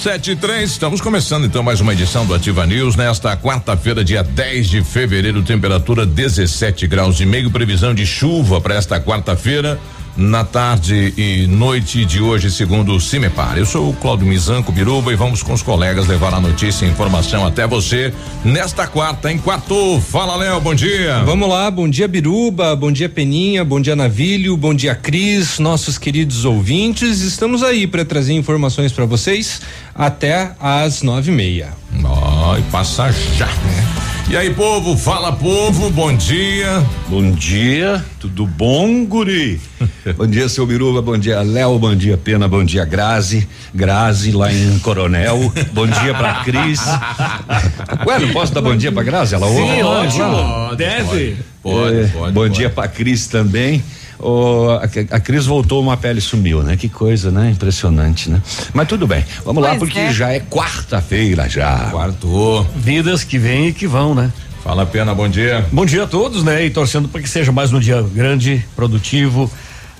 Sete e três, estamos começando então mais uma edição do Ativa News nesta quarta-feira, dia 10 de fevereiro, temperatura 17 graus e meio, previsão de chuva para esta quarta-feira na tarde e noite de hoje, segundo o Cimepar. Eu sou o Claudio Mizanco Biruba e vamos com os colegas levar a notícia e informação até você nesta quarta, em quarto. Fala, Léo, bom dia. Vamos lá, bom dia, Biruba, bom dia, Peninha, bom dia, Navilho, bom dia, Cris, nossos queridos ouvintes. Estamos aí para trazer informações para vocês até às nove e meia. Ó, oh, e passa já, né? E aí, povo, fala povo, bom dia. Bom dia, tudo bom, guri? bom dia, seu Biruba, bom dia, Léo, bom dia, Pena, bom dia, Grazi, Grazi lá em Coronel, bom dia pra Cris. Ué, não posso dar bom dia pra Grazi? Ela ouve? Sim, ótimo, deve. Pode, é, pode. Bom pode. dia pra Cris também. Oh, a, a Cris voltou, uma pele sumiu, né? Que coisa, né? Impressionante, né? Mas tudo bem, vamos pois lá, porque é. já é quarta-feira já. Quarto. Vidas que vêm e que vão, né? Fala pena, bom dia. Bom dia a todos, né? E torcendo para que seja mais um dia grande, produtivo,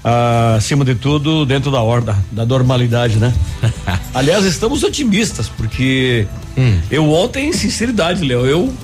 ah, acima de tudo, dentro da ordem, da normalidade, né? Aliás, estamos otimistas, porque hum. eu ontem, sinceridade, Léo, eu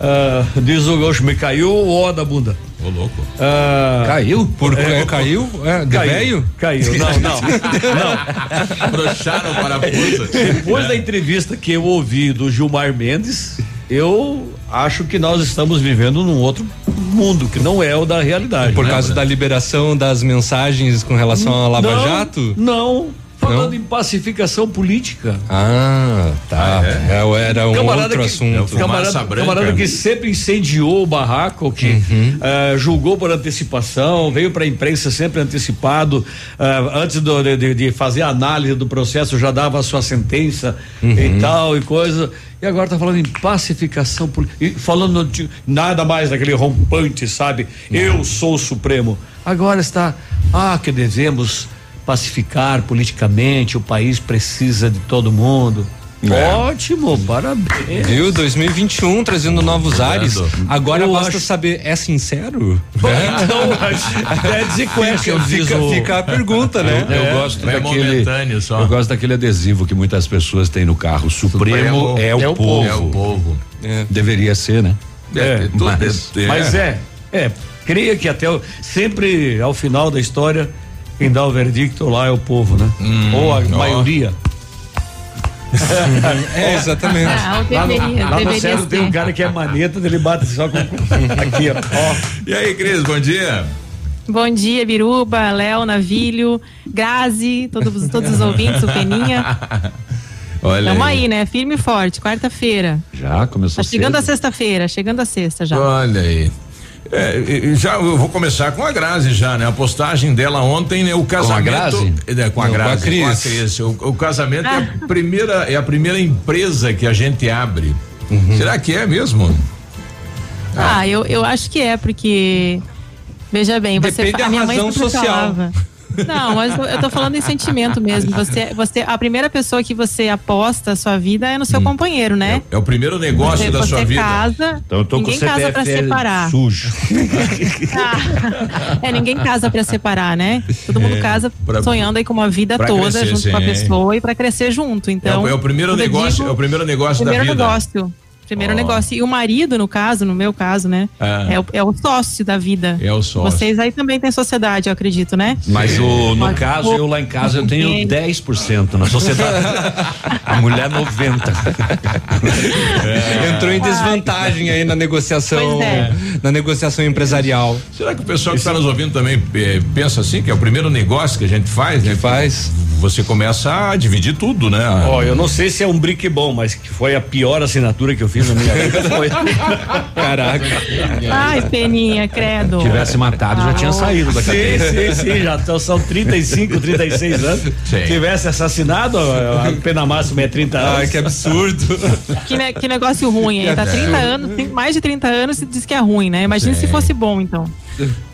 ah, diz o Gaucho, me caiu o ó da bunda. Ô, louco. Ah, caiu? Por é, caiu? É, de caiu, Caiu, não, não. não. Broxaram o parafuso. Depois da entrevista que eu ouvi do Gilmar Mendes, eu acho que nós estamos vivendo num outro mundo que não é o da realidade. Por né? causa da liberação das mensagens com relação à Lava não, Jato? Não, falando não? em pacificação política. Ah, tá. Ah, é? é era um camarada outro que, assunto. É camarada, camarada, que sempre incendiou o barraco, que uhum. uh, julgou por antecipação, veio para a imprensa sempre antecipado, uh, antes do, de, de, fazer a análise do processo já dava a sua sentença uhum. e tal e coisa. E agora está falando em pacificação política, falando de nada mais daquele rompante, sabe? Eu sou o Supremo. Agora está, ah, que devemos pacificar politicamente, o país precisa de todo mundo. É. Ótimo, parabéns. Viu? 2021 trazendo novos ares. Agora eu basta acho... saber, é sincero? É. Então, é dizer question, fica, fica, fica, a pergunta, né? Eu, eu é. gosto é daquele. Eu gosto daquele adesivo que muitas pessoas têm no carro. Supremo, Supremo é, o é, o povo. É o povo. Deveria ser, né? É, mas, mas é, é. Creia que até sempre ao final da história quem dá o verdicto lá é o povo, né? Hum, Ou a ó. maioria. é, exatamente. Ah, deveria, lá no, lá no centro tem um cara que é maneta, ele bate só com. aqui, ó. E aí, Cris, bom dia. Bom dia, Biruba, Léo, Navilho, Grazi, todos, todos os ouvintes, o Peninha. Olha Tamo aí. aí, né? Firme e forte, quarta-feira. Já começou Tá chegando cedo. a sexta-feira, chegando a sexta já. Olha aí. É, já eu vou começar com a Grazi já, né? A postagem dela ontem, né? O casamento. Com a Grazi? É, com a Não, Grazi, com a Cris. Com a Cris. O, o, casamento ah. é a primeira é a primeira empresa que a gente abre. Uhum. Será que é mesmo? Ah, ah, eu, eu acho que é, porque veja bem, você Depende a minha mãe social. Falava, não, mas eu tô falando em sentimento mesmo. Você, você, a primeira pessoa que você aposta a sua vida é no seu hum. companheiro, né? É, é, o primeiro negócio você, da você sua vida. Casa, então eu tô ninguém com casa para separar. Sujo. Ah, é, ninguém casa para separar, né? Todo mundo é, casa pra, sonhando aí com uma vida toda crescer, junto sim. com a pessoa e para crescer junto. Então, é, é, o primeiro negócio, digo, é o primeiro negócio primeiro da vida. Negócio. Primeiro oh. negócio. E o marido, no caso, no meu caso, né? É. é. o, é o sócio da vida. É o sócio. Vocês aí também têm sociedade, eu acredito, né? Mas o, no Pode caso, eu lá em casa eu tenho 10% na sociedade. a mulher 90. É. Entrou em desvantagem aí na negociação, é. na negociação empresarial. Será que o pessoal que está nos ouvindo também é, pensa assim, que é o primeiro negócio que a gente faz, né? Que faz. Você começa a dividir tudo, né? Ó, oh, eu não sei se é um brick bom, mas que foi a pior assinatura que eu fiz na minha vida. Foi. Caraca. Ai, peninha, credo. Se tivesse matado, ah, já tinha saído da cadeia. Sim, sim, sim, já então são 35, 36 anos. Sim. Se tivesse assassinado, a pena máxima é 30 anos. Ai, que absurdo. Que, ne que negócio ruim, hein? Tá 30 anos, mais de 30 anos e diz que é ruim, né? Imagina se fosse bom, então.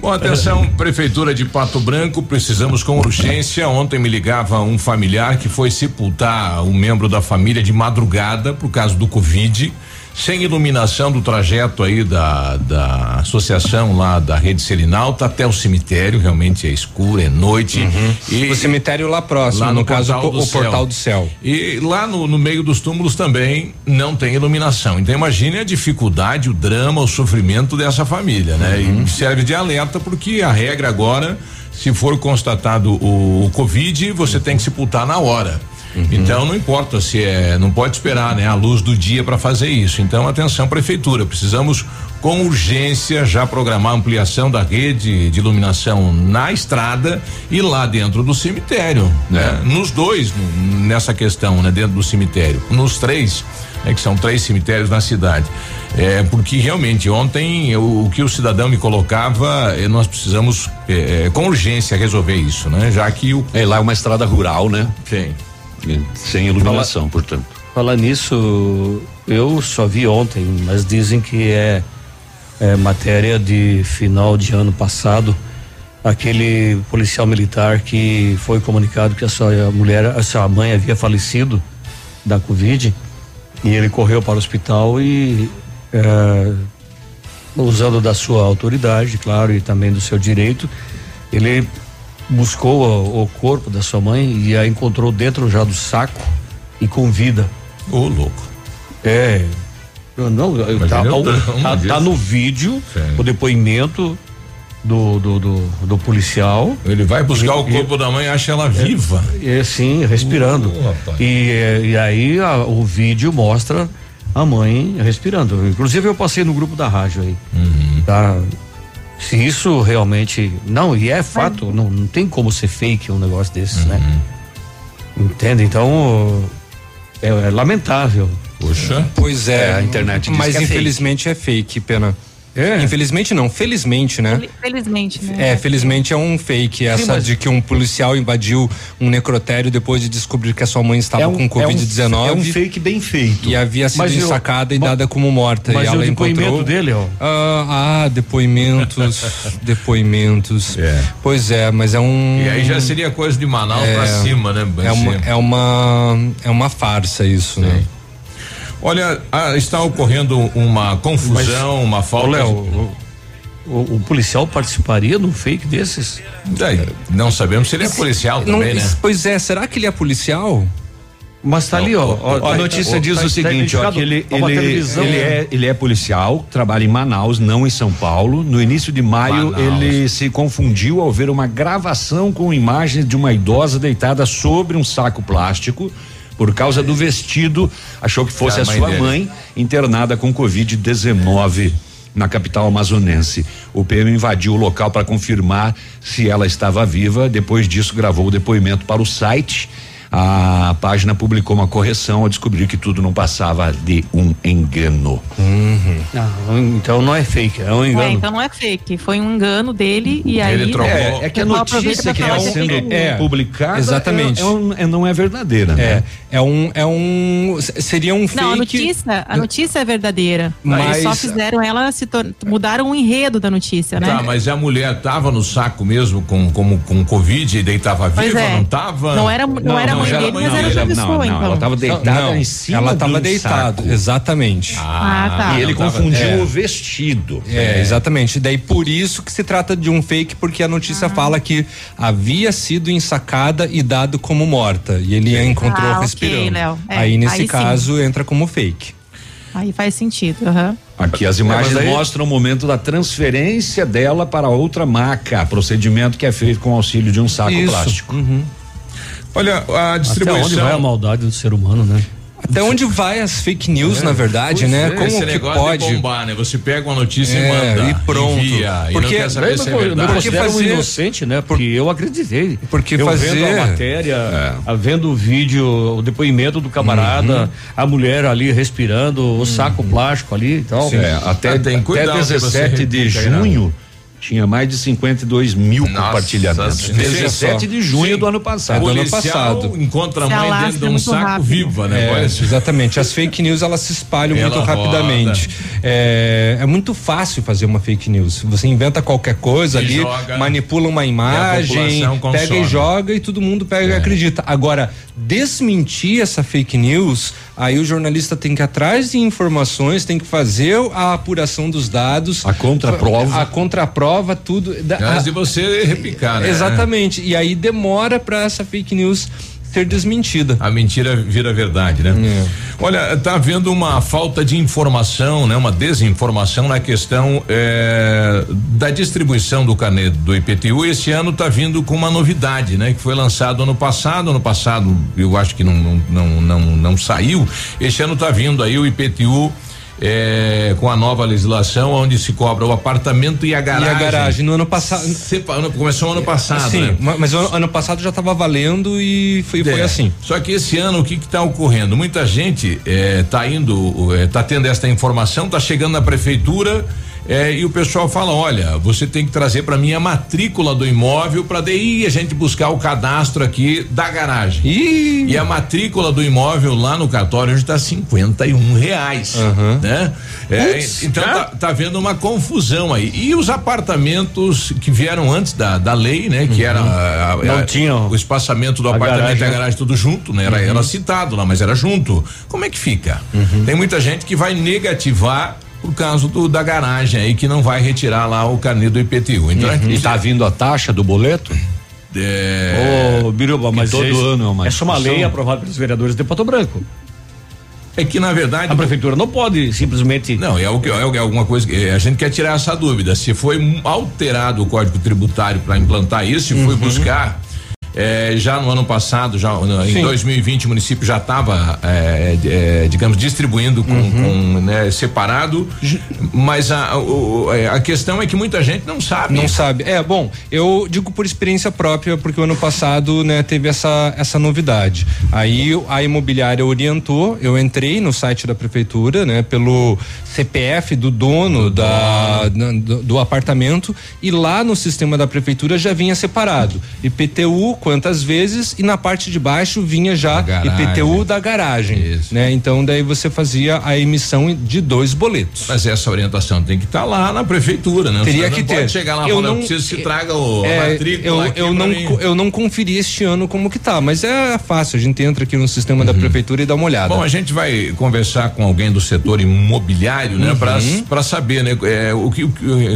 Bom, atenção, Prefeitura de Pato Branco, precisamos com urgência. Ontem me ligava um familiar que foi sepultar um membro da família de madrugada por causa do Covid sem iluminação do trajeto aí da, da associação lá da rede Selinalta até o cemitério, realmente é escuro, é noite. Uhum. E, o cemitério lá próximo, lá no, no caso portal o, o portal do céu. E lá no, no meio dos túmulos também não tem iluminação. Então imagine a dificuldade, o drama, o sofrimento dessa família, né? Uhum. E serve de alerta porque a regra agora, se for constatado o, o Covid, você tem que sepultar na hora. Uhum. Então não importa se é, não pode esperar, né, a luz do dia para fazer isso. Então atenção prefeitura, precisamos com urgência já programar a ampliação da rede de iluminação na estrada e lá dentro do cemitério, né? É. Nos dois, nessa questão, né, dentro do cemitério. Nos três, né, que são três cemitérios na cidade. É, porque realmente ontem eu, o que o cidadão me colocava, eh, nós precisamos eh, com urgência resolver isso, né? Já que o é lá é uma estrada rural, né? Sim. Sem iluminação, Fala, portanto. Falar nisso, eu só vi ontem, mas dizem que é, é matéria de final de ano passado. Aquele policial militar que foi comunicado que a sua mulher, a sua mãe havia falecido da Covid e ele correu para o hospital e é, usando da sua autoridade, claro, e também do seu direito, ele buscou o, o, corpo da sua mãe e a encontrou dentro já do saco e com vida. Ô, oh, louco. É. Não, tá, tá, tá, no vídeo Sim. o depoimento do, do, do, do, policial. Ele vai buscar o corpo da mãe e acha ela viva. É, é sim, respirando. Uh, e, e aí a, o vídeo mostra a mãe respirando. Inclusive eu passei no grupo da rádio aí. Uhum. Tá? Se isso realmente. Não, e é fato, não, não tem como ser fake um negócio desses, né? uhum. né? Entende? Então, é, é, lamentável. Poxa. Pois é, é a internet Mas é infelizmente fake. é fake, pena. É. Infelizmente não, felizmente, né? Felizmente, né? É, felizmente é um fake essa Sim, mas... de que um policial invadiu um necrotério depois de descobrir que a sua mãe estava é um, com Covid-19. É, um, é, um, fake bem feito. E havia sido mas ensacada eu, e dada como morta. Mas e ela o depoimento encontrou, dele, ó. Ah, ah depoimentos, depoimentos. É. Pois é, mas é um. E aí já seria coisa de Manaus é, pra cima, né? É uma, é uma, é uma farsa isso, Sim. né? Olha, ah, está ocorrendo uma confusão, Mas, uma falta. Léo, o, o, o, policial participaria de um fake desses? É, não sabemos se ele é policial não, também, né? Pois é, será que ele é policial? Mas tá ali, ó. ó a notícia diz tá, o seguinte, ó, que ele, ele, ele, é, ele é policial, trabalha em Manaus, não em São Paulo. No início de maio, Manaus. ele se confundiu ao ver uma gravação com imagens de uma idosa deitada sobre um saco plástico por causa do vestido, achou que fosse a, a sua dele. mãe internada com Covid-19 na capital amazonense. O PM invadiu o local para confirmar se ela estava viva. Depois disso, gravou o depoimento para o site a página publicou uma correção ao descobrir que tudo não passava de um engano. Uhum. Ah, então não é fake, é um engano. É, então não é fake, foi um engano dele e aí. Ele trocou. É, é que a notícia que está sendo é, publicada exatamente. É, um, é, não é verdadeira, né? É um, é um, seria um fake. Não, a notícia, a notícia é verdadeira. Mas Eles só fizeram ela se mudaram o enredo da notícia, né? Tá, mas a mulher tava no saco mesmo com como com covid e daí tava viva, é. não tava? Não era, não, não era mãe dele, mas era outra pessoa, não, então. Ela estava deitada não, em cima Ela estava deitada, exatamente. Ah, ah, tá. E ele confundiu é. o vestido. É, exatamente. Daí por isso que se trata de um fake, porque a notícia ah. fala que havia sido ensacada e dado como morta. E ele a encontrou ah, respirando. Okay, é, Aí nesse aí caso sim. entra como fake. Aí faz sentido. Uhum. Aqui as imagens aí... mostram o momento da transferência dela para outra maca, procedimento que é feito com auxílio de um saco Isso. plástico. Uhum. Olha, a distribuição. Até onde vai a maldade do ser humano, né? Até onde vai as fake news, é, na verdade, né? É. Como Esse que pode bombar, né? Você pega uma notícia é, e manda e pronto. Envia, porque e não quer saber se é verdade. Porque fazer um inocente, né? Porque eu acreditei. Porque eu fazer vendo a matéria, é. vendo o vídeo, o depoimento do camarada, uhum. a mulher ali respirando, o saco uhum. plástico ali e tal. É, até, ah, tem até 17 de junho tinha mais de 52 mil Nossa, compartilhamentos. 17 de junho Sim. do ano passado. do ano passado. Encontra a mãe dentro de um saco rápido. viva, né? É, exatamente. As fake news elas se espalham Ela muito rapidamente. É, é, muito fácil fazer uma fake news. Você inventa qualquer coisa e ali, joga, manipula uma imagem, e pega e joga e todo mundo pega é. e acredita. Agora, desmentir essa fake news, aí o jornalista tem que ir atrás de informações, tem que fazer a apuração dos dados. A contraprova. A contraprova, tudo. Antes de você repicar, né? Exatamente. E aí demora para essa fake news ser desmentida. A mentira vira verdade, né? É. Olha, tá havendo uma falta de informação, né? Uma desinformação na questão é, da distribuição do carnê do IPTU. Esse ano tá vindo com uma novidade, né? Que foi lançado ano passado. Ano passado eu acho que não não não não, não saiu. Esse ano tá vindo aí o IPTU é, com a nova legislação, onde se cobra o apartamento e a garagem. E a garagem no ano passado. Começou ano passado. Sim, né? mas o ano passado já estava valendo e foi, é, foi, assim. Só que esse ano o que está ocorrendo? Muita gente está é, indo, está é, tendo esta informação, está chegando na prefeitura é, e o pessoal fala: olha, você tem que trazer para mim a matrícula do imóvel para daí a gente buscar o cadastro aqui da garagem. Ih. E a matrícula do imóvel lá no cartório está 51 reais, uhum. né? É, então tá, tá vendo uma confusão aí. E os apartamentos que vieram antes da, da lei, né? Que uhum. era a, a, Não tinha o espaçamento do apartamento garagem. e a garagem tudo junto, né? Era, uhum. era citado lá, mas era junto. Como é que fica? Uhum. Tem muita gente que vai negativar por causa do, da garagem aí que não vai retirar lá o carnê do IPTU. Então uhum. é está vindo a taxa do boleto? É. Ô, oh, Biruba, mas todo ano é uma, essa é uma lei aprovada pelos vereadores de Pato Branco. É que na verdade a prefeitura não pode simplesmente não é, o que, é alguma coisa que a gente quer tirar essa dúvida se foi alterado o código tributário para implantar isso se uhum. foi buscar é, já no ano passado, já no, em 2020, o município já estava, é, é, digamos, distribuindo com, uhum. com né, separado, mas a, o, é, a questão é que muita gente não sabe. Não sabe. É, bom, eu digo por experiência própria, porque o ano passado, né, teve essa, essa novidade. Aí a imobiliária orientou, eu entrei no site da prefeitura, né, pelo CPF do dono, do, da, do, do apartamento, e lá no sistema da prefeitura já vinha separado. IPTU quantas vezes e na parte de baixo vinha já IPTU da garagem, Isso. né? Então daí você fazia a emissão de dois boletos. Mas essa orientação tem que estar tá lá na prefeitura, né? Teria que ter. Pode chegar lá eu não preciso que traga o é, matrícula eu, eu não mim. eu não conferi este ano como que tá, mas é fácil, a gente entra aqui no sistema uhum. da prefeitura e dá uma olhada. Bom, a gente vai conversar com alguém do setor imobiliário, né, uhum. para saber, né, é, o que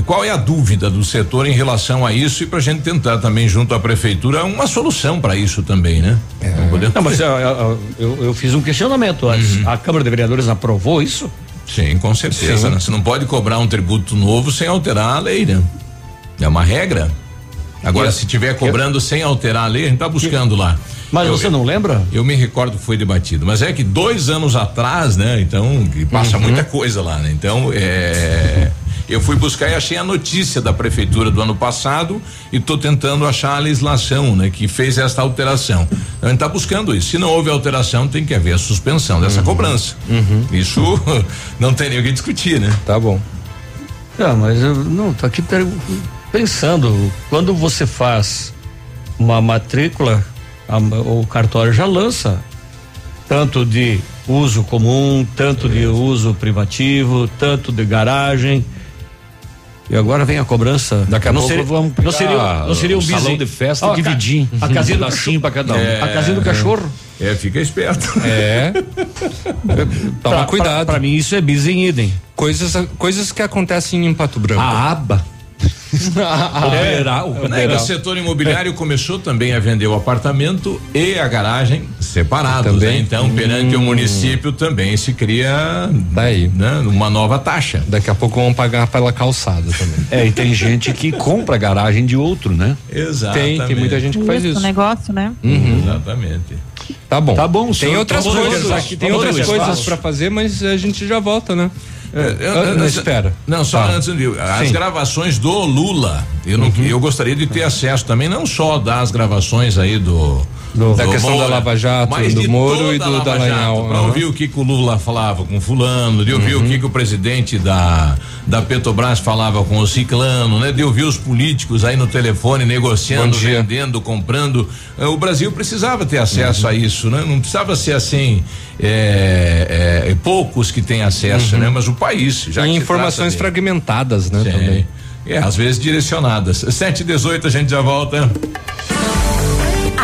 qual é a dúvida do setor em relação a isso e para a gente tentar também junto à prefeitura uma solução para isso também, né? É. Não, Não mas eu, eu, eu, fiz um questionamento antes. Uhum. A Câmara de Vereadores aprovou isso? Sim, com certeza. Né? Você não pode cobrar um tributo novo sem alterar a lei, né? É uma regra. Agora, eu, se tiver cobrando eu, sem alterar a lei, a gente está buscando lá. Mas eu, você não lembra? Eu me recordo que foi debatido. Mas é que dois anos atrás, né? Então, passa uhum. muita coisa lá, né? Então, é. Eu fui buscar e achei a notícia da prefeitura do ano passado e estou tentando achar a legislação, né, que fez esta alteração. A gente está buscando isso. Se não houve alteração, tem que haver a suspensão dessa uhum. cobrança. Uhum. Isso não tem nem o que discutir, né? Tá bom. Não, mas eu não tô aqui pensando quando você faz uma matrícula, a, o cartório já lança tanto de uso comum, tanto de uso privativo, tanto de garagem. E agora vem a cobrança. Daqui a não pouco seria, vamos não seria, não seria um salão bizinho. de festa oh, dividir. A, a casinha do cachorro para cada um. É, a casinha do cachorro. É, fica esperto. É. Toma pra, cuidado. Para mim isso é bis em idem. Coisas, coisas que acontecem em Pato Branco. A aba é, o setor imobiliário começou também a vender o apartamento e a garagem separados. Também. Né? Então, perante hum. o município também se cria Daí. Né, uma nova taxa. Daqui a pouco vão pagar pela calçada também. É, e tem gente que compra a garagem de outro, né? Exatamente. Tem, tem muita gente que faz isso. negócio, né? Uhum. Exatamente. Tá bom. Tá bom, Tem outras coisas, aqui, tem outras coisas para fazer, mas a gente já volta, né? É, eu, eu, não, espera. Não, só tá. antes de, as Sim. gravações do Lula, eu, não, uhum. eu gostaria de ter acesso também, não só das gravações aí do do, da do questão Moura, da Lava Jato, do Moro e do Dallagnol. Para uhum. ouvir o que, que, o Lula falava com fulano, de ouvir uhum. o que, que o presidente da, da Petrobras falava com o ciclano, né? De ouvir os políticos aí no telefone negociando, vendendo, comprando. Eh, o Brasil precisava ter acesso uhum. a isso, né? Não precisava ser assim, é, é, poucos que têm acesso, uhum. né? Mas o país, já e informações fragmentadas, né? Sim. Também. É, às vezes direcionadas. Sete e dezoito, a gente já volta.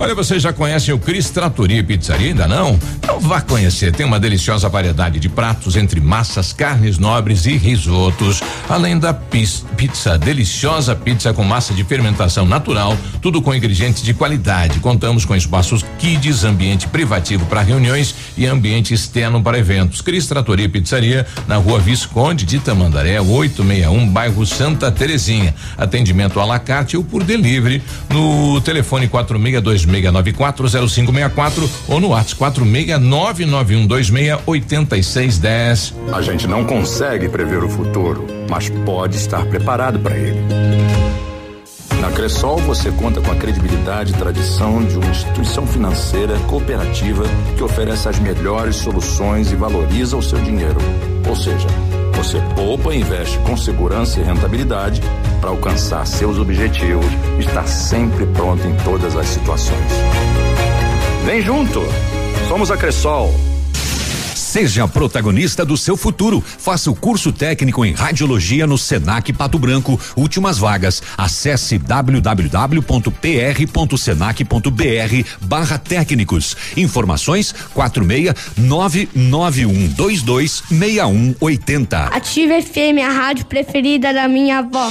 Olha, vocês já conhecem o Cris Tratoria Pizzaria, ainda não? Então vá conhecer. Tem uma deliciosa variedade de pratos entre massas, carnes nobres e risotos. Além da pizza, deliciosa pizza com massa de fermentação natural, tudo com ingredientes de qualidade. Contamos com espaços kids, ambiente privativo para reuniões e ambiente externo para eventos. Cris Tratoria Pizzaria, na rua Visconde de Tamandaré, 861, bairro Santa Terezinha. Atendimento à la carte ou por delivery no telefone 462 36940564 ou no WhatsApp 46991268610. A gente não consegue prever o futuro, mas pode estar preparado para ele. Na Cressol você conta com a credibilidade e tradição de uma instituição financeira cooperativa que oferece as melhores soluções e valoriza o seu dinheiro. Ou seja, você poupa e investe com segurança e rentabilidade para alcançar seus objetivos estar sempre pronto em todas as situações. Vem junto! Somos a Cressol. Seja protagonista do seu futuro. Faça o curso técnico em radiologia no Senac Pato Branco. Últimas vagas. Acesse www.pr.senac.br barra técnicos. Informações quatro meia nove nove um dois dois meia um oitenta. Ative FM, a rádio preferida da minha avó.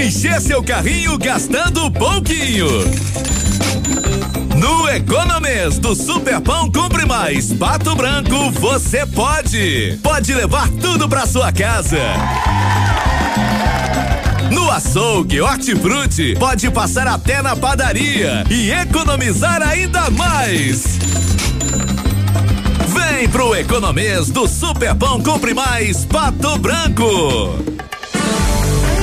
Encher seu carrinho gastando pouquinho? No Economês do Superpão Compre Mais Pato Branco, você pode. Pode levar tudo pra sua casa. No açougue, hortifruti, pode passar até na padaria e economizar ainda mais. Vem pro Economês do Superpão Compre Mais Pato Branco.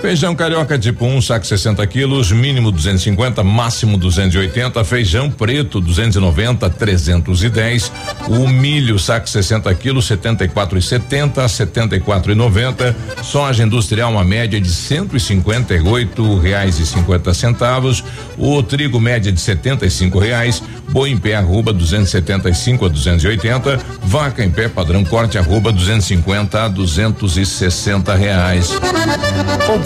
Feijão carioca tipo 1, um, saco 60 quilos, mínimo 250, máximo 280. Feijão preto 290, 310. O milho, saco 60 quilos, 74,70, 74,90. Soja industrial, uma média de 158 reais e 50 centavos. O trigo, média de 75 reais. Boi em pé, arroba 275 a 280. Vaca em pé, padrão corte, arroba 250 a 260 reais.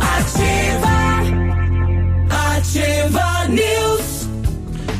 Ativa. Ativa News.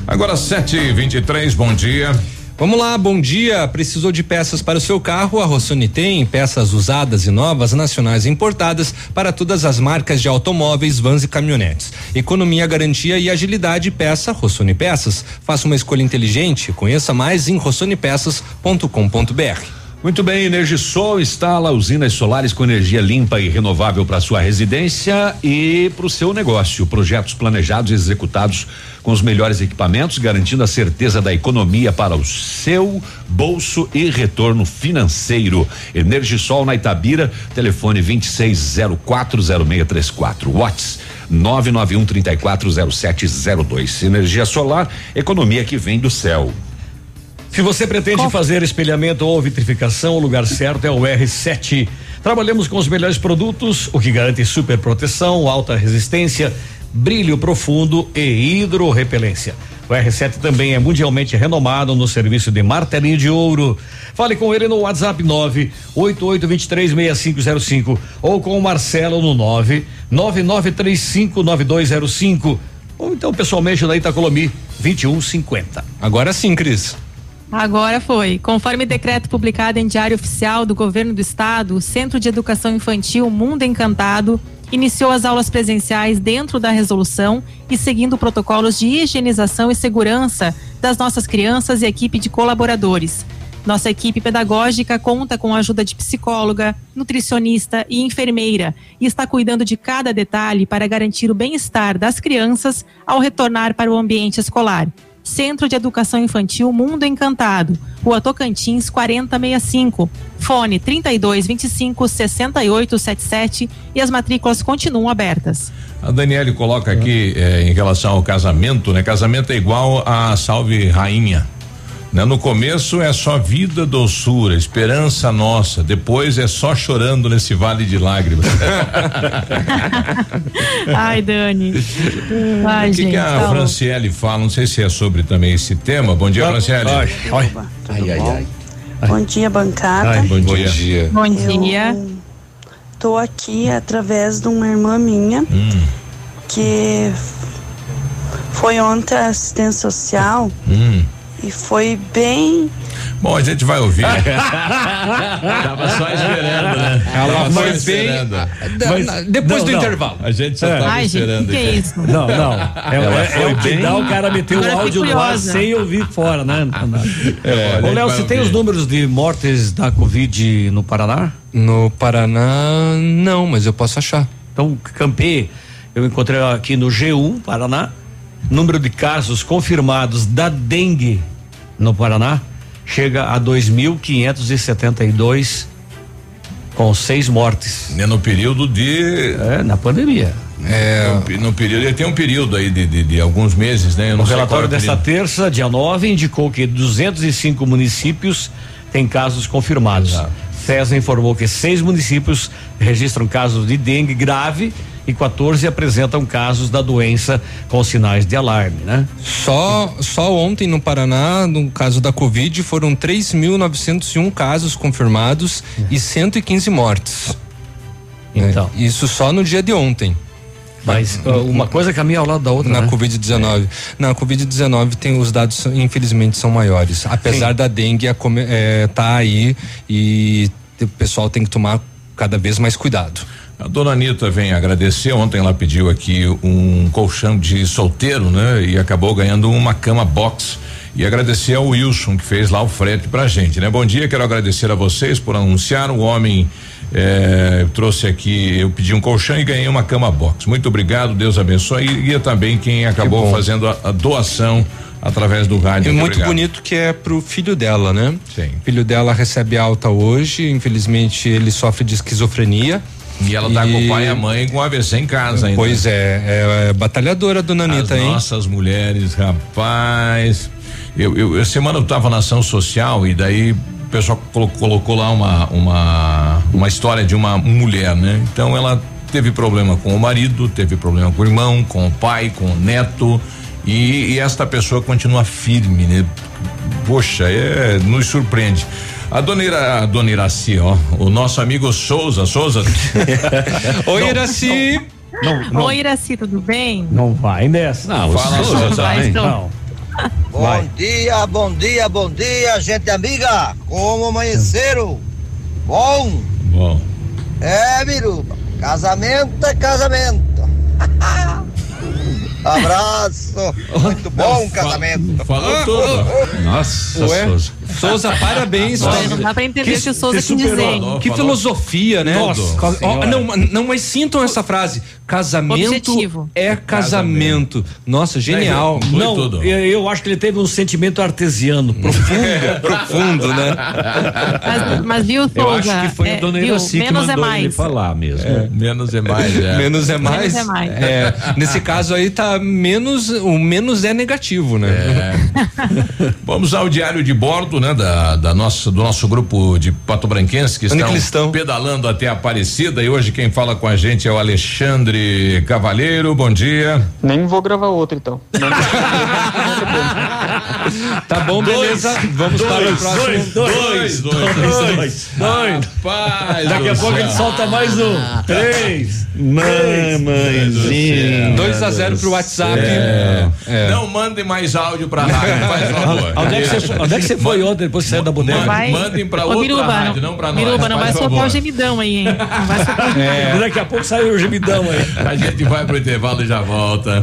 Agora 7 e 23 bom dia. Vamos lá, bom dia. Precisou de peças para o seu carro? A Rossoni tem peças usadas e novas, nacionais e importadas para todas as marcas de automóveis, vans e caminhonetes. Economia, garantia e agilidade. Peça Rossoni Peças. Faça uma escolha inteligente. Conheça mais em rossonepeças.com.br. Muito bem, Energisol instala usinas solares com energia limpa e renovável para sua residência e para o seu negócio. Projetos planejados e executados com os melhores equipamentos, garantindo a certeza da economia para o seu bolso e retorno financeiro. Energisol na Itabira, telefone 26040634. Watts 991 340702. Energia solar, economia que vem do céu. Se você pretende Qual? fazer espelhamento ou vitrificação, o lugar certo é o R7. Trabalhamos com os melhores produtos, o que garante super proteção, alta resistência, brilho profundo e hidrorrepelência. O R7 também é mundialmente renomado no serviço de martelinho de ouro. Fale com ele no WhatsApp 988236505 ou com o Marcelo no 999359205 ou então pessoalmente na Itacolomi 2150. Agora sim, Cris. Agora foi. Conforme decreto publicado em Diário Oficial do Governo do Estado, o Centro de Educação Infantil Mundo Encantado iniciou as aulas presenciais dentro da resolução e seguindo protocolos de higienização e segurança das nossas crianças e equipe de colaboradores. Nossa equipe pedagógica conta com a ajuda de psicóloga, nutricionista e enfermeira e está cuidando de cada detalhe para garantir o bem-estar das crianças ao retornar para o ambiente escolar. Centro de Educação Infantil Mundo Encantado, Rua Tocantins 4065, fone 3225 6877 e as matrículas continuam abertas. A Daniele coloca aqui eh, em relação ao casamento, né? Casamento é igual a Salve Rainha. Né? No começo é só vida, doçura, esperança nossa. Depois é só chorando nesse vale de lágrimas. Ai, Dani. Ai, o que, gente, que a tá Franciele fala? Não sei se é sobre também esse tema. Bom dia, Franciele. Ai, ai, ai, ai, Bom dia, bancada. Ai, bom dia. Bom dia. Eu tô aqui através de uma irmã minha hum. que foi ontem assistência social. Hum e foi bem. Bom, a gente vai ouvir. tava só esperando, né? Ela tava foi bem. Mas, depois não, do não. intervalo. A gente só é. tava Ai, esperando. Gente, que, que é isso? Não, não. É, é, é o que dá o cara meter o áudio no ar sem ouvir fora, né? É, Ô, Léo, você tem os números de mortes da Covid no Paraná? No Paraná, não, mas eu posso achar. Então, Campê, eu encontrei aqui no G1 Paraná número de casos confirmados da dengue no Paraná chega a 2.572 com seis mortes. É no período de. É, na pandemia. É, no, no período, tem um período aí de, de, de alguns meses, né? o relatório é desta terça, dia 9, indicou que 205 municípios têm casos confirmados. Exato. CESA informou que seis municípios registram casos de dengue grave e 14 apresentam casos da doença com sinais de alarme, né? Só só ontem no Paraná, no caso da Covid, foram 3.901 casos confirmados e 115 mortes. Então, né? isso só no dia de ontem. Mas uh, uma coisa caminha ao lado da outra. Na né? Covid-19. Na Covid-19 tem os dados, infelizmente, são maiores. Apesar da dengue é, tá aí e o pessoal tem que tomar cada vez mais cuidado. A dona Anitta vem agradecer. Ontem ela pediu aqui um colchão de solteiro, né? E acabou ganhando uma cama box. E agradecer ao Wilson que fez lá o frete pra gente, né? Bom dia, quero agradecer a vocês por anunciar. O homem eh, trouxe aqui, eu pedi um colchão e ganhei uma cama box. Muito obrigado, Deus abençoe. E, e também quem acabou bom. fazendo a, a doação através do rádio. E muito Obrigado. bonito que é pro filho dela, né? Sim. filho dela recebe alta hoje, infelizmente ele sofre de esquizofrenia. E ela tá com o pai e a mãe com AVC em casa ainda. Pois é, é, batalhadora, dona Anitta, As hein? nossas mulheres, rapaz. Eu, eu, essa semana eu tava na ação social e daí o pessoal colo- colocou lá uma, uma, uma história de uma mulher, né? Então ela teve problema com o marido, teve problema com o irmão, com o pai, com o neto. E, e esta pessoa continua firme, né? Poxa, é, nos surpreende. A dona, Ira, a dona Iraci, ó, o nosso amigo Souza, Souza. Oi, Iraci. Oi, Iraci, tudo bem? Não vai nessa. Não, Fala, Souza Souza. Vai, também. então. Não. Bom Vai. dia, bom dia, bom dia, gente amiga. Como amanheceram? Bom? Bom. É, Biruba. Casamento é casamento. Abraço. Muito bom casamento. Falou tudo. Nossa, Ué, Souza. Souza, parabéns. tá? Não dá pra entender o que o Souza que quis dizer. superou. Que filosofia, né? Nossa Senhora. não, não, mas sintam essa frase. Casamento Objetivo. é casamento. Nossa, genial. Foi Não, tudo. eu, eu acho que ele teve um sentimento artesiano profundo. Profundo, né? Mas, mas viu, Eu Souza? acho que foi é, a dona viu? Iraci que Menos é mandou ele mais. falar mesmo. Menos é mais, é. Menos é mais. Menos é mais. É, nesse caso aí tá menos, o menos é negativo, né? Vamos ao diário de bordo, né, da, da nossa, do nosso grupo de Pato Branquense que estão, estão? pedalando até Aparecida e hoje quem fala com a gente é o Alexandre Cavalheiro. Bom dia. Nem vou gravar outro então. Tá bom, beleza. Vamos para o próximo. dois, dois, dois, dois. Rapaz, Daqui a pouco ele solta mais um. Três. Mamãezinha. 2 a 0 pro WhatsApp. É. É. Não mandem mais áudio pra rádio, faz favor. Onde é, que você, onde é que você foi ontem depois que saiu da bodega? Vai. Mandem pra Ô, outra Biruba, rádio, não pra nós. Biruba, não vai soltar o gemidão aí, hein? Não vai soltar o É. Daqui a pouco saiu o gemidão aí. A gente vai pro intervalo e já volta.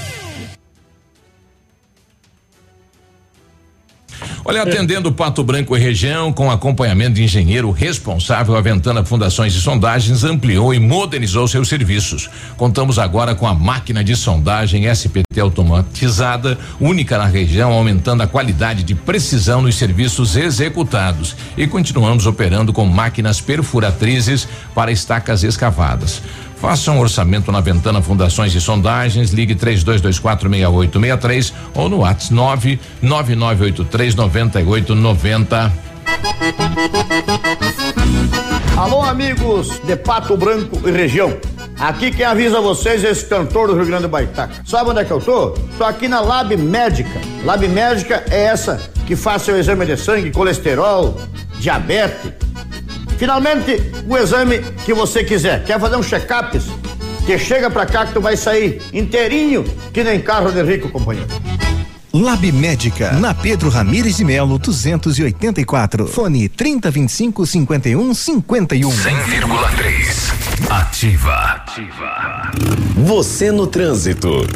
Olha, atendendo Pato Branco e região, com acompanhamento de engenheiro responsável, a Ventana Fundações e Sondagens ampliou e modernizou seus serviços. Contamos agora com a máquina de sondagem SPT automatizada, única na região, aumentando a qualidade de precisão nos serviços executados. E continuamos operando com máquinas perfuratrizes para estacas escavadas. Faça um orçamento na Ventana Fundações e Sondagens, ligue 32246863 ou no WhatsApp 999839890. Alô, amigos de Pato Branco e região. Aqui quem avisa vocês é esse cantor do Rio Grande do Baitaca. Sabe onde é que eu tô? Tô aqui na Lab Médica. Lab Médica é essa que faz seu exame de sangue, colesterol, diabetes. Finalmente, o exame que você quiser. Quer fazer um check-up? Que chega pra cá que tu vai sair inteirinho, que nem carro de rico, companheiro. Lab Médica, na Pedro Ramires de Melo, 284. Fone 3025 51 51. 100,3. Ativa. Você no trânsito.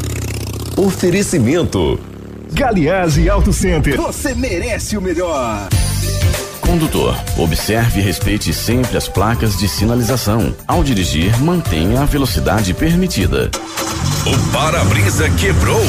Oferecimento. Galiase Auto Center. Você merece o melhor. Condutor, observe e respeite sempre as placas de sinalização. Ao dirigir, mantenha a velocidade permitida. O para-brisa quebrou.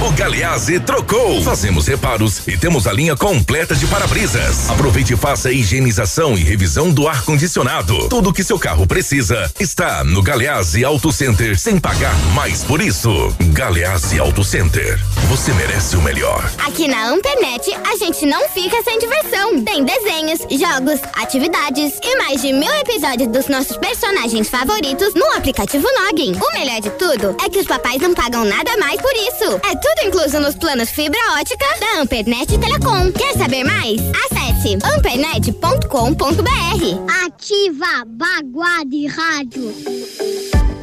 O Galeazzi trocou. Fazemos reparos e temos a linha completa de para-brisas. Aproveite e faça a higienização e revisão do ar-condicionado. Tudo que seu carro precisa está no Galeazzi Auto Center sem pagar mais por isso. Galeazzi Auto Center. Você merece o melhor. Aqui na Ampernet, a gente não fica sem diversão. Tem desenhos, jogos, atividades e mais de mil episódios dos nossos personagens favoritos no aplicativo Login. O melhor de tudo é que os papais não pagam nada mais por isso. É tudo incluso nos planos fibra ótica da Ampernet Telecom. Quer saber mais? Acesse ampernet.com.br. Ativa Baguá de Rádio.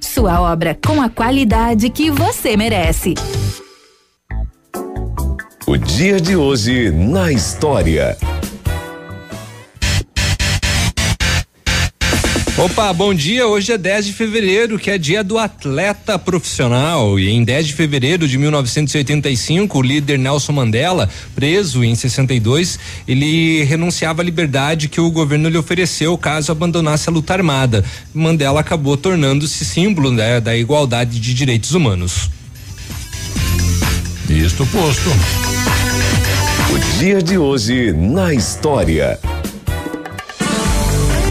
Sua obra com a qualidade que você merece. O dia de hoje na história. Opa, bom dia. Hoje é 10 de fevereiro, que é dia do atleta profissional. E em 10 de fevereiro de 1985, o líder Nelson Mandela, preso em 62, ele renunciava à liberdade que o governo lhe ofereceu caso abandonasse a luta armada. Mandela acabou tornando-se símbolo né, da igualdade de direitos humanos. Isto posto. O dia de hoje na história.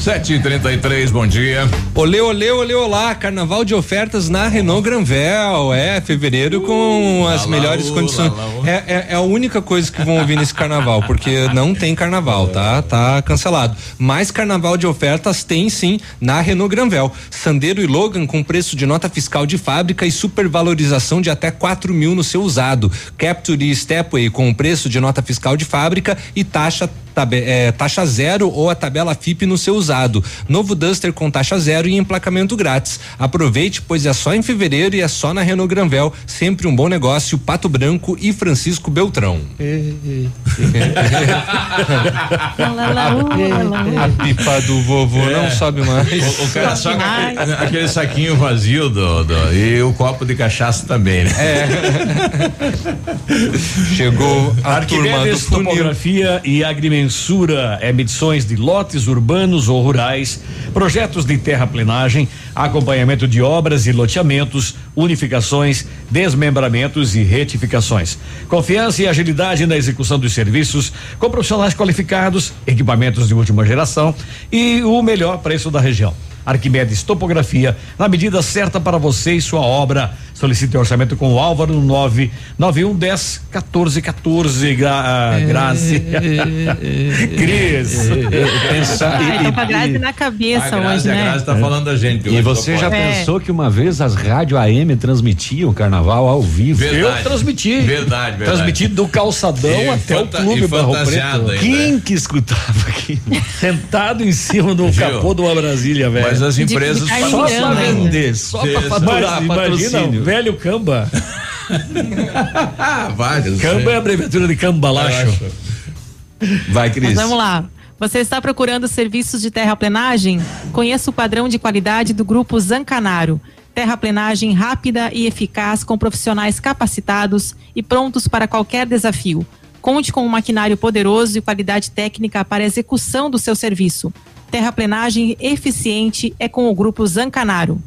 Sete e trinta e três, bom dia. Olê, olê, olê, olá, carnaval de ofertas na Renault Granvel, é, fevereiro com as melhores condições. É, é, é a única coisa que vão ouvir nesse carnaval, porque não tem carnaval, tá? Tá cancelado. Mas carnaval de ofertas tem sim na Renault Granvel. Sandero e Logan com preço de nota fiscal de fábrica e supervalorização de até 4 mil no seu usado. Capture e Stepway com preço de nota fiscal de fábrica e taxa é, taxa zero ou a tabela FIP no seu usado. Novo Duster com taxa zero e emplacamento grátis. Aproveite, pois é só em fevereiro e é só na Renault Granvel. Sempre um bom negócio. Pato Branco e Francisco Beltrão. a pipa do vovô É. não sobe mais. O, o cara só com aquele, aquele saquinho vazio do, do- e o copo de cachaça também, né? Chegou a turma do Arquimedes funil. Topografia e Agrimensura é medições de lotes urbanos ou rurais, projetos de terraplenagem, acompanhamento de obras e loteamentos, unificações, desmembramentos e retificações. Confiança e agilidade na execução dos serviços, com profissionais qualificados, equipamentos de última geração e o melhor preço da região. Arquimedes Topografia, na medida certa para você e sua obra. Solicite orçamento com o Álvaro no 99110 1414. Gra, ah, Grazi. Cris. Ai, tô com a Grazi na cabeça hoje, né? tá falando da gente. E você já. É. pensou que uma vez as rádio AM transmitiam o carnaval ao vivo? Verdade. Eu transmiti. Verdade, verdade. Transmiti do calçadão E até o clube e Barro Preto. ainda. Quem que escutava aqui? Sentado em cima do Viu? capô de uma Brasília, velho. Mas as empresas Só pra vender, só pra faturar, patrocínio. Velho Camba. Ah, vários. Camba é a abreviatura de Cambalacho. Vai, Mas Cris. vamos lá. Você está procurando serviços de terraplenagem? Conheça o padrão de qualidade do Grupo Zancanaro. Terraplenagem rápida e eficaz com profissionais capacitados e prontos para qualquer desafio. Conte com um maquinário poderoso e qualidade técnica para a execução do seu serviço. Terraplenagem eficiente é com o Grupo Zancanaro.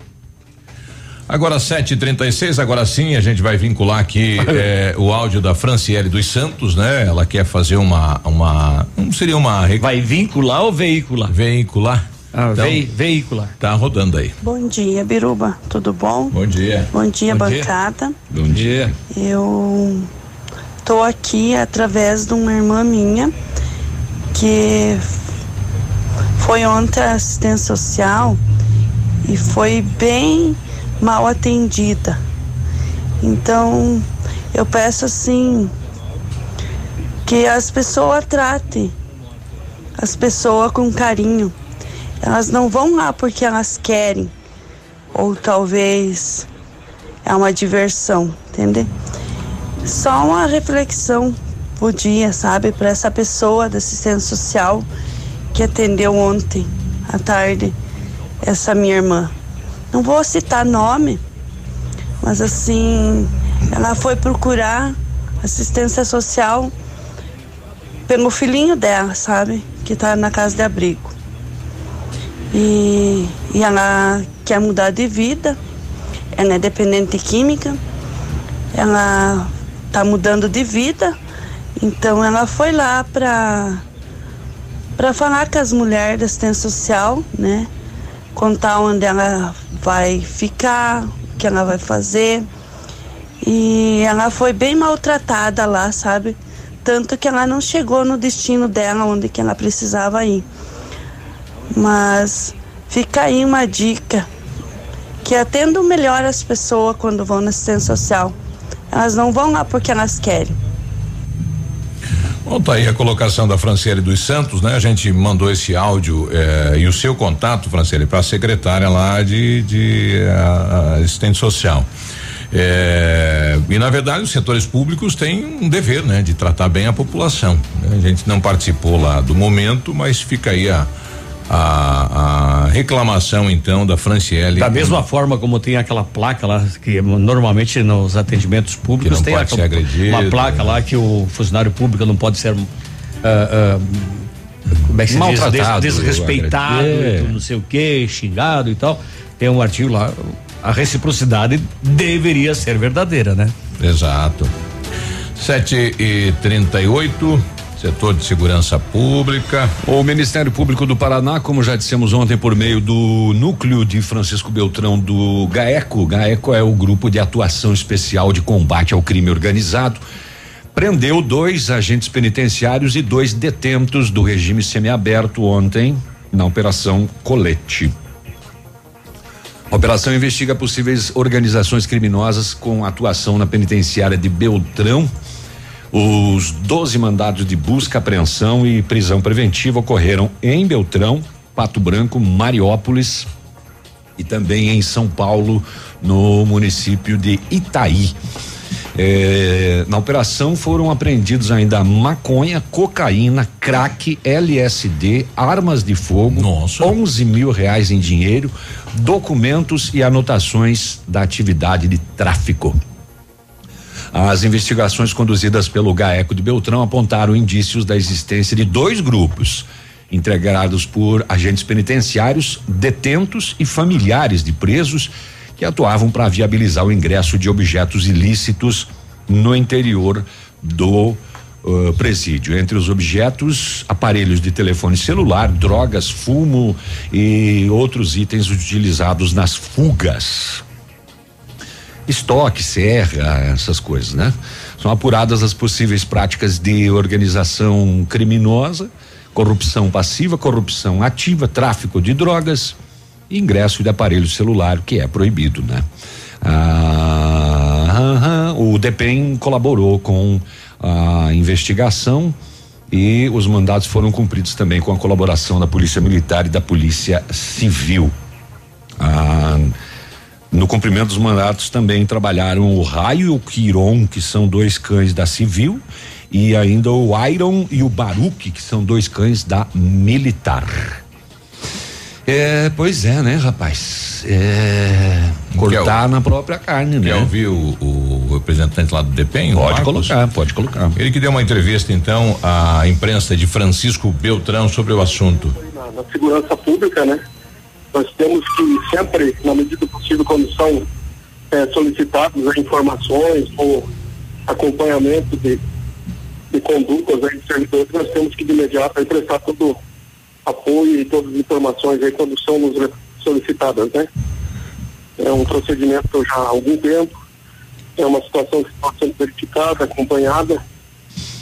Agora 7h36, agora sim a gente vai vincular aqui eh, o áudio da Franciele dos Santos, né? Ela quer fazer uma. uma não seria uma. Vai vincular ou veicular? Veicular. Ah, vei- veicular. Tá rodando aí. Bom dia, Biruba. Tudo bom? Bom dia. Bom dia, Bom dia. bancada. Bom dia. Eu tô aqui através de uma irmã minha que foi ontem à assistência social e foi bem mal atendida. Então, eu peço assim que as pessoas tratem as pessoas com carinho. Elas não vão lá porque elas querem ou talvez é uma diversão, entendeu? Só uma reflexão por dia, sabe, para essa pessoa da assistência social que atendeu ontem à tarde essa minha irmã. Não vou citar nome, mas assim, ela foi procurar assistência social pelo filhinho dela, sabe, que tá na casa de abrigo. E, e ela quer mudar de vida, ela é dependente de química, ela tá mudando de vida, então ela foi lá para para falar com as mulheres da assistência social, né? Contar onde ela vai ficar, o que ela vai fazer. E ela foi bem maltratada lá, sabe? Tanto que ela não chegou no destino dela, onde que ela precisava ir. Mas fica aí uma dica que atendam melhor as pessoas quando vão na assistência social. Elas não vão lá porque elas querem. Bom, tá aí a colocação da Franciele dos Santos, né? A gente mandou esse áudio eh, e o seu contato, Franciele, para a secretária lá de, de a- a assistente social. Eh, e na verdade os setores públicos têm um dever, né, de tratar bem a população. né? A gente não participou lá do momento, mas fica aí a, a, a reclamação então da Franciele. Da mesma forma como tem aquela placa lá, que normalmente nos atendimentos públicos tem ser agredido, uma placa lá que o funcionário público não pode ser. ah, ah, como é que se Maltratado, diz? Des- desrespeitado, agredido. não sei o que, xingado e tal. Tem um artigo lá. A reciprocidade deveria ser verdadeira, né? Exato. 7 e 38 setor de segurança pública. O Ministério Público do Paraná, como já dissemos ontem, por meio do núcleo de Francisco Beltrão do GAECO, GAECO é o grupo de atuação especial de combate ao crime organizado, prendeu dois agentes penitenciários e dois detentos do regime semiaberto ontem na Operação Colete. A operação investiga possíveis organizações criminosas com atuação na penitenciária de Beltrão. Os 12 mandados de busca, apreensão e prisão preventiva ocorreram em Beltrão, Pato Branco, Mariópolis e também em São Paulo, no município de Itaí. Eh, na operação foram apreendidos ainda maconha, cocaína, crack, LSD, armas de fogo, 11 mil reais em dinheiro, documentos e anotações da atividade de tráfico. As investigações conduzidas pelo GAECO de Beltrão apontaram indícios da existência de dois grupos, integrados por agentes penitenciários, detentos e familiares de presos que atuavam para viabilizar o ingresso de objetos ilícitos no interior do uh, presídio. Entre os objetos, aparelhos de telefone celular, drogas, fumo e outros itens utilizados nas fugas estoque, serra, essas coisas, né? São apuradas as possíveis práticas de organização criminosa, corrupção passiva, corrupção ativa, tráfico de drogas, e ingresso de aparelho celular, que é proibido, né? Ah, o DEPEN colaborou com a investigação e os mandados foram cumpridos também com a colaboração da Polícia Militar e da Polícia Civil. Ah, no cumprimento dos mandatos também trabalharam o Raio e o Quiron, que são dois cães da Civil, e ainda o Iron e o Baruque, que são dois cães da Militar. É, pois é, né, rapaz? É, cortar na própria carne, né? Quer ouvir o, o representante lá do DEPEN? Pode Marcos? colocar, pode colocar. Ele que deu uma entrevista, então, à imprensa de Francisco Beltrão sobre o assunto. na, na segurança pública, né? Nós temos que sempre, na medida do possível, quando são eh, solicitados as informações ou acompanhamento de, de condutas aí de servidores, nós temos que de imediato aí prestar todo apoio e todas as informações aí quando são nos solicitadas, né? É um procedimento já há algum tempo, é uma situação que está sendo verificada, acompanhada.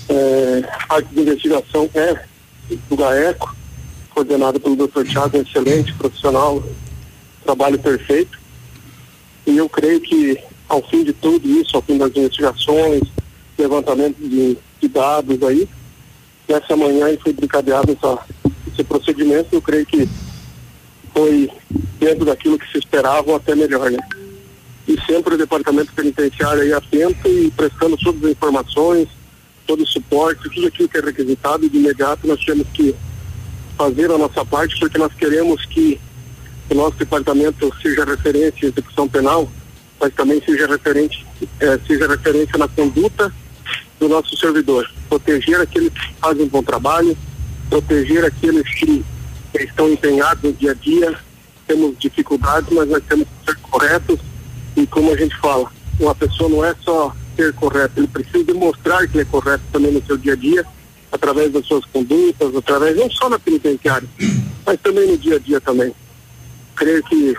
É, a investigação é do GAECO, coordenada pelo Dr. Thiago, um excelente profissional, trabalho perfeito. E eu creio que ao fim de tudo isso, ao fim das investigações, levantamento de, de dados aí, nessa manhã foi brincadeado essa, esse procedimento, eu creio que foi dentro daquilo que se esperava ou até melhor, né? E sempre o departamento penitenciário aí atento e prestando todas as informações, todo o suporte, tudo aquilo que é requisitado e de imediato nós temos que fazer a nossa parte porque nós queremos que o nosso departamento seja referência em execução penal, mas também seja referente, eh, seja referência na conduta do nosso servidor. Proteger aqueles que fazem um bom trabalho, proteger aqueles que estão empenhados no dia a dia. Temos dificuldades, mas nós temos que ser corretos e como a gente fala, uma pessoa não é só ser correto, ele precisa demonstrar que é correto também no seu dia a dia, através das suas condutas, através não só na penitenciária, mas também no dia a dia também. Creio que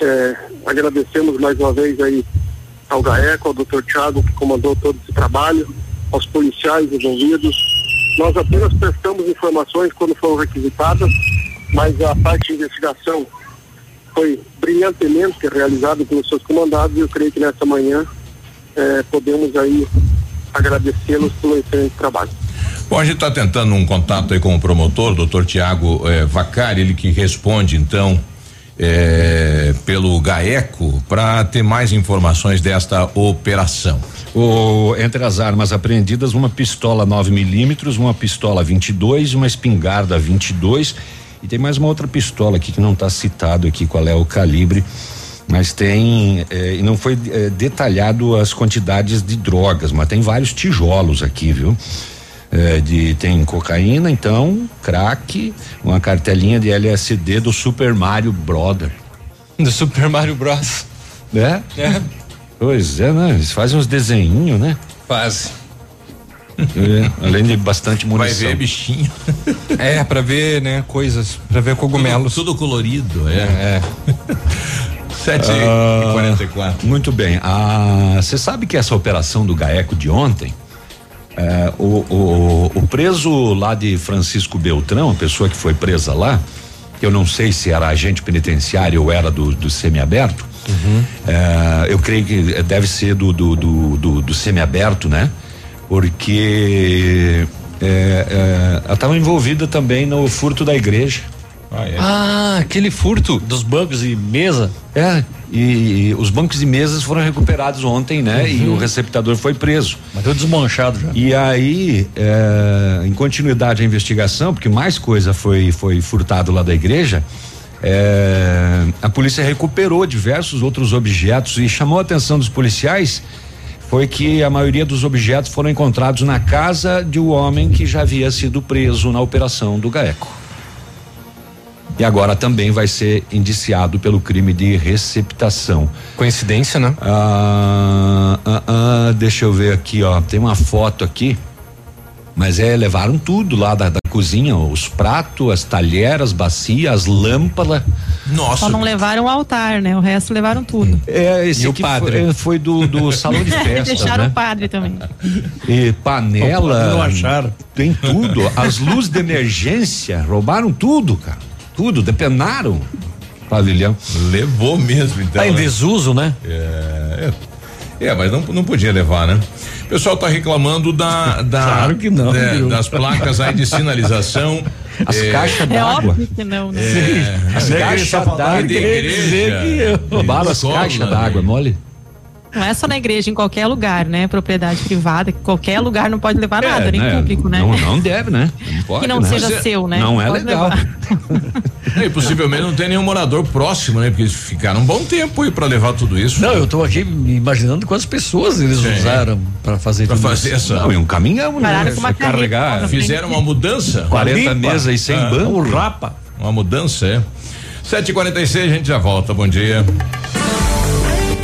é, agradecemos mais uma vez aí ao GAECO, ao doutor Tiago, que comandou todo esse trabalho, aos policiais envolvidos. Nós apenas prestamos informações quando foram requisitadas, mas a parte de investigação foi brilhantemente realizada pelos seus comandados e eu creio que nessa manhã eh, podemos aí agradecê-los pelo excelente trabalho. Bom, a gente está tentando um contato aí com o promotor, doutor Tiago eh, Vacari, ele que responde então eh, pelo GAECO para ter mais informações desta operação. O, entre as armas apreendidas, uma pistola 9 milímetros, uma pistola 22, uma espingarda 22 e tem mais uma outra pistola aqui que não está citado aqui qual é o calibre, mas tem eh, e não foi eh, detalhado as quantidades de drogas, mas tem vários tijolos aqui, viu? Eh, de tem cocaína, então crack, uma cartelinha de LSD do Super Mario Brother. Do Super Mario Bros. É? É. Pois é, né? Eles fazem uns desenhinhos, né? Faz. É, além de bastante munição. Vai ver bichinho. É, pra ver, né, coisas, pra ver cogumelos. Tudo, tudo colorido, é. É. Sete Ah, e quarenta e quatro. Muito bem. Você sabe que essa operação do GAECO de ontem, é, o, o, o preso lá de Francisco Beltrão, a pessoa que foi presa lá, que eu não sei se era agente penitenciário ou era do, do semiaberto, é, eu creio que deve ser do, do, do, do, do semiaberto, né? Porque é, é, ela estava envolvida também no furto da igreja. Ah, aquele furto dos bancos e mesa. É, e, e os bancos e mesas foram recuperados ontem, né? E Uhum. o receptador foi preso. Mas deu desmanchado já. E aí, é, em continuidade à investigação, porque mais coisa foi foi furtado lá da igreja, é, a polícia recuperou diversos outros objetos e chamou a atenção dos policiais foi que a maioria dos objetos foram encontrados na casa de um homem que já havia sido preso na operação do GAECO. E agora também vai ser indiciado pelo crime de receptação. Coincidência, né? Ah, ah, ah, deixa eu ver aqui, ó. Tem uma foto aqui. Mas é, levaram tudo lá da, da cozinha, os pratos, as talheras, as bacias, as lâmpadas. Só não levaram o altar, né? O resto levaram tudo. É, esse E o padre? Foi, foi do, do salão de festa, Deixaram né? o padre também. E panela. Não acharam. Tem tudo. As luzes de emergência, roubaram tudo, cara. Tudo, depenaram. Pavilhão. Levou mesmo, então. Tá em né? desuso, né? É, é, é, mas não, não podia levar, né? O pessoal tá reclamando da, da Claro que não, né, viu? das placas aí de sinalização. As é, caixas É d'água. óbvio que não, né? É, As caixas d'água. de igreja, Roubaram as caixas né? d'água, mole? Não é só na igreja, em qualquer lugar, né? Propriedade privada, qualquer lugar não pode levar nada, nem né? público, né? Não, não deve, né? Não pode, que não né? seja é- seu, né? Não é Pode legal. E possivelmente não tem nenhum morador próximo, né? Porque eles ficaram um bom tempo aí pra levar tudo isso. Não, eu tô aqui me imaginando quantas pessoas eles Sim. usaram pra fazer Pra tudo fazer isso. essa. Não, e um caminhão, né? Pararam com uma carregar. Fizeram uma mudança. 40 Limpa. mesas e sem Ah, banco. O rapa. Uma mudança, é. 7h46, a gente já volta. Bom dia.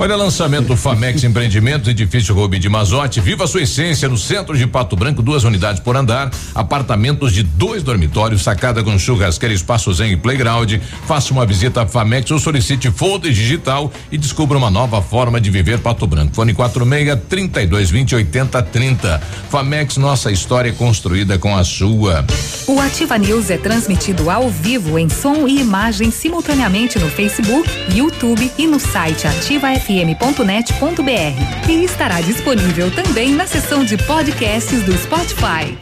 Olha, lançamento do Famex Empreendimentos, edifício Rubi de Mazote. Viva sua essência no centro de Pato Branco, duas unidades por andar, apartamentos de dois dormitórios, sacada com churrasqueira, espaço zen e playground. Faça uma visita à Famex ou solicite folder digital e descubra uma nova forma de viver Pato Branco. Fone 46 32 20 80 30. Famex, nossa história construída com a sua. O Ativa News é transmitido ao vivo em som e imagem simultaneamente no Facebook, YouTube e no site Ativa FM fm.net.br e estará disponível também na seção de podcasts do Spotify.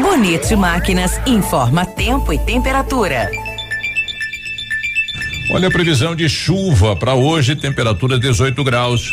Bonito Máquinas informa tempo e temperatura. Olha a previsão de chuva para hoje, temperatura 18 graus.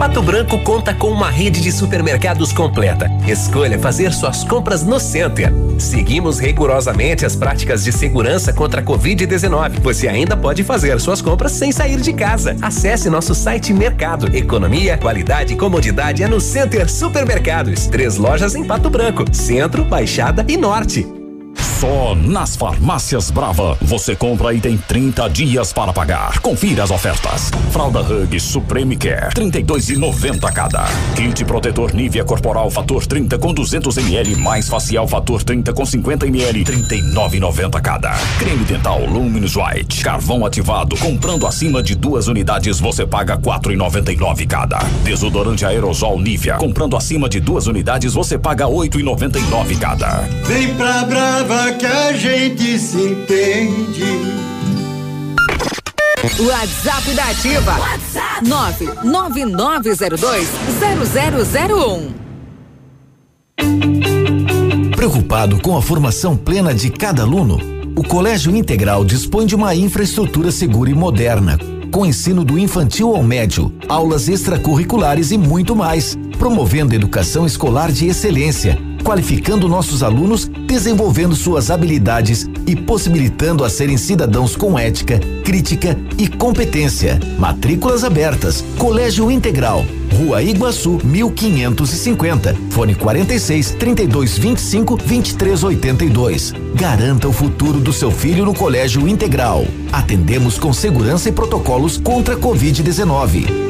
Pato Branco conta com uma rede de supermercados completa. Escolha fazer suas compras no Center. Seguimos rigorosamente as práticas de segurança contra a Covid-19. Você ainda pode fazer suas compras sem sair de casa. Acesse nosso site Mercado. Economia, qualidade e comodidade é no Center Supermercados. Três lojas em Pato Branco: Centro, Baixada e Norte. Só nas farmácias Brava você compra e tem 30 dias para pagar. Confira as ofertas. Fralda Hug Supreme Care 32,90 cada. Kit protetor Nivea Corporal Fator 30 com 200 ml mais facial Fator 30 com 50 ml 39,90 cada. Creme dental Luminous White carvão ativado comprando acima de duas unidades você paga 4,99 cada. Desodorante aerosol Nivea comprando acima de duas unidades você paga 8,99 cada. Vem pra Brava que a gente se entende. WhatsApp da Ativa. WhatsApp 999020001. Preocupado com a formação plena de cada aluno, o Colégio Integral dispõe de uma infraestrutura segura e moderna, com ensino do infantil ao médio, aulas extracurriculares e muito mais, promovendo educação escolar de excelência, qualificando nossos alunos, desenvolvendo suas habilidades e possibilitando a serem cidadãos com ética, crítica e competência. Matrículas abertas. Colégio Integral. Rua Iguaçu, 1550. Fone 46 32 25 23 82. Garanta o futuro do seu filho no Colégio Integral. Atendemos com segurança e protocolos contra a Covid-19.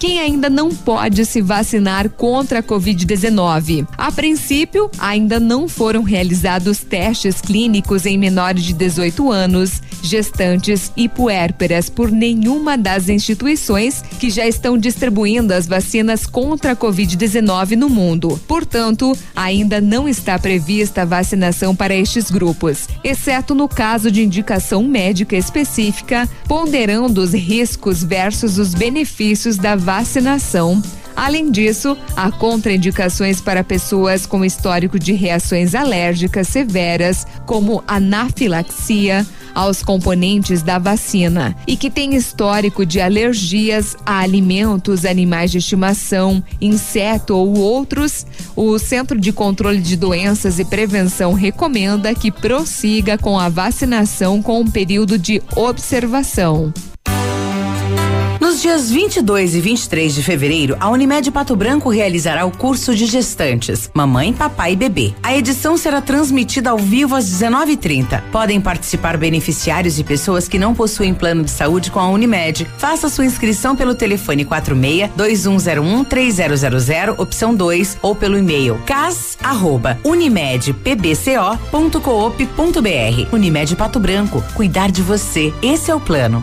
quem ainda não pode se vacinar contra a Covid-19. A princípio, ainda não foram realizados testes clínicos em menores de 18 anos, gestantes e puérperas por nenhuma das instituições que já estão distribuindo as vacinas contra a Covid-19 no mundo. Portanto, ainda não está prevista a vacinação para estes grupos, exceto no caso de indicação médica específica, ponderando os riscos versus os benefícios da vacinação vacinação. Além disso, há contraindicações para pessoas com histórico de reações alérgicas severas, como anafilaxia, aos componentes da vacina e que tem histórico de alergias a alimentos, animais de estimação, inseto ou outros, o Centro de Controle de Doenças e Prevenção recomenda que prossiga com a vacinação com um período de observação Nos dias 22 e 23 de fevereiro, a Unimed Pato Branco realizará o curso de gestantes, mamãe, papai e bebê. A edição será transmitida ao vivo às 19:30. Podem participar beneficiários e pessoas que não possuem plano de saúde com a Unimed. Faça sua inscrição pelo telefone 46 2101 3000 opção 2 ou pelo e-mail cas@unimedpbco.coop.br. Unimed Pato Branco, cuidar de você. Esse é o plano.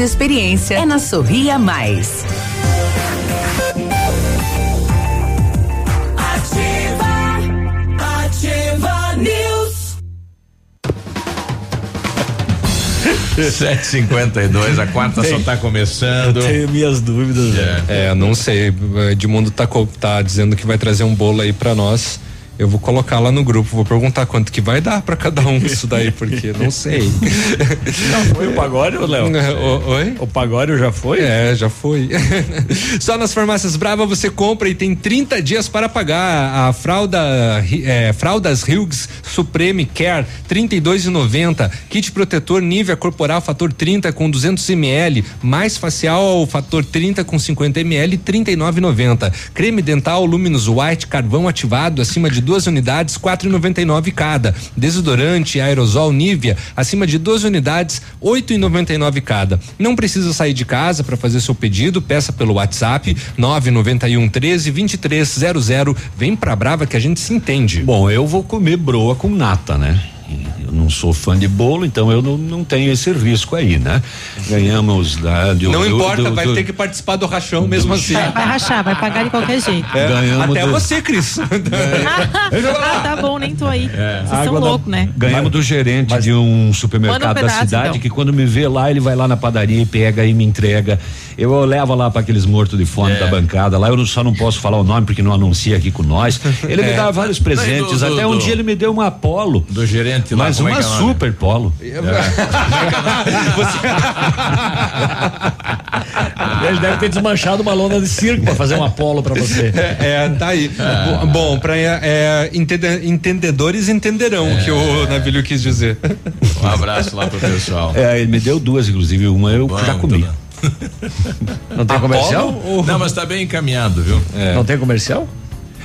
e experiência é na Sorria Mais. Ativa, ativa News. 752, a quarta só tá começando. Eu tenho minhas dúvidas. É, não sei. Edmundo tá, tá dizendo que vai trazer um bolo aí pra nós. Eu vou colocar lá no grupo, vou perguntar quanto que vai dar pra cada um isso daí, porque não sei. Já foi o pagode, Léo? O- Oi? O pagode já foi? É, já foi. Só nas farmácias Brava você compra e tem 30 dias para pagar. A fralda, é, fraldas Hughes Supreme Care 32,90. Kit protetor Nivea Corporal Fator 30 com 200 ml, mais facial Fator 30 com 50 ml 39,90. Creme dental Luminous White carvão ativado acima de duas unidades 4,99 cada. Desodorante aerosol Nivea acima de duas unidades 8,99 cada. Não precisa sair de casa para fazer seu pedido, peça pelo WhatsApp 991 13 2300. Vem pra Brava que a gente se entende. Bom, eu vou comer broa com nata, né? Eu não sou fã de bolo, então eu não, não tenho esse risco aí, né? Ganhamos da. do- Não do- importa, do- vai do- ter que participar do rachão mesmo assim. Vai, vai rachar, vai pagar de qualquer jeito. É, Ganhamos até do- você, Cris. ah, tá bom, nem tô aí. É. Vocês são loucos, né? Ganhamos do gerente de um supermercado um da pedaço, cidade então. que quando me vê lá, ele vai lá na padaria e pega e me entrega. Eu levo lá para aqueles mortos de fome É. da bancada. Lá eu só não posso falar o nome porque não anuncia aqui com nós. Ele me É. dá vários presentes. Do- do- Até um do- dia ele me deu uma Apollo. Do gerente lá, Mas é uma é super Polo. Ele deve ter desmanchado uma lona de circo pra fazer um Apolo pra você. É, tá aí. Bo- Bom, pra é, entende- entendedores entenderão o que o Navilho quis dizer. Um abraço lá pro pessoal. É, ele me deu duas, inclusive. Uma eu já comi. Não tem comercial? Não, mas tá bem encaminhado, viu? Não tem comercial?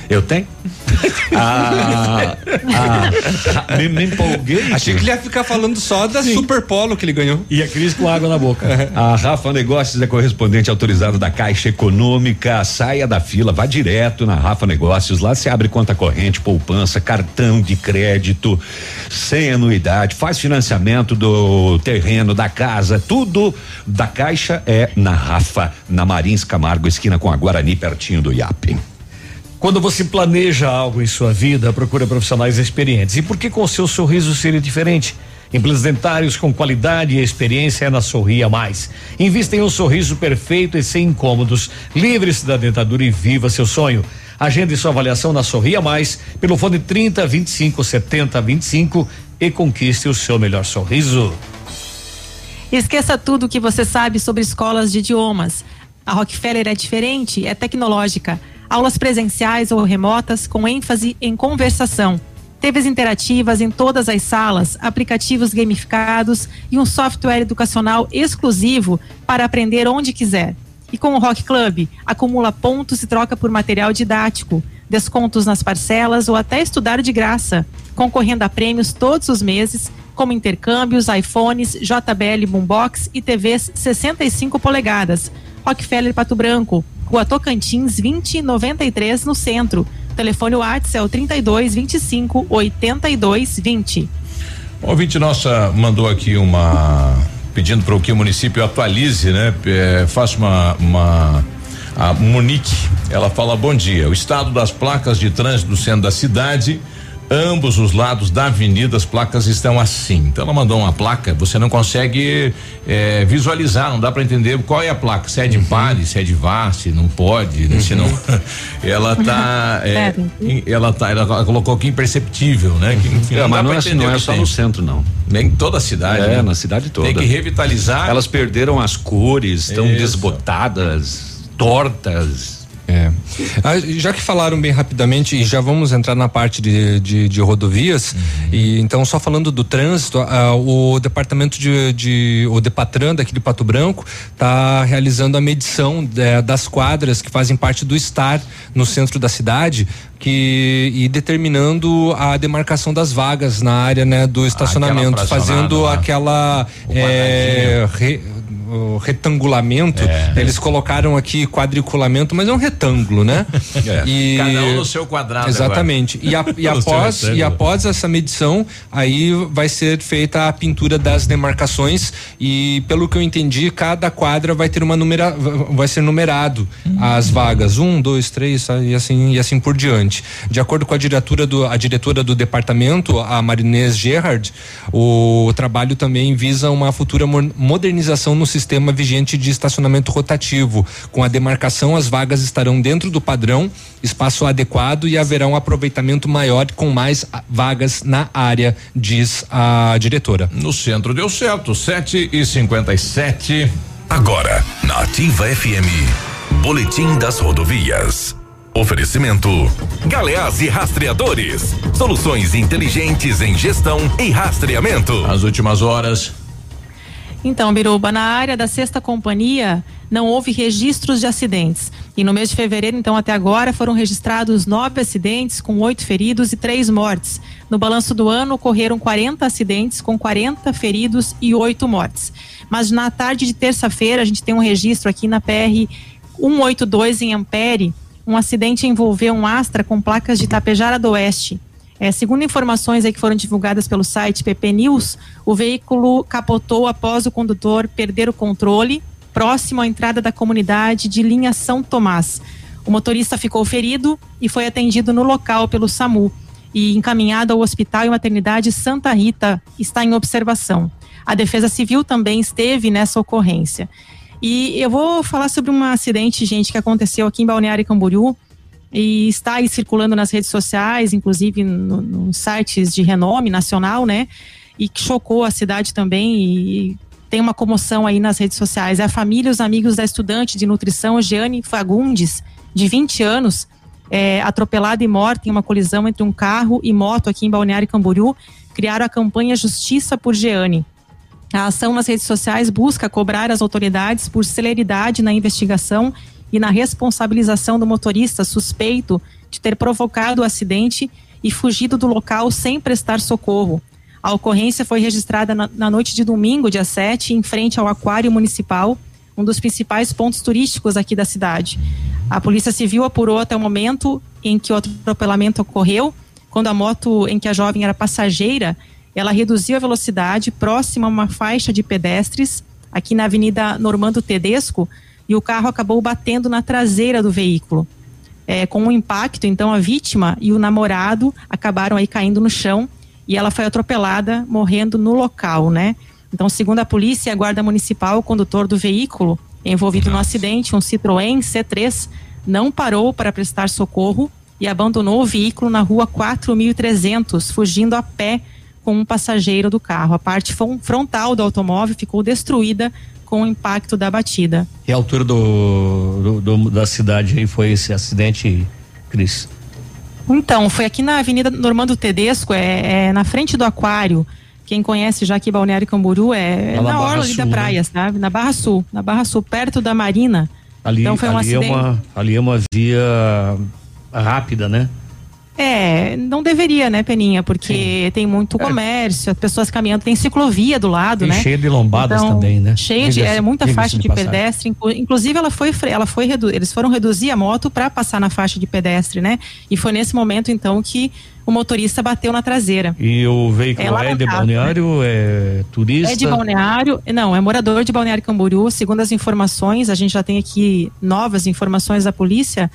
Eu tenho. Ah, ah, me, me empolguei. Achei que ele ia ficar falando só da Super Polo que ele ganhou. E a Cris com água na boca. A Rafa Negócios é correspondente autorizado da Caixa Econômica. Saia da fila, vá direto na Rafa Negócios. Lá se abre conta corrente, poupança, cartão de crédito, sem anuidade, faz financiamento do terreno, da casa, tudo da Caixa é na Rafa, na Marins Camargo, esquina com a Guarani, pertinho do IAP. Quando você planeja algo em sua vida, procura profissionais experientes. E por que com o seu sorriso seria diferente? Implantes dentários com qualidade e experiência é na Sorria Mais. Invista em um sorriso perfeito e sem incômodos. Livre-se da dentadura e viva seu sonho. Agende sua avaliação na Sorria Mais pelo fone 30 25 70 25 e conquiste o seu melhor sorriso. Esqueça tudo o que você sabe sobre escolas de idiomas. A Rockefeller é diferente, é tecnológica. Aulas presenciais ou remotas com ênfase em conversação. TVs interativas em todas as salas, aplicativos gamificados e um software educacional exclusivo para aprender onde quiser. E com o Rock Club, acumula pontos e troca por material didático, descontos nas parcelas ou até estudar de graça, concorrendo a prêmios todos os meses, como intercâmbios, iPhones, JBL Boombox e TVs 65 polegadas. Rockefeller Pato Branco, Rua Tocantins 2093 no centro. Telefone WhatsApp é o 32 25 82 20. O ouvinte nossa mandou aqui uma. pedindo para que o município atualize, né? É, faça uma. uma a Monique, ela fala: bom dia. O estado das placas de trânsito do centro da cidade ambos os lados da avenida as placas estão assim. Então ela mandou uma placa, você não consegue eh, visualizar, não dá para entender qual é a placa, se é de pare, se é de vá, se não pode, né, se não. ela tá, eh, em- ela tá, ela colocou aqui imperceptível, né? Que, enfim, É, não mas dá não pra é, entender não é só tem. no centro, não. Nem em toda a cidade. É, né? na cidade toda. Tem que revitalizar. Elas perderam as cores, estão desbotadas, tortas. É. Ah, já que falaram bem rapidamente e já vamos entrar na parte de, de, de rodovias e então só falando do trânsito, ah, o departamento de, de o Depatran daqui de Pato Branco está realizando a medição eh, das quadras que fazem parte do estar no centro da cidade que e determinando a demarcação das vagas na área né do estacionamento, fazendo lá. aquela eh, re- retangulamento, É. eles colocaram aqui quadriculamento, mas é um retângulo, né? É, cada um no seu quadrado Exatamente. E, a- e após, e após essa medição, aí vai ser feita a pintura das demarcações e pelo que eu entendi, cada quadra vai ter uma numera, vai ser numerado as vagas, um, dois, três e assim e assim por diante. De acordo com a diretora do a diretora do departamento, a Marinês Gerhard, o trabalho também visa uma futura mo- modernização no sistema vigente de estacionamento rotativo. Com a demarcação, as vagas estarão dentro do padrão, espaço adequado e haverá um aproveitamento maior com mais vagas na área, diz a diretora. No centro deu certo, 7 e 57 Agora, na Ativa FM, Boletim das Rodovias. Oferecimento: Galeás e Rastreadores. Soluções inteligentes em gestão e rastreamento. As últimas horas. Então, Biruba, na área da sexta companhia não houve registros de acidentes. E no mês de fevereiro, então, até agora, foram registrados nove acidentes com oito feridos e três mortes. No balanço do ano, ocorreram 40 acidentes com 40 feridos e oito mortes. Mas na tarde de terça-feira, a gente tem um registro aqui na PR 182 em Ampere. Um acidente envolveu um Astra com placas de Tapejara do Oeste. É, segundo informações que foram divulgadas pelo site PP News, o veículo capotou após o condutor perder o controle próximo à entrada da comunidade de linha São Tomás. O motorista ficou ferido e foi atendido no local pelo SAMU e encaminhado ao Hospital e Maternidade Santa Rita, está em observação. A Defesa Civil também esteve nessa ocorrência. E eu vou falar sobre um acidente, gente, que aconteceu aqui em Balneário Camboriú e está circulando nas redes sociais, inclusive no- nos sites de renome nacional, né? E que chocou a cidade também e tem uma comoção aí nas redes sociais. É a família e os amigos da estudante de nutrição Jeane Fagundes, de 20 anos, é, atropelada e morta em uma colisão entre um carro e moto aqui em Balneário Camboriú, criaram a campanha Justiça por Jeane. A ação nas redes sociais busca cobrar as autoridades por celeridade na investigação e na responsabilização do motorista suspeito de ter provocado o acidente e fugido do local sem prestar socorro. A ocorrência foi registrada na, noite de domingo, dia 7, em frente ao Aquário Municipal, um dos principais pontos turísticos aqui da cidade. A Polícia Civil apurou até o momento em que o atropelamento ocorreu, quando a moto em que a jovem era passageira, ela reduziu a velocidade próxima a uma faixa de pedestres, aqui na Avenida Normando Tedesco, e o carro acabou batendo na traseira do veículo. É, com um impacto, então, a vítima e o namorado acabaram aí caindo no chão e ela foi atropelada, morrendo no local, né? Então, segundo a polícia e a guarda municipal, o condutor do veículo envolvido no acidente, um Citroën C3, não parou para prestar socorro e abandonou o veículo na rua 4300, fugindo a pé com um passageiro do carro. A parte fron- frontal do automóvel ficou destruída com o impacto da batida. E a altura do, do- do- da cidade aí foi esse acidente, Cris? Então, foi aqui na Avenida Normando Tedesco, é, é na frente do aquário. Quem conhece já aqui Balneário Camboriú é, é Lá na na orla ali da Sul, né? praia, sabe? Na Barra Sul, na Barra Sul, perto da Marina. Ali, então foi um ali, é acidente. uma, ali é uma via rápida, né? É, não deveria, né, Peninha? Porque tem muito comércio, as pessoas caminhando, tem ciclovia do lado, É. Tem né? cheio de lombadas Então, também, né? Cheio de, é muita faixa de de, pedestre. inclu- Inclusive, ela foi, ela foi eles foram reduzir a moto para passar na faixa de pedestre, né? E foi nesse momento, então, que o motorista bateu na traseira. E o veículo É é, de balneário, é turista? É de Balneário, não, é morador de Balneário Camboriú. Segundo as informações, a gente já tem aqui novas informações da polícia.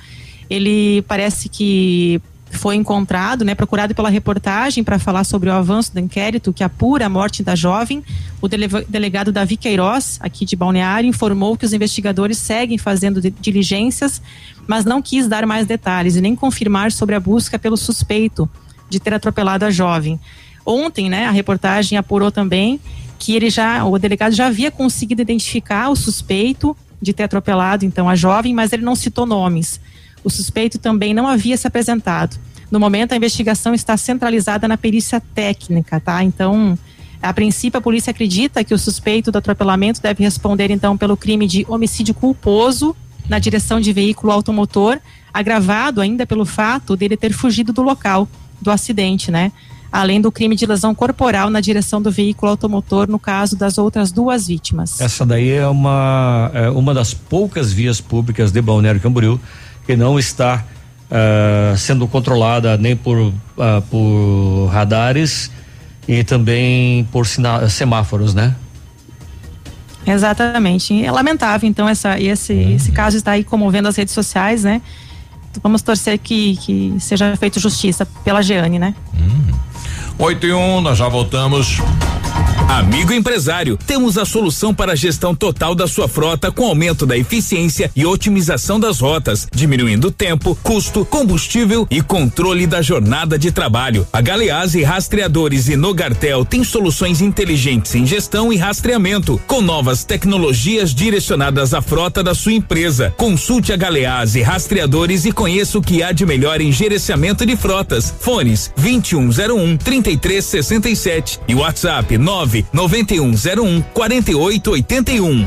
Ele parece que foi encontrado, né, procurado pela reportagem para falar sobre o avanço do inquérito que apura a morte da jovem. O dele delegado Davi Queiroz, aqui de Balneário, informou que os investigadores seguem fazendo diligências, mas não quis dar mais detalhes e nem confirmar sobre a busca pelo suspeito de ter atropelado a jovem. Ontem, né, a reportagem apurou também que ele já, o delegado já havia conseguido identificar o suspeito de ter atropelado então a jovem, mas ele não citou nomes. O suspeito também não havia se apresentado. No momento, a investigação está centralizada na perícia técnica, tá? Então, a princípio, a polícia acredita que o suspeito do atropelamento deve responder, então, pelo crime de homicídio culposo na direção de veículo automotor, agravado ainda pelo fato dele ter fugido do local do acidente, né? Além do crime de lesão corporal na direção do veículo automotor, no caso das outras duas vítimas. Essa daí é uma, é uma das poucas vias públicas de Balneário Camboriú que não está uh, sendo controlada nem por, uh, por radares e também por semáforos, né? Exatamente. É lamentável, então, essa, esse, uhum. esse caso está aí comovendo as redes sociais, né? Vamos torcer que, que seja feita justiça pela Geane, né? Uhum. 8 e 1, nós já voltamos. Amigo empresário, temos a solução para a gestão total da sua frota com aumento da eficiência e otimização das rotas, diminuindo tempo, custo, combustível e controle da jornada de trabalho. A Galeazzi Rastreadores e Nogartel tem soluções inteligentes em gestão e rastreamento, com novas tecnologias direcionadas à frota da sua empresa. Consulte a Galeazzi Rastreadores e conheça o que há de melhor em gerenciamento de frotas. Fones 2101 3367 e WhatsApp 9 9101 4881.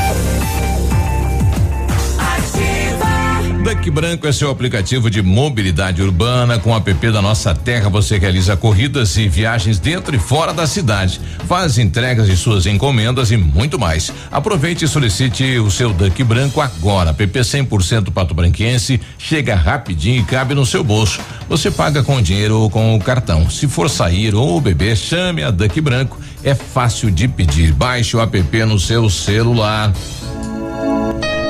Duck Branco é seu aplicativo de mobilidade urbana. Com o app da Nossa Terra, você realiza corridas e viagens dentro e fora da cidade. Faz entregas de suas encomendas e muito mais. Aproveite e solicite o seu Duck Branco agora. App 100% pato branquense, chega rapidinho e cabe no seu bolso. Você paga com dinheiro ou com o cartão. Se for sair ou beber, chame a Duck Branco. É fácil de pedir. Baixe o app no seu celular.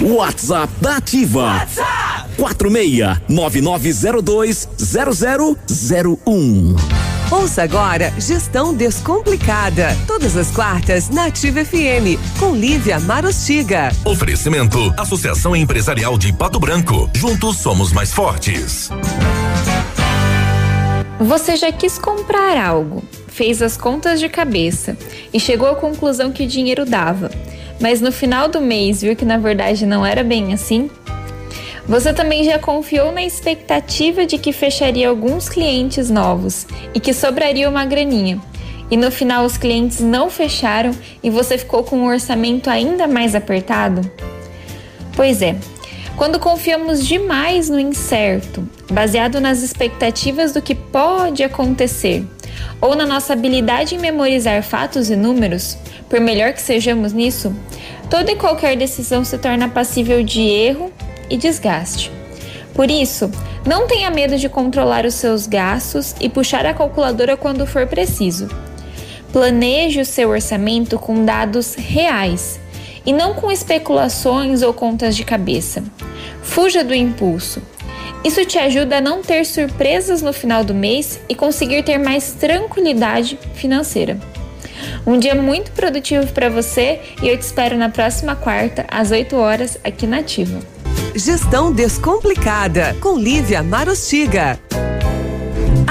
WhatsApp da Ativa. WhatsApp 46 9902 0001. Ouça agora Gestão Descomplicada. Todas as quartas na Ativa FM, com Lívia Marostiga. Oferecimento: Associação Empresarial de Pato Branco. Juntos somos mais fortes. Você já quis comprar algo, fez as contas de cabeça e chegou à conclusão que o dinheiro dava, mas no final do mês viu que na verdade não era bem assim? Você também já confiou na expectativa de que fecharia alguns clientes novos e que sobraria uma graninha. E no final os clientes não fecharam e você ficou com um orçamento ainda mais apertado? Pois é, quando confiamos demais no incerto, baseado nas expectativas do que pode acontecer, ou na nossa habilidade em memorizar fatos e números, por melhor que sejamos nisso, toda e qualquer decisão se torna passível de erro e desgaste. Por isso, não tenha medo de controlar os seus gastos e puxar a calculadora quando for preciso. Planeje o seu orçamento com dados reais e não com especulações ou contas de cabeça. Fuja do impulso. Isso te ajuda a não ter surpresas no final do mês e conseguir ter mais tranquilidade financeira. Um dia muito produtivo para você e eu te espero na próxima quarta, às 8 horas, aqui na Ativa. Gestão Descomplicada, com Lívia Marostiga.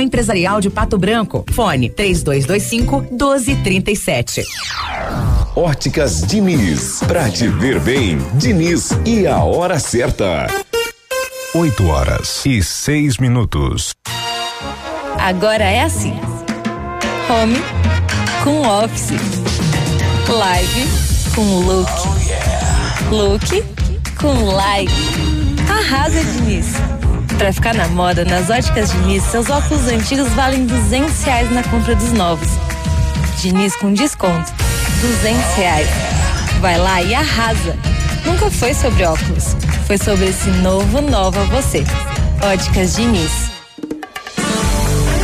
Empresarial de Pato Branco. Fone 3225 1237. Óticas Diniz, pra te ver bem, Diniz e a hora certa. 8 horas e 6 minutos. Agora é assim: home com office, live com look, look com live. Arrasa, Diniz. Pra ficar na moda, nas óticas Diniz, seus óculos antigos valem 200 reais na compra dos novos. Diniz com desconto, 200 reais. Vai lá e arrasa. Nunca foi sobre óculos, foi sobre esse novo Nova Você. Óticas Diniz.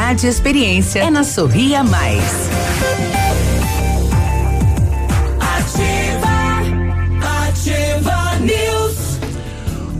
e experiência é na Sorria Mais. Ativa, ativa News.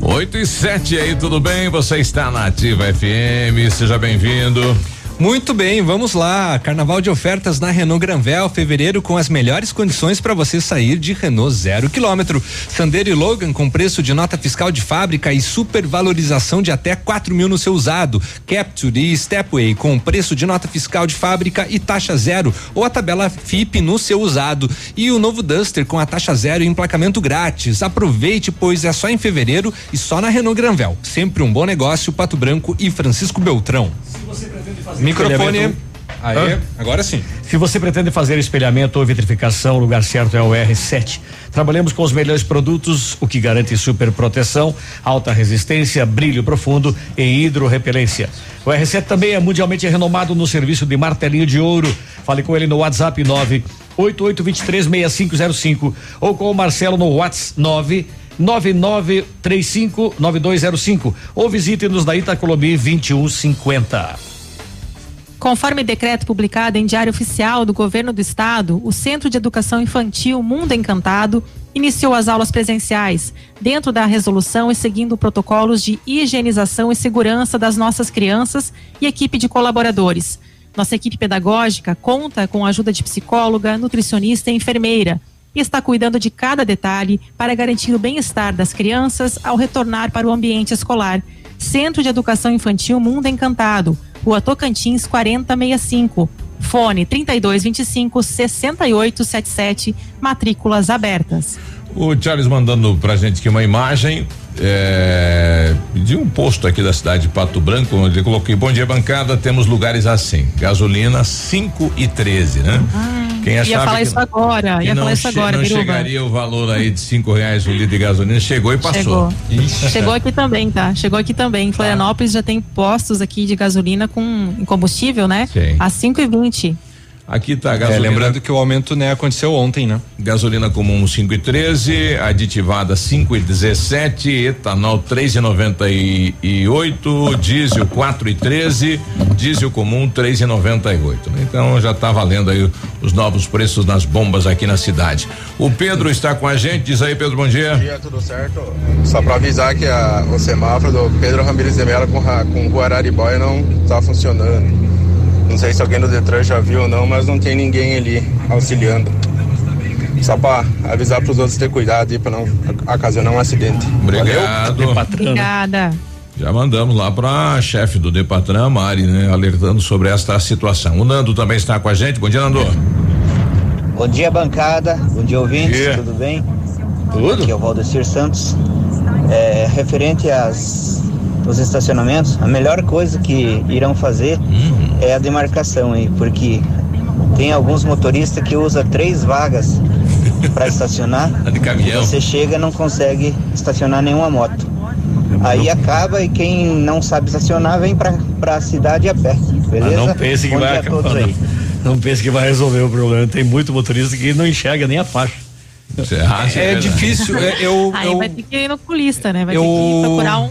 8 e 7 aí, tudo bem? Você está na Ativa FM, seja bem-vindo. Muito bem, vamos lá. Carnaval de ofertas na Renault Granvel, fevereiro com as melhores condições para você sair de Renault zero quilômetro. Sandero e Logan com preço de nota fiscal de fábrica e supervalorização de até 4 mil no seu usado. Capture e Stepway com preço de nota fiscal de fábrica e taxa zero ou a tabela FIP no seu usado. E o novo Duster com a taxa zero e emplacamento grátis. Aproveite, pois é só em fevereiro e só na Renault Granvel. Sempre um bom negócio, Pato Branco e Francisco Beltrão. Microfone. espelhamento- Aí, Hã? agora sim. Se você pretende fazer espelhamento ou vitrificação, o lugar certo é o R7. Trabalhamos com os melhores produtos, o que garante super proteção, alta resistência, brilho profundo e hidrorrepelência. O R7 também é mundialmente renomado no serviço de martelinho de ouro. Fale com ele no WhatsApp 9 88236505 ou com o Marcelo no WhatsApp 9 99359205 ou visite-nos na Itacolomi 2150. Conforme decreto publicado em Diário Oficial do Governo do Estado, o Centro de Educação Infantil Mundo Encantado iniciou as aulas presenciais, dentro da resolução e seguindo protocolos de higienização e segurança das nossas crianças e equipe de colaboradores. Nossa equipe pedagógica conta com a ajuda de psicóloga, nutricionista e enfermeira e está cuidando de cada detalhe para garantir o bem-estar das crianças ao retornar para o ambiente escolar. Centro de Educação Infantil Mundo Encantado, Rua Tocantins 4065. Fone 3225 6877, matrículas abertas. O Charles mandando pra gente aqui uma imagem é, de um posto aqui da cidade de Pato Branco, onde eu coloquei, bom dia bancada, temos lugares assim, gasolina 5 e 13, né? Quem ia achava falar que, isso agora, que ia falar isso agora, não Biruba. chegaria o valor aí de cinco reais o litro de gasolina, chegou e passou. Chegou. Chegou aqui também, tá? Chegou aqui também. Em Florianópolis já tem postos aqui de gasolina com combustível, né? Sim. A 5,20. Aqui tá a É, gasolina. lembrando que o aumento né, aconteceu ontem, né? Gasolina comum 5 e 13, aditivada 5 e 17, etanol 3 e 98, diesel 4 e 13, diesel comum 3 e 98. Né? Então já tá valendo aí os novos preços nas bombas aqui na cidade. O Pedro está com a gente, diz aí Pedro, bom dia. Bom dia, tudo certo? Só para avisar que a- o semáforo do Pedro Ramires de Mello com, com Rua Araribóia não tá funcionando. Não sei se alguém do Detran já viu ou não, mas não tem ninguém ali auxiliando. Só para avisar para os outros ter cuidado aí para não ocasionar um acidente. Obrigado. Obrigada. Já mandamos lá para chefe do Depatran, Mari, né, alertando sobre esta situação. O Nando também está com a gente. Bom dia, Nando. Bom dia, bancada. Bom dia, ouvintes. dia. Tudo bem? Tudo. Aqui é o Valdecir Santos. É, referente às, aos estacionamentos, a melhor coisa que irão fazer Uhum. É a demarcação aí, porque tem alguns motoristas que usam três vagas para estacionar. De caminhão. Você chega e não consegue estacionar nenhuma moto. Aí acaba e quem não sabe estacionar vem pra, pra cidade a pé. Beleza? Mas não pense que Bom vai a acabar. Não, não pense que vai resolver o problema. Tem muito motorista que não enxerga nem a faixa. É difícil, é, eu, Aí eu, vai ter que ir no oculista, né? Vai eu- ter que procurar um.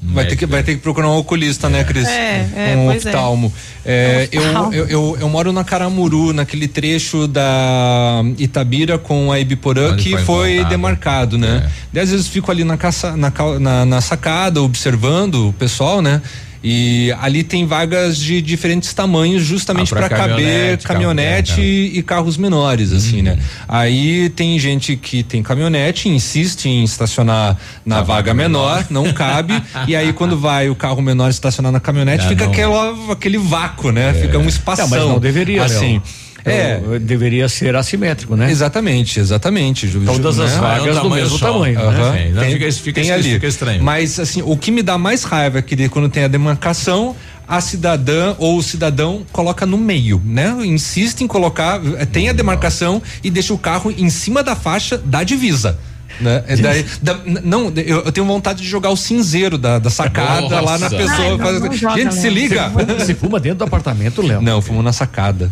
Vai ter, que, vai ter que procurar um oculista, né, Cris? É, é, um é. oftalmo. É, eu, oftalmo. eu, eu, eu moro na Caramuru, naquele trecho da Itabira com a Ibiporã Onde que foi demarcado, né? Dez vezes fico ali na, caça, na, cal- na, na sacada observando o pessoal, né? E ali tem vagas de diferentes tamanhos, justamente Ah, para caber caminhonete, carro caminhonete grande, e, e carros menores, assim, né? Aí tem gente que tem caminhonete, insiste em estacionar na vaga menor, não cabe, e aí quando vai o carro menor estacionar na caminhonete, Já fica não. aquela, aquele vácuo, né? Fica um espação. Não, mas não deveria, assim. Léo. É, deveria ser assimétrico, né? Exatamente, exatamente. Ju- Todas as né? vagas É um do mesmo só. tamanho. né? Sim, não Tem, fica- fica tem ali. fica estranho. Mas assim, o que me dá mais raiva é que quando tem a demarcação, a cidadã ou o cidadão coloca no meio, né? Insiste em colocar, eh, tem a demarcação e deixa o carro em cima da faixa da divisa. Né? É daí- da- não, eu, eu tenho vontade de jogar o cinzeiro da, da sacada lá na Nossa. pessoa. Ai, não, não joga, Gente, se liga! Você fuma- você fuma dentro do apartamento, Léo? Não, fumou na sacada.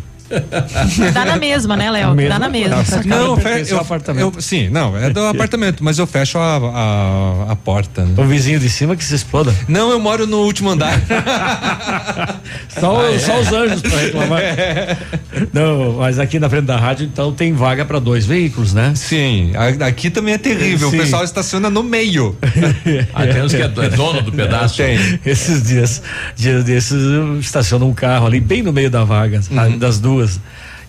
Dá na mesma, né, Léo? Dá na mesma. Não, ao eu, apartamento. eu- sim, não, é do apartamento, mas eu fecho a, a, a porta. Né? O vizinho de cima que se exploda. Não, eu moro no último andar. Só, Ah, é? só os anjos pra reclamar. Não, mas aqui na frente da rádio, então, tem vaga para dois veículos, né? Sim, aqui também é terrível. Sim. O pessoal estaciona no meio. Ah, tem uns que é é dono do pedaço. Tem. Esses dias, dias desses, eu estaciono um carro ali bem no meio da vaga, Uhum. das duas.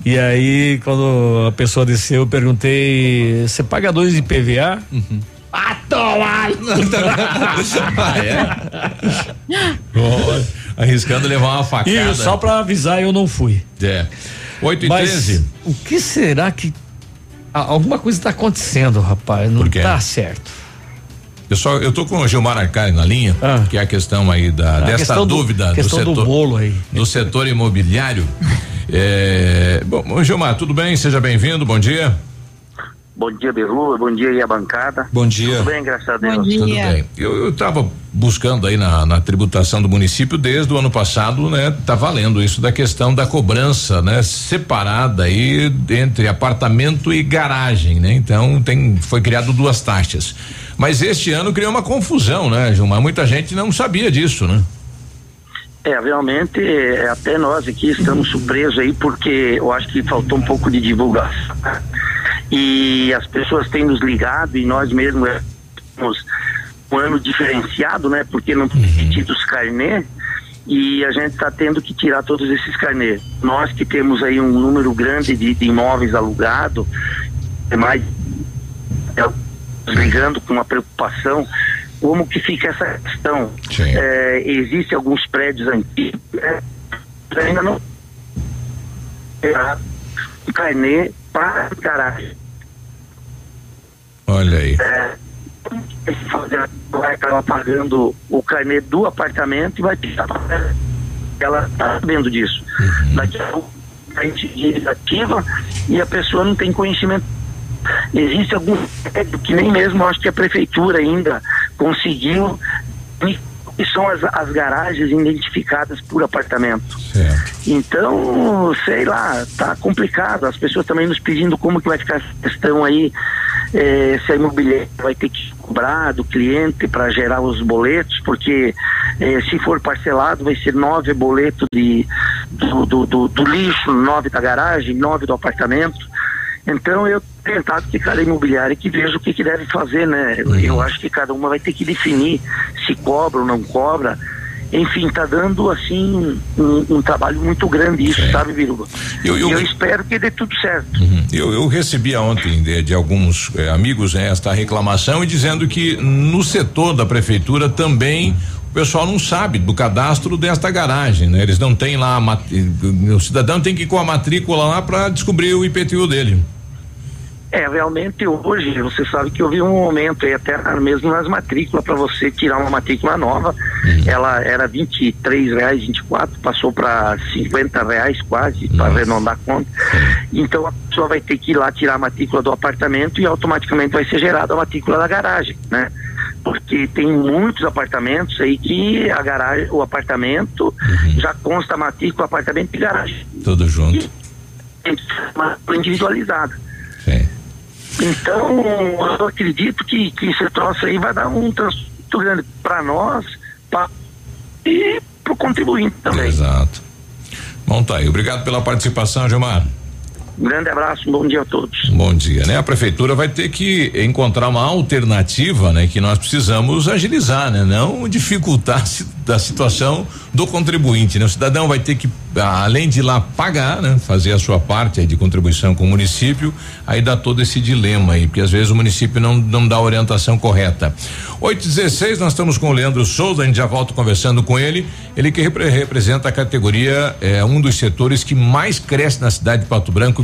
E aí, quando a pessoa desceu, eu perguntei: você paga dois de PVA? Uhum. Ah, toma! Ah, é? Arriscando levar uma facada. E só pra avisar, eu não fui. É. 8 e Mas 13. o que será que. Ah, alguma coisa está acontecendo, rapaz. Não Por quê? tá certo. Eu só, eu tô com o Gilmar Arcari na linha, que é a questão aí da, A dessa questão do- dúvida questão do setor, bolo aí. do setor imobiliário. É, bom, Gilmar, tudo bem? Seja bem-vindo, bom dia. Bom dia, Berlu. Bom dia aí a bancada. Bom dia. Tudo bem, graças a Deus. Tudo bem. Eu estava buscando aí na, na tributação do município desde o ano passado, né? Tá valendo isso da questão da cobrança, né? Separada aí entre apartamento e garagem, né? Então tem foi criado duas taxas. Mas este ano criou uma confusão, né, Gilmar? Muita gente não sabia disso, né? É, realmente, é, até nós aqui estamos surpresos aí, porque eu acho que faltou um pouco de divulgação. E as pessoas têm nos ligado e nós mesmos é, temos um ano diferenciado, né? Porque não tem tido os carnê e a gente está tendo que tirar todos esses carnês. Nós que temos aí um número grande de, de imóveis alugados, é mais é, ligando com uma preocupação como que fica essa questão. É, Existem alguns prédios antigos, né, que ainda não um carnê para garagem. Olha aí. É, vai acabar pagando o carnê do apartamento e vai tirar ela está sabendo disso. Daqui a pouco a gente desativa e a pessoa não tem conhecimento. Existe algum que nem mesmo acho que a prefeitura ainda conseguiu que são as, as garagens identificadas por apartamento. Então, sei lá, tá complicado. As pessoas também nos pedindo como que vai ficar essa questão aí, eh, se a imobiliária vai ter que cobrar do cliente para gerar os boletos, porque eh, se for parcelado vai ser nove boletos de, do, do, do- do lixo, nove da garagem, nove do apartamento. Então eu tenho tentado que cada imobiliária que veja o que, que deve fazer, né? Eu acho que cada uma vai ter que definir se cobra ou não cobra. enfim, tá dando assim um, um trabalho muito grande isso, sabe, Viruba? Eu, eu, eu espero que dê tudo certo. Uhum. Eu, eu recebi ontem de, de alguns eh, amigos né, esta reclamação e dizendo que no setor da prefeitura também o pessoal não sabe do cadastro desta garagem, né? Eles não têm lá, o cidadão tem que ir com a matrícula lá para descobrir o IPTU dele. É, realmente hoje, você sabe que houve um momento aí, até mesmo nas matrículas, para você tirar uma matrícula nova, ela era 23 reais, 24, passou para 50 reais quase, para arredondar a conta. Então a pessoa vai ter que ir lá tirar a matrícula do apartamento e automaticamente vai ser gerada a matrícula da garagem, né? Porque tem muitos apartamentos aí que a garagem, o apartamento já consta a matrícula, apartamento e garagem. Tudo junto. Tem que ser uma matrícula individualizada. Então, eu acredito que, que esse troço aí vai dar um transtorno grande para nós pra, e para o contribuinte também. Exato. Bom, tá aí. Obrigado pela participação, Gilmar. Um grande abraço, bom dia a todos. Bom dia, né? A prefeitura vai ter que encontrar uma alternativa, né? Que nós precisamos agilizar, né? Não dificultar a situação do contribuinte, né? O cidadão vai ter que, ah, além de lá pagar, né? Fazer a sua parte de contribuição com o município, aí dá todo esse dilema aí, porque às vezes o município não, não dá a orientação correta. 816, nós estamos com o Leandro Souza, a gente já volta conversando com ele. Ele que repre- representa a categoria, é um dos setores que mais cresce na cidade de Pato Branco,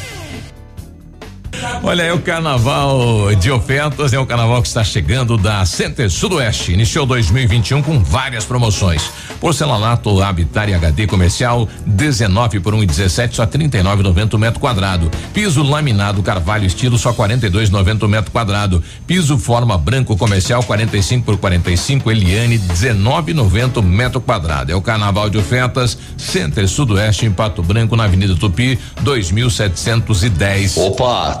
Olha, é o carnaval de ofertas, é o carnaval que está chegando da Center Sudoeste. Iniciou 2021 com várias promoções. Porcelanato Habitat HD comercial 19 por 1,17 só 39,90 metro quadrado. Piso laminado Carvalho estilo só 42,90 metro quadrado. Piso forma branco comercial 45 por 45 Eliane 19,90 metro quadrado. É o carnaval de ofertas Center Sudoeste em Pato Branco na Avenida Tupi 2710. Opa,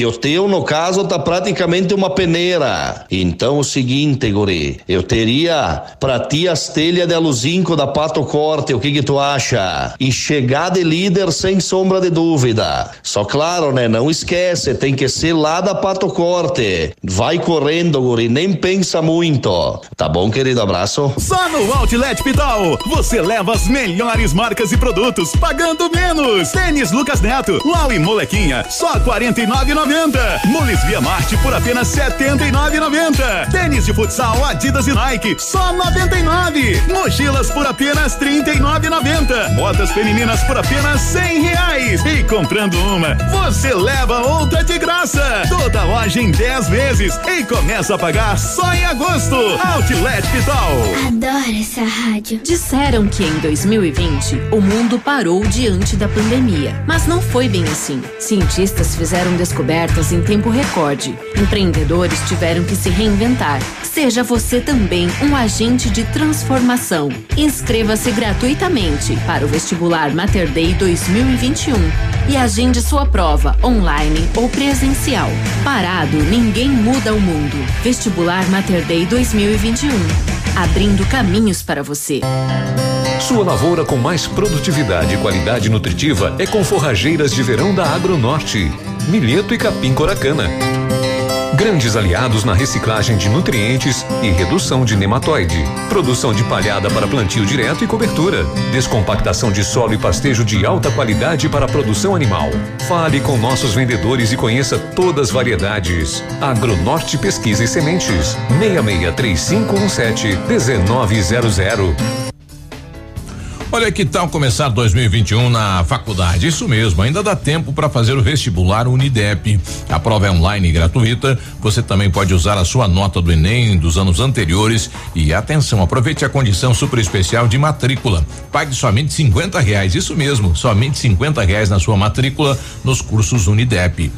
que o teu, no caso, tá praticamente uma peneira. Então, o seguinte, guri, eu teria pra ti as telhas de aluzinco da Pato Corte, o que que tu acha? E chegar de líder sem sombra de dúvida. Só claro, né? Não esquece, tem que ser lá da Pato Corte. Vai correndo, guri, nem pensa muito. Tá bom, querido? Abraço. Só no Outlet Pitol você leva as melhores marcas e produtos pagando menos. Tênis Lucas Neto, Lau e Molequinha, só R$ 49,90. Mules Via Marte por apenas R$ 79,90. Tênis de futsal Adidas e Nike, só R$ 99. Mochilas por apenas R$ 39,90. Botas femininas por apenas 100 reais. E comprando uma, você leva outra de graça. Toda loja em 10 vezes e começa a pagar só em agosto. Outlet Pitol. Adoro essa rádio. Disseram que em 2020 o mundo parou diante da pandemia, mas não foi bem assim. Cientistas fizeram descobertas em tempo recorde. Empreendedores tiveram que se reinventar. Seja você também um agente de transformação. Inscreva-se gratuitamente para o vestibular Mater Day 2021 e agende sua prova online ou presencial. Parado, ninguém muda o mundo. Vestibular Mater Day 2021. Abrindo caminhos para você. Sua lavoura com mais produtividade e qualidade nutritiva é com forrageiras de verão da Agronorte, milheto e capim coracana. Grandes aliados na reciclagem de nutrientes e redução de nematóide. Produção de palhada para plantio direto e cobertura. Descompactação de solo e pastejo de alta qualidade para produção animal. Fale com nossos vendedores e conheça todas as variedades. Agronorte Pesquisa e Sementes. 663517 1900. Olha que tal começar 2021 na faculdade? Isso mesmo, ainda dá tempo para fazer o vestibular Unidep. A prova é online e gratuita. Você também pode usar a sua nota do Enem dos anos anteriores. E atenção, aproveite a condição super especial de matrícula. Pague somente 50 reais. Isso mesmo, somente 50 reais na sua matrícula nos cursos Unidep.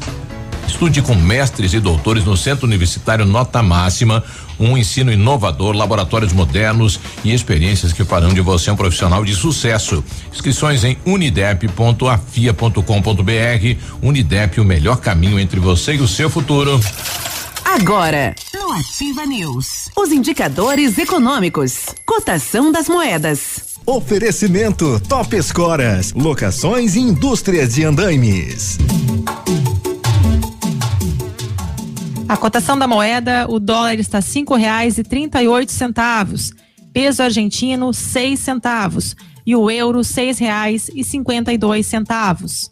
Estude com mestres e doutores no Centro Universitário Nota Máxima, um ensino inovador, laboratórios modernos e experiências que farão de você um profissional de sucesso. Inscrições em unidep.afia.com.br. Unidep, o melhor caminho entre você e o seu futuro. Agora, no Ativa News, os indicadores econômicos, cotação das moedas. Oferecimento Top Escoras, locações e indústrias de andaimes. A cotação da moeda, o dólar está R$ 5,38, peso argentino R$ centavos e o euro R$ 6,52.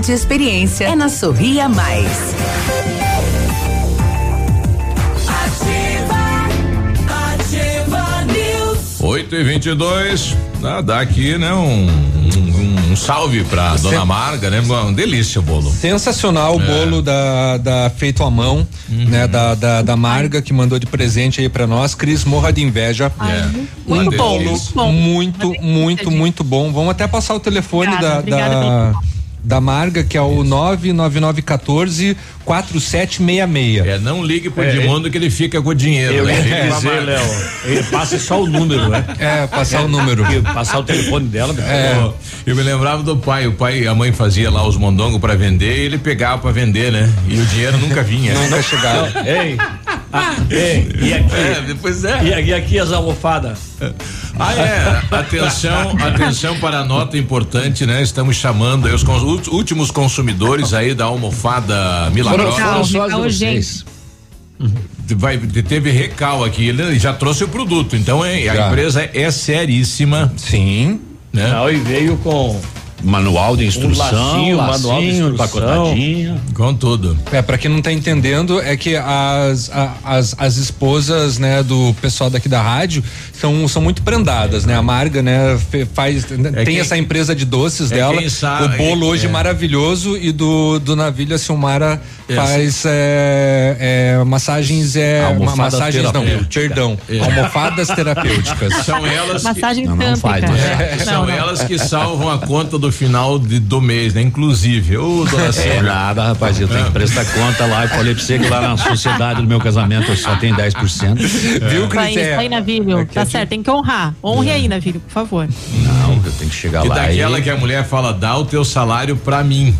e experiência é na Sorria Mais. Ativa News. 8 e 22 ah, dá aqui, né? Um, um, um salve pra Sen- dona Marga, né? Uma delícia o bolo. Sensacional o É. bolo da, da feito à mão, né? Da, da, da Marga que mandou de presente aí pra nós. Cris morra de inveja. É. Um Muito bom, bolo muito muito, muito, muito bom. Vamos até passar o telefone Obrigada, da, obrigada da, da Marga, que é o 99914 4766. É, não ligue pro É, Edmundo que ele fica com o dinheiro. Eu né? ia dizer. Léo, ele passa só o número, né? É, passar o número. Passar o telefone dela. É. Eu me lembrava do pai, o pai, a mãe fazia lá os mondongos pra vender e ele pegava pra vender, né? E o dinheiro nunca vinha. Nunca chegava. Ei, ah, ei, e aqui? É, depois é. E, aqui- e aqui as almofadas? Ah, é. Atenção, atenção para a nota importante, né? Estamos chamando aí os cons- últimos consumidores aí da almofada milagrosa. Foram só as de Recal, vocês. Vai, teve recal aqui, ele já trouxe o produto, então é, a empresa é seríssima. Sim. Né? Não, e veio com Manual de instrução, lacinho, manual de instrução. empacotadinho. Com tudo. É, pra quem não tá entendendo, é que as, a- as, as esposas, né, do pessoal daqui da rádio são, são muito prendadas, né? A Marga, né, faz, tem quem- essa empresa de doces é dela. sabe- o bolo hoje é. maravilhoso e do, do Navilha Silmara faz é, é, massagens, é, Almofadas ma- massagens não, perdão, É. almofadas terapêuticas. São elas que, Massagem Não, não faz, né? é, são não. elas que salvam a conta do final de- do mês, né? Inclusive. Ô, dona É Célia. nada, rapaz, eu tenho que prestar conta lá. Eu falei pra você que lá na sociedade do meu casamento eu só tenho 10%. Viu, Vai, Cris? É, isso aí, Navílio. Tá certo, tem que honrar. Honre aí, Navílio, por favor. Não, eu tenho que chegar E lá. daquela e- que a mulher fala, dá o teu salário pra mim.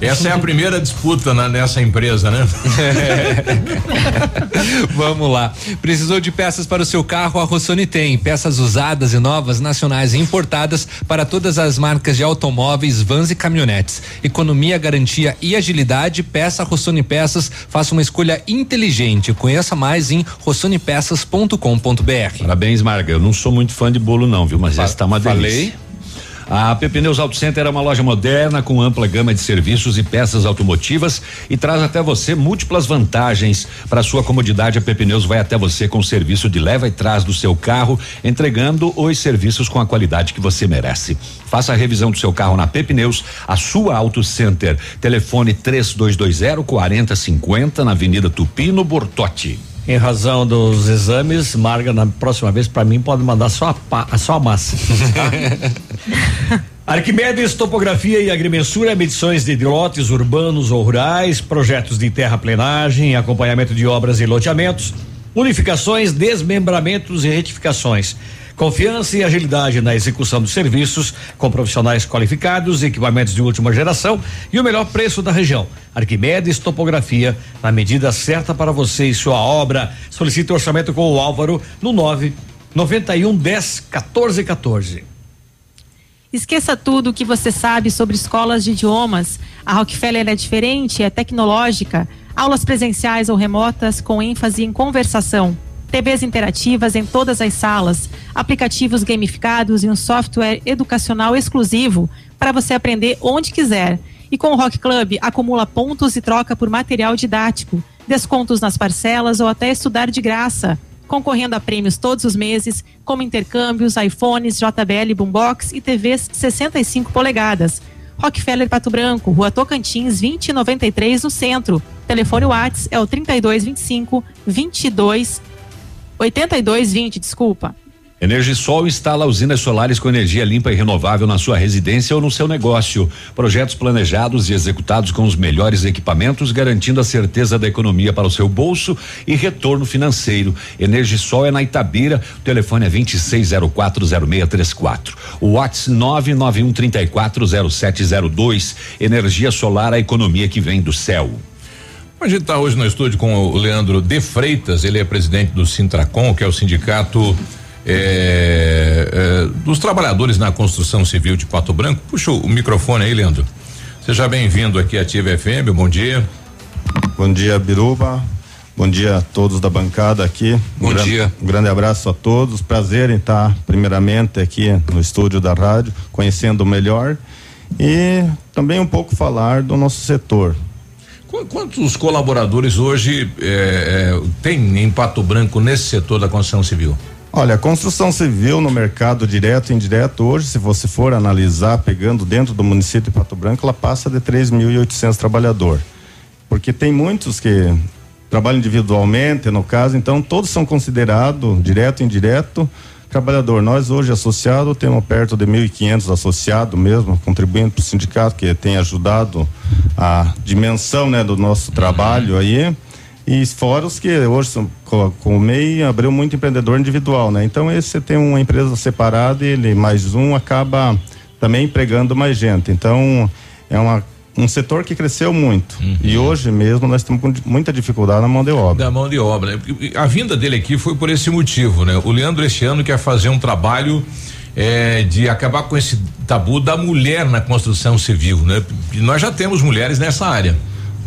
Essa é a primeira disputa né, nessa empresa, né? Vamos lá. Precisou de peças para o seu carro? A Rossoni tem. Peças usadas e novas, nacionais e importadas para todas as marcas de automóveis, vans e caminhonetes. Economia, garantia e agilidade. Peça Rossoni Peças. Faça uma escolha inteligente. Conheça mais em rossonepeças.com.br. Parabéns, Marga. Eu não sou muito fã de bolo, não, viu? Mas Fa- essa tá uma falei? A Pepineus Auto Center é uma loja moderna com ampla gama de serviços e peças automotivas e traz até você múltiplas vantagens. Para sua comodidade, a Pepineus vai até você com o serviço de leva e trás do seu carro, entregando os serviços com a qualidade que você merece. Faça a revisão do seu carro na Pepineus, a sua Auto Center. Telefone 3220 4050 na Avenida Tupi, no Bortote. Em razão dos exames, Marga, na próxima vez, pra mim, pode mandar só a, pa- só a massa. tá? Arquimedes Topografia e Agrimensura, medições de lotes urbanos ou rurais, projetos de terraplenagem, acompanhamento de obras e loteamentos, unificações, desmembramentos e retificações. Confiança e agilidade na execução dos serviços, com profissionais qualificados, equipamentos de última geração e o melhor preço da região. Arquimedes Topografia, na medida certa para você e sua obra. Solicite orçamento com o Álvaro no 9 91 10 14 14. Esqueça tudo o que você sabe sobre escolas de idiomas. A Rockefeller é diferente, é tecnológica. Aulas presenciais ou remotas com ênfase em conversação. TVs interativas em todas as salas, aplicativos gamificados e um software educacional exclusivo para você aprender onde quiser. E com o Rock Club, acumula pontos e troca por material didático, descontos nas parcelas ou até estudar de graça concorrendo a prêmios todos os meses, como intercâmbios, iPhones, JBL Boombox e TVs 65 polegadas. Rockefeller Pato Branco, Rua Tocantins, 2093 no centro. Telefone Whats é o 3225 22 8220, desculpa. Energisol instala usinas solares com energia limpa e renovável na sua residência ou no seu negócio. Projetos planejados e executados com os melhores equipamentos, garantindo a certeza da economia para o seu bolso e retorno financeiro. Energisol é na Itabira, o telefone é 26040634. O WhatsApp 991340702. Energia solar, a economia que vem do céu. A gente está hoje no estúdio com o Leandro De Freitas, ele é presidente do Sintracom, que é o sindicato é, é, dos trabalhadores na construção civil de Pato Branco. Puxa o microfone aí, Leandro. Seja bem-vindo aqui à Ativa FM, bom dia. Bom dia, Biruba. Bom dia a todos da bancada aqui. Bom um gran- dia. Um grande abraço a todos. Prazer em estar, primeiramente, aqui no estúdio da rádio, conhecendo melhor e também um pouco falar do nosso setor. Qu- Quantos colaboradores hoje é, tem em Pato Branco nesse setor da construção civil? Olha, a construção civil no mercado direto e indireto hoje, se você for analisar, pegando dentro do município de Pato Branco, ela passa de 3.800 trabalhadores. Porque tem muitos que trabalham individualmente, no caso, então todos são considerados, direto e indireto, trabalhador. Nós hoje associados temos perto de 1.500 associados mesmo, contribuindo para o sindicato que tem ajudado a dimensão, né, do nosso trabalho aí. E fora os que hoje são, co- com o MEI abriu muito empreendedor individual, né? Então esse você tem uma empresa separada ele mais um acaba também empregando mais gente. Então é uma um setor que cresceu muito e hoje mesmo nós estamos com muita dificuldade na mão de obra. Da mão de obra. A vinda dele aqui foi por esse motivo, né? O Leandro este ano quer fazer um trabalho é, de acabar com esse tabu da mulher na construção civil, né? E nós já temos mulheres nessa área.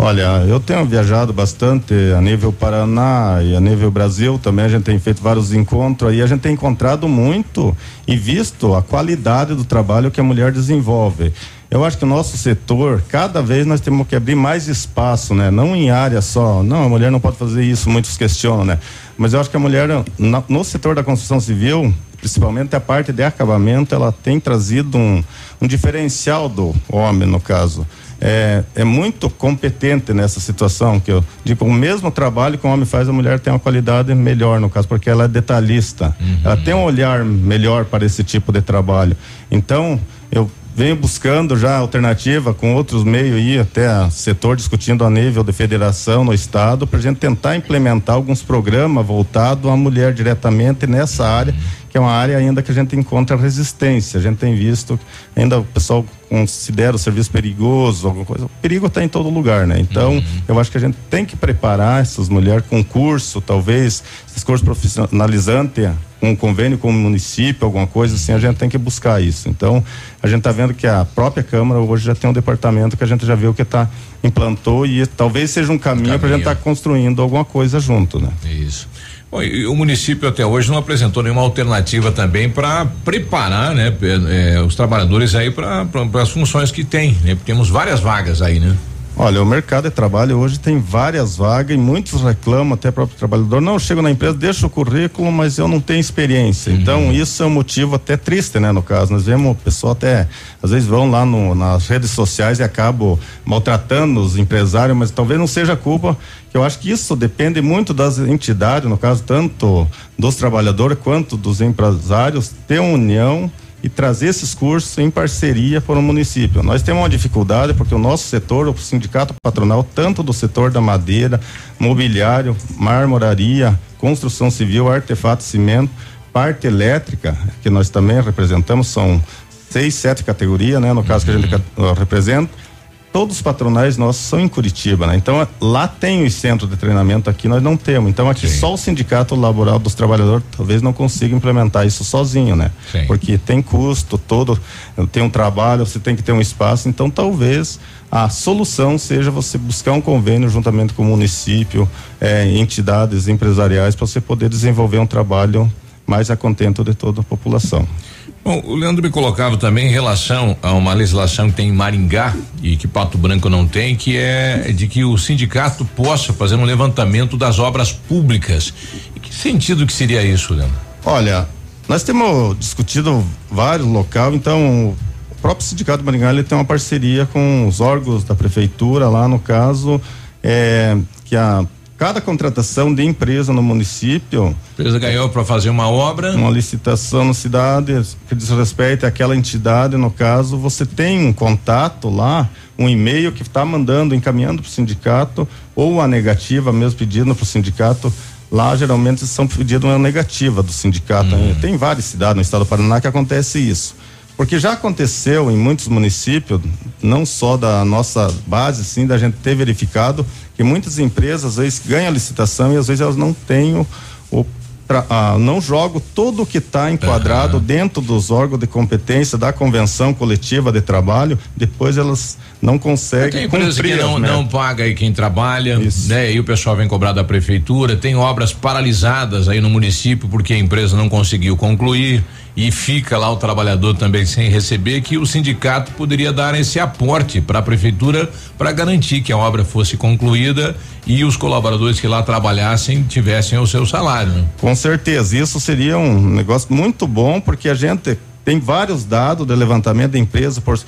Olha, eu tenho viajado bastante a nível Paraná e a nível Brasil também. A gente tem feito vários encontros aí. A gente tem encontrado muito e visto a qualidade do trabalho que a mulher desenvolve. Eu acho que o nosso setor, cada vez nós temos que abrir mais espaço, né? Não em área só. Não, a mulher não pode fazer isso, muitos questionam, né? Mas eu acho que a mulher, no setor da construção civil, principalmente a parte de acabamento, ela tem trazido um, um diferencial do homem, no caso. É, é muito competente nessa situação, que eu digo, o mesmo trabalho que o homem faz, a mulher tem uma qualidade melhor, no caso, porque ela é detalhista. Ela tem um olhar melhor para esse tipo de trabalho. Então, eu venho buscando já alternativa com outros meios aí, até setor discutindo a nível de federação no estado, para a gente tentar implementar alguns programas voltados à mulher diretamente nessa área, que é uma área ainda que a gente encontra resistência. A gente tem visto, ainda o pessoal considera o serviço perigoso, alguma coisa. O perigo está em todo lugar, né? Então, eu acho que a gente tem que preparar essas mulheres com curso, talvez, esses cursos profissionalizantes, um convênio com o município, alguma coisa assim, a gente tem que buscar isso. Então, a gente está vendo que a própria Câmara hoje já tem um departamento que a gente já viu que está implantou e talvez seja um caminho, para a gente estar construindo alguma coisa junto, né? Isso. Bom, e o município até hoje não apresentou nenhuma alternativa também para preparar, né, eh, os trabalhadores aí para as funções que tem, né? Temos várias vagas aí, né? Olha, o mercado de trabalho hoje tem várias vagas e muitos reclamam, até o próprio trabalhador, não, eu chego na empresa, deixa o currículo, mas eu não tenho experiência. Então, isso é um motivo até triste, né, no caso. Nós vemos o pessoal até, às vezes vão lá no, nas redes sociais e acabam maltratando os empresários, mas talvez não seja culpa, que eu acho que isso depende muito das entidades, no caso, tanto dos trabalhadores quanto dos empresários, ter uma união e trazer esses cursos em parceria para o município. Nós temos uma dificuldade porque o nosso setor, o sindicato patronal, tanto do setor da madeira, mobiliário, marmoraria, construção civil, artefato, cimento, parte elétrica, que nós também representamos, são seis, sete categorias, né? No caso que a gente ca- uh, representa, todos os patronais nossos são em Curitiba, né? Então lá tem os centros de treinamento, aqui nós não temos. Então aqui só o sindicato laboral dos trabalhadores talvez não consiga implementar isso sozinho, né? Sim. Porque tem custo todo, tem um trabalho, você tem que ter um espaço, então talvez a solução seja você buscar um convênio juntamente com o município, eh, entidades empresariais para você poder desenvolver um trabalho mais a contento de toda a população. Bom, o Leandro me colocava também em relação a uma legislação que tem em Maringá e que Pato Branco não tem, que é de que o sindicato possa fazer um levantamento das obras públicas. Em que sentido que seria isso, Leandro? Olha, nós temos discutido vários locais, então o próprio Sindicato Maringá ele tem uma parceria com os órgãos da prefeitura lá no caso, é, que a cada contratação de empresa no município A empresa ganhou para fazer uma obra. uma licitação na cidade que diz respeito àquela entidade, no caso, você tem um contato lá, um e-mail que está mandando, encaminhando para o sindicato, ou a negativa mesmo pedindo para o sindicato. Lá geralmente são pedidos uma negativa do sindicato. né? Tem várias cidades no estado do Paraná que acontece isso. Porque já aconteceu em muitos municípios, não só da nossa base, sim, da gente ter verificado que muitas empresas às vezes ganham a licitação e às vezes elas não têm o, o tra- ah, não tudo que está enquadrado dentro dos órgãos de competência da convenção coletiva de trabalho, depois elas não conseguem Tem empresa que cumprir não, não paga aí quem trabalha, né? E o pessoal vem cobrar da prefeitura, tem obras paralisadas aí no município porque a empresa não conseguiu concluir e fica lá o trabalhador também sem receber que o sindicato poderia dar esse aporte para a prefeitura para garantir que a obra fosse concluída e os colaboradores que lá trabalhassem tivessem o seu salário. né? Com certeza, isso seria um negócio muito bom, porque a gente tem vários dados de levantamento de empresa. Por,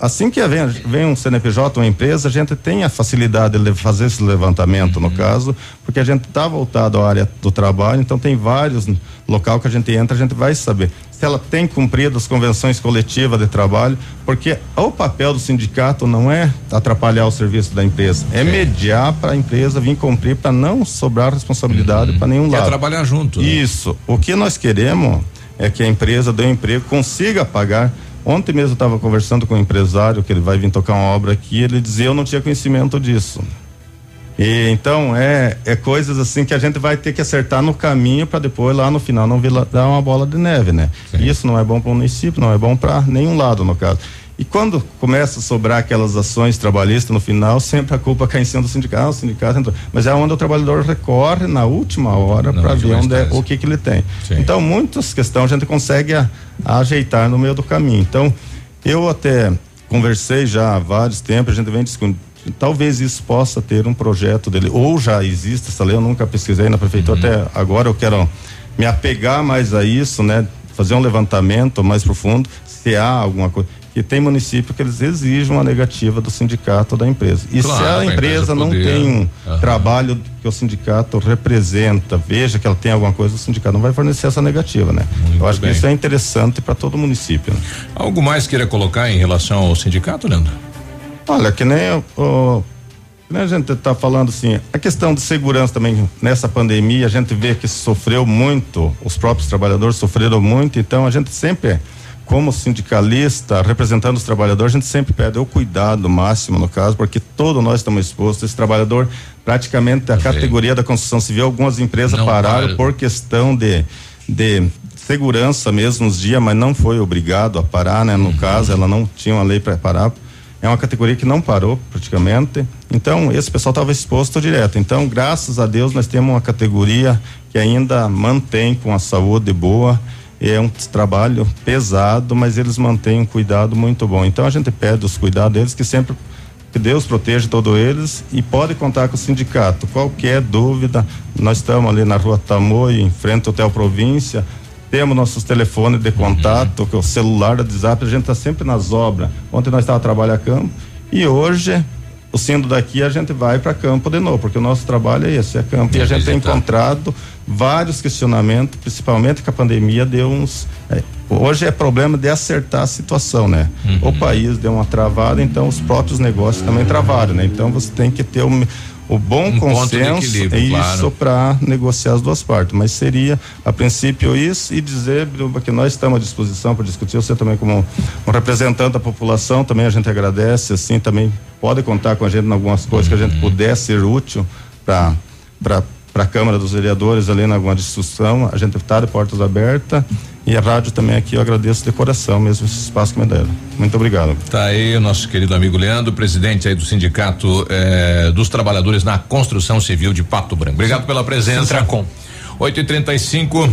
assim que vem, vem um CNPJ, uma empresa, a gente tem a facilidade de fazer esse levantamento, no caso, porque a gente está voltado à área do trabalho, então tem vários local que a gente entra, a gente vai saber se ela tem cumprido as convenções coletivas de trabalho, porque o papel do sindicato não é atrapalhar o serviço da empresa, é mediar para a empresa vir cumprir para não sobrar responsabilidade para nenhum Quer lado. trabalhar junto. né? Isso. O que nós queremos é que a empresa dê um emprego, consiga pagar. Ontem mesmo eu estava conversando com um empresário que ele vai vir tocar uma obra aqui, ele dizia eu não tinha conhecimento disso. E então é, é coisas assim que a gente vai ter que acertar no caminho para depois lá no final não vir dar uma bola de neve, né? Isso não é bom para o município, não é bom para nenhum lado no caso. E quando começa a sobrar aquelas ações trabalhistas no final, sempre a culpa cai em cima do sindicato, o sindicato entrou. Mas é onde o trabalhador recorre na última hora para ver onde é, o que que ele tem. Então, muitas questões a gente consegue a- a ajeitar no meio do caminho. Então, eu até conversei já há vários tempos, a gente vem discutindo. Talvez isso possa ter um projeto dele, ou já existe essa lei, eu nunca pesquisei na prefeitura, até agora eu quero me apegar mais a isso, né? Fazer um levantamento mais profundo, se há alguma coisa. Que tem município que eles exigem uma negativa do sindicato ou da empresa. E Claro, se a empresa empresa não poder- tem um Aham. trabalho que o sindicato representa, veja que ela tem alguma coisa, o sindicato não vai fornecer essa negativa, né? Eu acho bem. que isso é interessante para todo município. Né? Algo mais queira colocar em relação ao sindicato, Leandro? Olha, que nem o, o- que nem a gente está falando assim, a questão de segurança também nessa pandemia, a gente vê que sofreu muito, os próprios trabalhadores sofreram muito, então a gente sempre, como sindicalista, representando os trabalhadores, a gente sempre pede o cuidado máximo no caso, porque todos nós estamos expostos, esse trabalhador, praticamente a categoria da construção civil, algumas empresas Não pararam para. por questão de, de segurança mesmo nos dias, mas não foi obrigado a parar, né? No caso, ela não tinha uma lei para parar. É uma categoria que não parou praticamente. Então, esse pessoal estava exposto direto. Então, graças a Deus, nós temos uma categoria que ainda mantém com a saúde boa. É um trabalho pesado, mas eles mantêm um cuidado muito bom. Então, a gente pede os cuidados deles, que sempre que Deus proteja todos eles e pode contar com o sindicato. Qualquer dúvida, nós estamos ali na rua Tamoio, em frente ao Hotel Província. Temos nossos telefones de contato, é o celular da WhatsApp, a gente está sempre nas obras. Ontem nós estávamos trabalhando a campo e hoje, o sendo daqui, a gente vai para campo de novo, porque o nosso trabalho é esse, é campo. E a gente tem encontrado vários questionamentos, principalmente que a pandemia deu uns. é, hoje é problema de acertar a situação, né? O país deu uma travada, então os próprios negócios também travaram, né? Então você tem que ter me- o bom Um consenso é isso claro. para negociar as duas partes. Mas seria, a princípio, isso e dizer Biruba, que nós estamos à disposição para discutir. Você também, como um representante da população, também a gente agradece, assim, também pode contar com a gente em algumas coisas que a gente puder ser útil para para a Câmara dos Vereadores ali em alguma discussão. A gente está de portas abertas e a rádio também aqui eu agradeço de coração mesmo esse espaço que me deram. Muito obrigado. Tá aí o nosso querido amigo Leandro, presidente aí do Sindicato eh, dos Trabalhadores na Construção Civil de Pato Branco. Obrigado pela presença. Sintracom. 8 e 35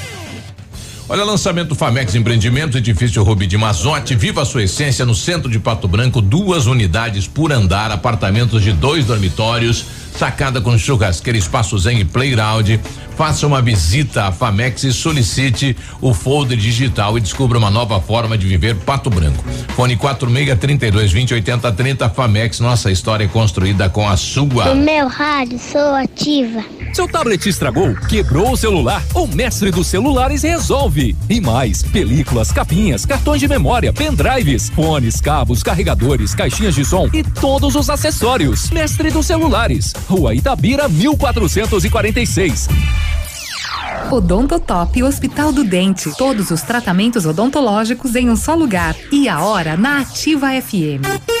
Olha, lançamento Famex Empreendimentos, edifício Rubi de Mazote, viva a sua essência no centro de Pato Branco, duas unidades por andar, apartamentos de dois dormitórios, sacada com churrasqueira, espaço zen e playground. Faça uma visita à Famex e solicite o folder digital e descubra uma nova forma de viver Pato Branco. Fone 46 32 20 80 30 Famex, nossa história é construída com a sua. No meu rádio, sou ativa. Seu tablet estragou, quebrou o celular? O mestre dos celulares resolve. E mais, películas, capinhas, cartões de memória, pendrives, fones, cabos, carregadores, caixinhas de som e todos os acessórios. Mestre dos celulares, Rua Itabira, 1446. Odontotop Hospital do Dente. Todos os tratamentos odontológicos em um só lugar. E a hora na Ativa FM.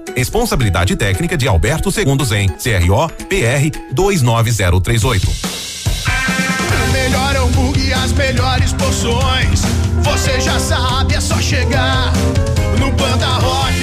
Responsabilidade técnica de Alberto Segundo Zen, CRO PR 29038. O melhor hambúrguer e as melhores porções. Você já sabe, é só chegar no Panda Rock.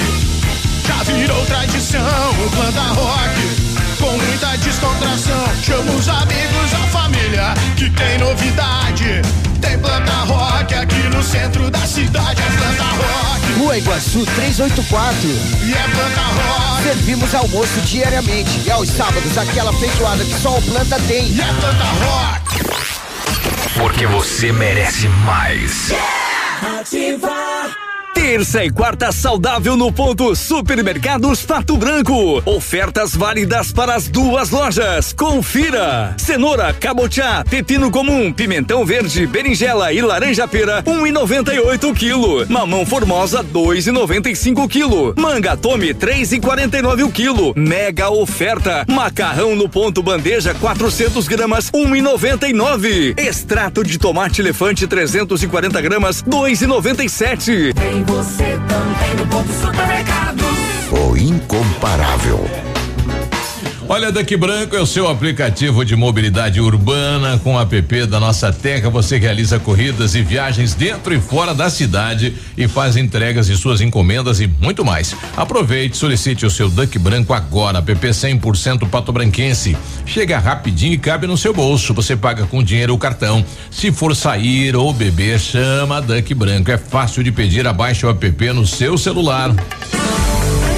Já virou tradição o Panda Rock. Com muita descontração, chama os amigos, a família, que tem novidade. Tem Planta Rock aqui no centro da cidade, é Planta Rock. Rua Iguaçu 384. E é Planta Rock. Servimos almoço diariamente e aos sábados aquela feijoada que só o planta tem. E é Planta Rock. Porque você merece mais. Terça e quarta saudável no ponto Supermercados Pato Branco. Ofertas válidas para as duas lojas. Confira: cenoura, cabotiá, pepino comum, pimentão verde, berinjela e laranja pera, Um e noventa e oito quilo. Mamão formosa, Dois e noventa e cinco quilo. Manga tome, 3,49 o quilo. Mega oferta: macarrão no ponto bandeja, 400 gramas, Um e noventa e nove. Extrato de tomate elefante, 340 gramas, 2,97. Você também no ponto supermercado. O incomparável. Olha, Daqui Branco é o seu aplicativo de mobilidade urbana com o app da nossa terra. Você realiza corridas e viagens dentro e fora da cidade e faz entregas de suas encomendas e muito mais. Aproveite, solicite o seu Duck Branco agora, app 100% pato branquense. Chega rapidinho e cabe no seu bolso. Você paga com dinheiro ou cartão. Se for sair ou beber, chama Duck Branco. É fácil de pedir, abaixe o app no seu celular.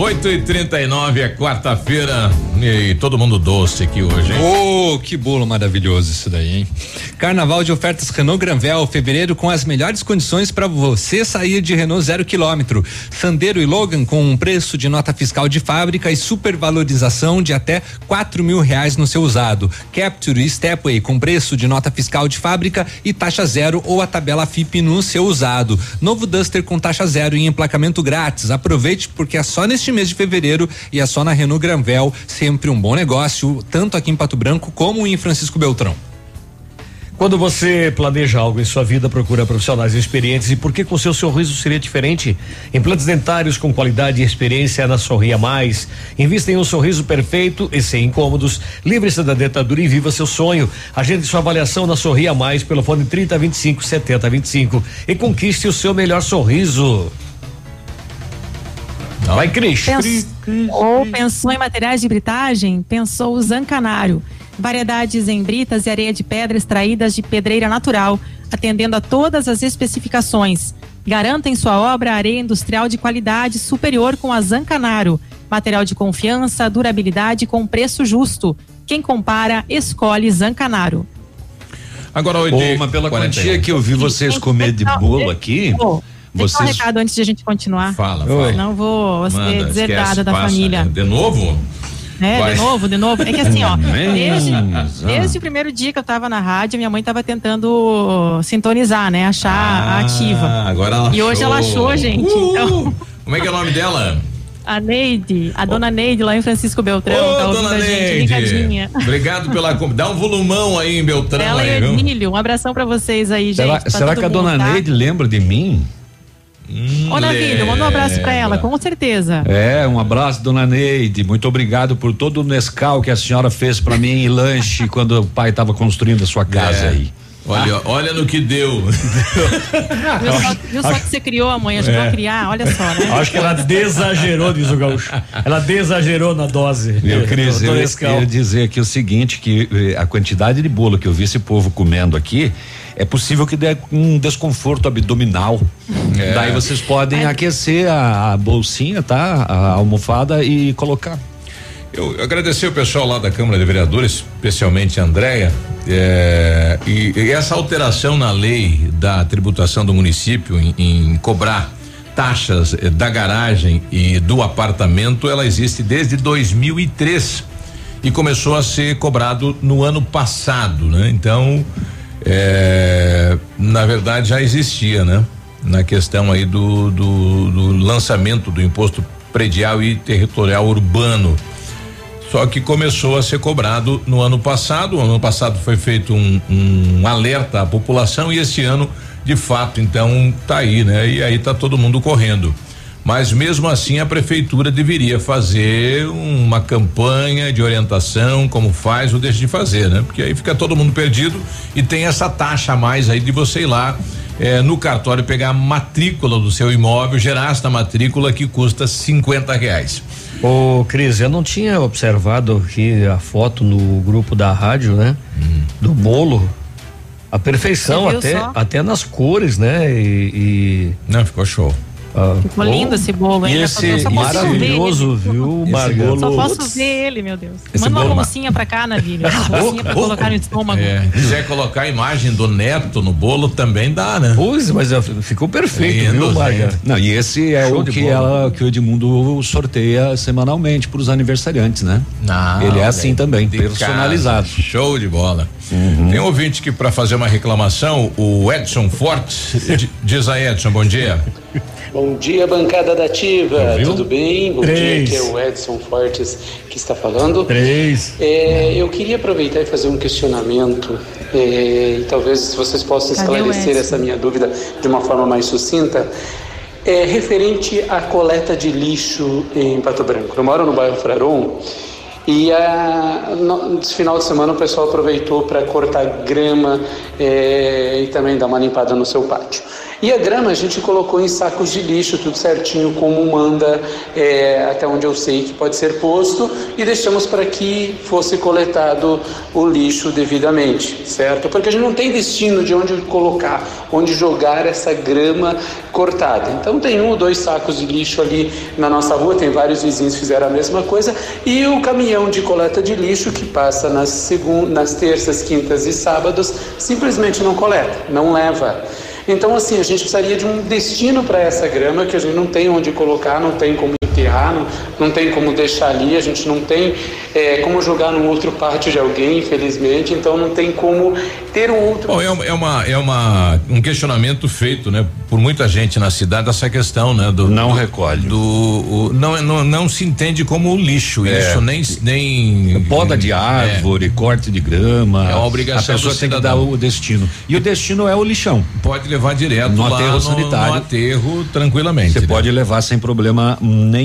8 e 39 é quarta-feira, E todo mundo doce aqui hoje, hein? Oh, que bolo maravilhoso isso daí, hein? Carnaval de ofertas Renault Granvel, fevereiro com as melhores condições para você sair de Renault zero quilômetro. Sandero e Logan com um preço de nota fiscal de fábrica e supervalorização de até quatro mil reais no seu usado. Capture e Stepway com preço de nota fiscal de fábrica e taxa zero ou a tabela FIP no seu usado. Novo Duster com taxa zero e emplacamento grátis. Aproveite porque é só neste mês de fevereiro e é só na Renault Granvel. Sempre um bom negócio, tanto aqui em Pato Branco como em Francisco Beltrão. Quando você planeja algo em sua vida, procura profissionais experientes e por que com seu sorriso seria diferente? Implantes dentários com qualidade e experiência na Sorria Mais. Invista em um sorriso perfeito e sem incômodos. Livre-se da dentadura e viva seu sonho. Agende sua avaliação na Sorria Mais pelo fone 30 25 70 25 e conquiste o seu melhor sorriso. Vai, Cris. Pens- Ou pensou em materiais de britagem? Pensou o Zancanário. Variedades em britas e areia de pedra extraídas de pedreira natural, atendendo a todas as especificações. Garanta em sua obra areia industrial de qualidade superior com a Zancanaro. Material de confiança, durabilidade com preço justo. Quem compara, escolhe Zancanaro. Agora, Ô, oito. mas pela 41. quantia que eu vi vocês comer de bolo aqui, Deixa um recado antes de a gente continuar. Fala, fala. Não vou ser Manda, deserdada esquece, da passa. família. De novo? É, Vai. de novo, de novo. É que assim, ó, desde, ah. desde o primeiro dia que eu tava na rádio, minha mãe tava tentando sintonizar, né? Achar a ativa. Ah, agora ela E hoje ela achou, gente. Uh! Então, Como é que é o nome dela? a Neide, a dona Neide lá em Francisco Beltrão, Ô, tá dona a gente, Neide. ligadinha. Obrigado pela. Dá um volumão aí em Beltrão Ela e aí, viu? Emílio, um abração pra vocês aí, gente. será, será que a dona tá? Neide lembra de mim? Ô, Navilho, manda um abraço pra ela, com certeza. É, um abraço, dona Neide. Muito obrigado por todo o Nescau que a senhora fez pra mim e lanche quando o pai estava construindo a sua casa É. aí. Olha, olha no que deu. Viu só, viu só que você criou a mãe, ajudou É. a criar, olha só, né? Acho que ela desagerou, diz o gaúcho. Ela desagerou na dose. Meu Cris, eu ia- ia dizer aqui o seguinte, que eh, a quantidade de bolo que eu vi esse povo comendo aqui, é possível que dê um desconforto abdominal. É. Daí vocês podem aquecer a, a bolsinha, tá? A almofada e colocar. Eu agradecer o pessoal lá da Câmara de Vereadores, especialmente a Andréia, é, e, e essa alteração na lei da tributação do município em, em cobrar taxas eh, da garagem e do apartamento, ela existe desde 2003 e começou a ser cobrado no ano passado, né? Então, é, na verdade já existia, né? Na questão aí do, do, do lançamento do imposto predial e territorial urbano. Só que começou a ser cobrado no ano passado. No ano passado foi feito um, um alerta à população e esse ano, de fato, então tá aí, né? E aí tá todo mundo correndo. Mas mesmo assim a prefeitura deveria fazer uma campanha de orientação, como faz ou deixa de fazer, né? Porque aí fica todo mundo perdido e tem essa taxa a mais aí de você ir lá eh, no cartório pegar a matrícula do seu imóvel, gerar esta matrícula que custa 50 reais. Ô, Cris, eu não tinha observado aqui a foto no grupo da rádio, né? Do bolo. A perfeição, até, só? até nas cores, né? E. e- Não, ficou show. Ficou lindo esse bolo, hein? E esse só- eu só posso maravilhoso, ver viu, bolo- Só posso ver ele, meu Deus. Esse Manda uma bolsinha pra cá, Navilho. Uma bolsinha pra colocar no estômago. É, quiser colocar a imagem do neto no bolo também dá, né? Pois, mas é, ficou perfeito, viu, Marga? Não, e esse é Show o que, ela, que o Edmundo sorteia semanalmente para os aniversariantes, né? Não, Ele é assim também, de personalizado. show de bola. Tem um ouvinte que para fazer uma reclamação, o Edson Fortes, di- diz a Edson, bom dia. Bom dia, bancada da Ativa. Tudo bem? Bom Três. dia, aqui é o Edson Fortes que está falando. Três. É, eu queria aproveitar e fazer um questionamento é, e talvez vocês possam esclarecer essa minha dúvida de uma forma mais sucinta. É referente à coleta de lixo em Pato Branco. Eu moro no bairro Fraron e a, no, nesse final de semana o pessoal aproveitou para cortar grama é, e também dar uma limpada no seu pátio. E a grama a gente colocou em sacos de lixo, tudo certinho, como manda, é, até onde eu sei que pode ser posto, e deixamos para que fosse coletado o lixo devidamente, certo? Porque a gente não tem destino de onde colocar, onde jogar essa grama cortada. Então tem um ou dois sacos de lixo ali na nossa rua, tem vários vizinhos que fizeram a mesma coisa, e o caminhão de coleta de lixo que passa nas, nas terças, quintas e sábados simplesmente não coleta, não leva. Então, assim, a gente precisaria de um destino para essa grama que a gente não tem onde colocar, não tem como enterrar, não, não tem como deixar ali, a gente não tem é, como jogar num outro pátio de alguém, infelizmente, então não tem como ter um outro. Bom, é, uma, é, uma, é uma, um questionamento feito, né, por muita gente na cidade, essa questão, né, do. Não do, recolhe. Do, o, não, não, não se entende como lixo, É. isso nem. nem Poda de árvore, corte de grama. É uma obrigação A pessoa tem que dar o destino. E o destino é o lixão. Pode levar direto no lá aterro no- sanitário. no aterro tranquilamente. Você né? pode levar sem problema nenhum.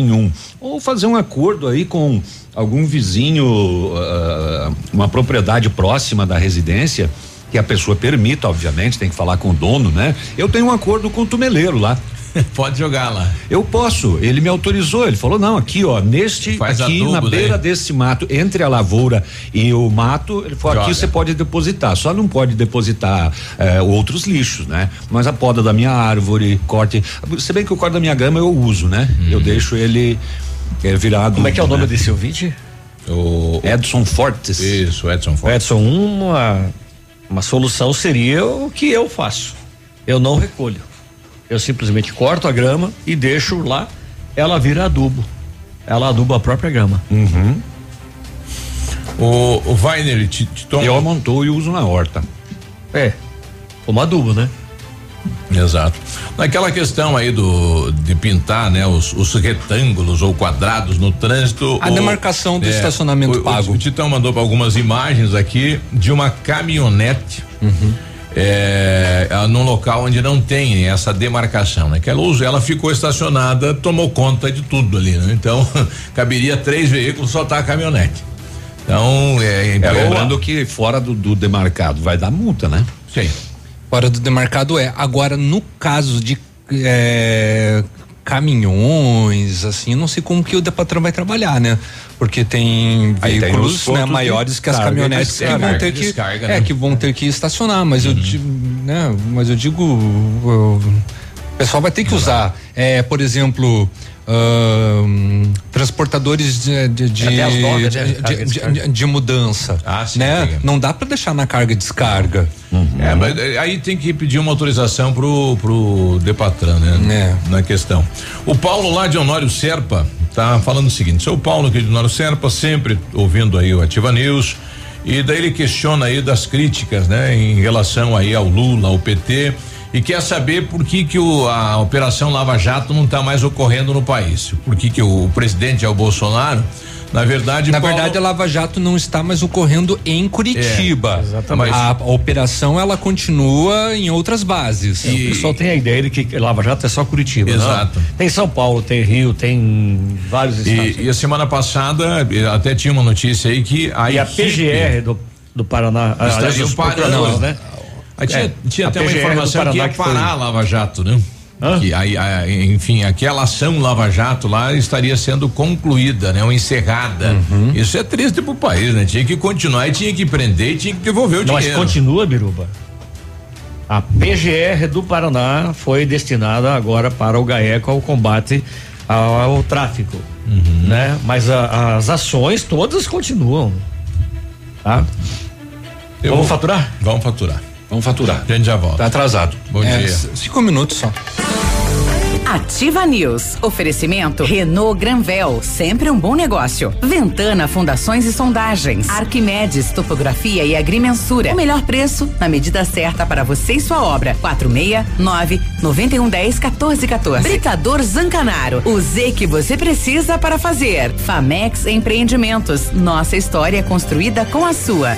Ou fazer um acordo aí com algum vizinho, ah, uma propriedade próxima da residência, que a pessoa permita, obviamente, tem que falar com o dono, né? Eu tenho um acordo com o tumeleiro lá. Pode jogar lá. Eu posso. Ele me autorizou. Ele falou: não, aqui, ó, neste, Faz aqui adubo na daí. beira desse mato, entre a lavoura e o mato, ele falou: aqui Joga. você pode depositar. Só não pode depositar eh, outros lixos, né? Mas a poda da minha árvore, corte. Se bem que o corte da minha grama eu uso, né? Hum. Eu deixo ele eh, virado. Como é que é o nome né? desse ouvinte? O Edson Fortes. Isso, Edson Fortes. Edson, uma, uma solução seria o que eu faço. Eu não recolho. Eu simplesmente corto a grama e deixo lá, ela vira adubo. Ela aduba a própria grama. Uhum. O, o Weiner, te, te toma. Eu amontou e uso na horta. É. Como adubo, né? Exato. Naquela questão aí do de pintar, né, os, os retângulos ou quadrados no trânsito. A o- demarcação do estacionamento o- o- pago. O Titão mandou para algumas imagens aqui de uma caminhonete. Uhum. É, num local onde não tem essa demarcação, né? Que ela ela ficou estacionada, tomou conta de tudo ali, né? Então, caberia três veículos, só tá a caminhonete. Então, é, É, lembrando que fora do, do demarcado vai dar multa, né? Sim. Fora do demarcado é. Agora, no caso de é, caminhões, assim, eu não sei como que o Depatrão vai trabalhar, né? Porque tem Aí tem os veículos né, pontos de maiores que as caminhonetes que vão ter que Descarga, é né? que vão ter que estacionar, mas eu digo, né? Mas eu digo, o o pessoal vai ter que usar, é, por exemplo, transportadores de de, né? de- mudança, Ah, sim, né? Não dá para deixar na carga e descarga. É, mas é, aí tem que pedir uma autorização pro, pro Depatran, né? Na questão. O Paulo lá de Honório Serpa tá falando o seguinte, sou o Paulo aqui de Honório Serpa, sempre ouvindo aí o Ativa News, e daí ele questiona aí das críticas, né? Em relação aí ao Lula, ao PT, e quer saber por que que o, a Operação Lava Jato não está mais ocorrendo no país. Por que que o, presidente é o Bolsonaro, na verdade, Na Paulo- verdade, a Lava Jato não está mais ocorrendo em Curitiba. É, exatamente. A, a operação ela continua em outras bases. É, o pessoal tem a ideia de que Lava Jato é só Curitiba. não. Exato. Tem São Paulo, tem Rio, tem vários estados. E, e a semana passada eh, até tinha uma notícia aí que a, E a equipe PGR do, do Paraná, aliás, estariam parando, né? Aí tinha, É, tinha até uma informação que ia parar a Lava Jato, né? Que aí, a- enfim, aquela ação Lava Jato lá estaria sendo concluída, né? Ou encerrada. Uhum. Isso é triste pro país, né? Tinha que continuar e tinha que prender e tinha que devolver o Não, mas dinheiro. continua, Biruba. A PGR do Paraná foi destinada agora para o GAECO ao combate ao, ao tráfico, Uhum. né? Mas a- as ações todas continuam, tá? Eu Vamos vou- faturar? Vamos faturar. Vamos faturar. A gente já volta. Tá atrasado. Bom É, dia. cinco minutos só. Ativa News. Oferecimento Renault Granvel, sempre um bom negócio. Ventana Fundações e Sondagens. Arquimedes Topografia e Agrimensura. O melhor preço na medida certa para você e sua obra. 469 9110 1414. Britador Zancanaro. O Z que você precisa para fazer. Famex Empreendimentos. Nossa história é construída com a sua.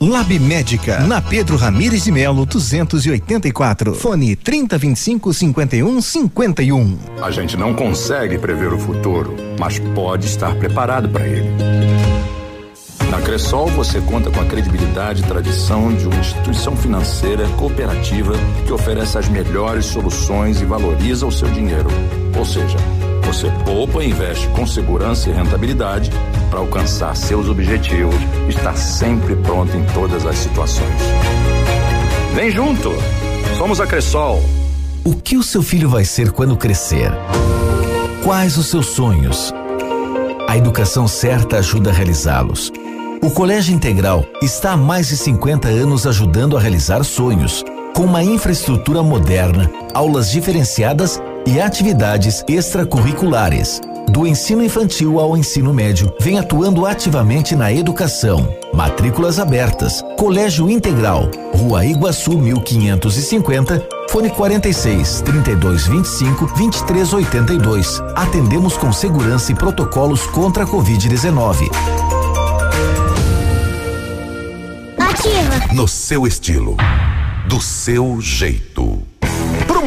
Lab Médica, na Pedro Ramires de Melo, 284. Fone 3025 51 51. A gente não consegue prever o futuro, mas pode estar preparado para ele. Na Cressol você conta com a credibilidade e tradição de uma instituição financeira cooperativa que oferece as melhores soluções e valoriza o seu dinheiro. Ou seja, você poupa e investe com segurança e rentabilidade para alcançar seus objetivos estar sempre pronto em todas as situações. Vem junto! Somos a Cressol. O que o seu filho vai ser quando crescer? Quais os seus sonhos? A educação certa ajuda a realizá-los. O Colégio Integral está há mais de 50 anos ajudando a realizar sonhos, com uma infraestrutura moderna, aulas diferenciadas e atividades extracurriculares. Do ensino infantil ao ensino médio, vem atuando ativamente na educação. Matrículas abertas. Colégio Integral, Rua Iguaçu 1550, fone 46 3225 2382. Atendemos com segurança e protocolos contra a Covid-19. Ativa. No seu estilo, do seu jeito.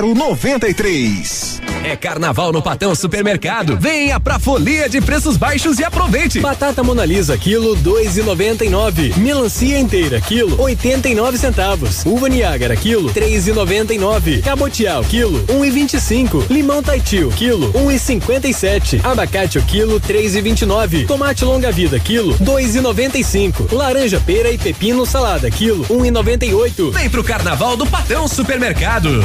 0093. É carnaval no Patão Supermercado. Venha pra folia de preços baixos e aproveite. Batata Monalisa quilo 2,99. Melancia inteira quilo 89 centavos. Uva Niágara quilo 3,99. Cabotial quilo 1,25. Limão Taitio quilo 1,57. Abacate o quilo 3,29. Tomate longa vida quilo 2,95. Laranja pera e pepino salada quilo 1,98. Vem pro carnaval do Patão Supermercado.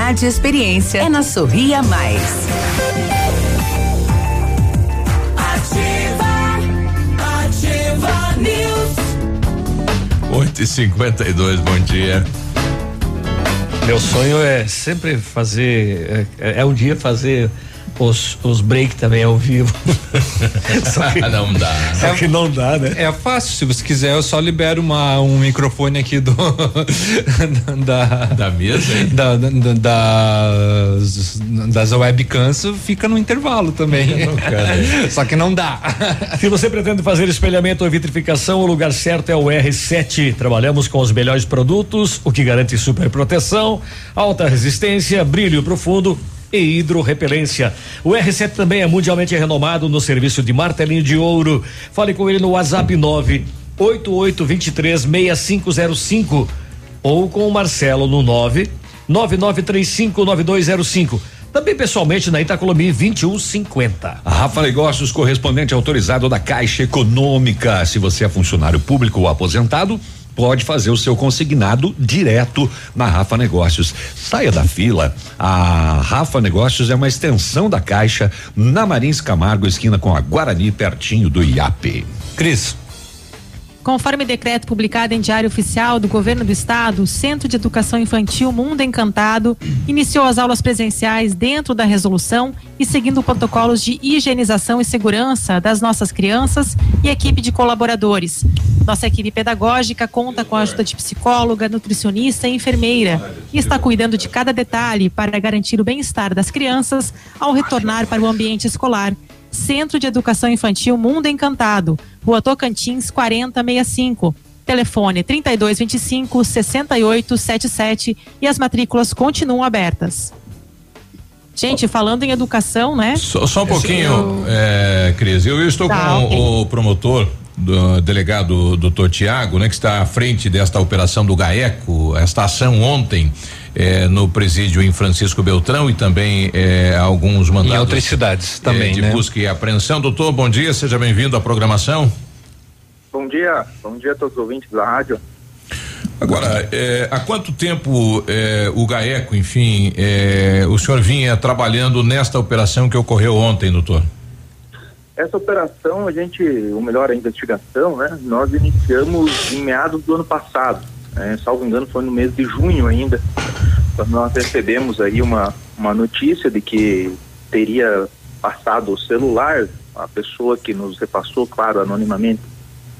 e experiência é na Sorria Mais. Ativa, ativa News. 8 e 52 bom dia. Meu sonho é sempre fazer, é, é um dia fazer os, os break também ao vivo. Só que, não dá. Só que não dá, né? É fácil, se você quiser, eu só libero uma, um microfone aqui do. da. Da mesa, hein? Da, da, da- das, das webcams fica no intervalo também. só que não dá. Se você pretende fazer espelhamento ou vitrificação, o lugar certo é o R7. Trabalhamos com os melhores produtos, o que garante super proteção, alta resistência, brilho profundo e hidrorrepelência. O R7 também é mundialmente renomado no serviço de martelinho de ouro. Fale com ele no WhatsApp 98823 6505 ou com o Marcelo no 9 99359205. Também pessoalmente na Itacolomi 2150. A Rafa Negócios, correspondente autorizado da Caixa Econômica. Se você é funcionário público ou aposentado, pode fazer o seu consignado direto na Rafa Negócios. Saia da fila. A Rafa Negócios é uma extensão da Caixa na Marins Camargo, esquina com a Guarani, pertinho do IAP. Cris. Conforme decreto publicado em Diário Oficial do Governo do Estado, o Centro de Educação Infantil Mundo Encantado iniciou as aulas presenciais dentro da resolução e seguindo protocolos de higienização e segurança das nossas crianças e equipe de colaboradores. Nossa equipe pedagógica conta com a ajuda de psicóloga, nutricionista e enfermeira e está cuidando de cada detalhe para garantir o bem-estar das crianças ao retornar para o ambiente escolar. Centro de Educação Infantil Mundo Encantado, Rua Tocantins 4065. Telefone 3225 6877 e as matrículas continuam abertas. Gente, falando em educação, né? Só, só um pouquinho, é, Cris. Eu estou Tá, com ok. o promotor, do delegado doutor Tiago, né, que está à frente desta operação do GAECO, esta ação ontem. Eh, no presídio em Francisco Beltrão e também eh, alguns mandados. Em outras cidades eh, também, de né? busca e apreensão. Doutor, bom dia, seja bem-vindo à programação. Bom dia, bom dia a todos os ouvintes da rádio. Agora, eh, há quanto tempo eh, o GAECO, enfim, eh, o senhor vinha trabalhando nesta operação que ocorreu ontem, doutor? Essa operação, a gente, ou melhor, a investigação, né? Nós iniciamos em meados do ano passado. né, salvo engano, foi no mês de junho ainda, nós recebemos aí uma, uma notícia de que teria passado o celular, a pessoa que nos repassou, claro, anonimamente,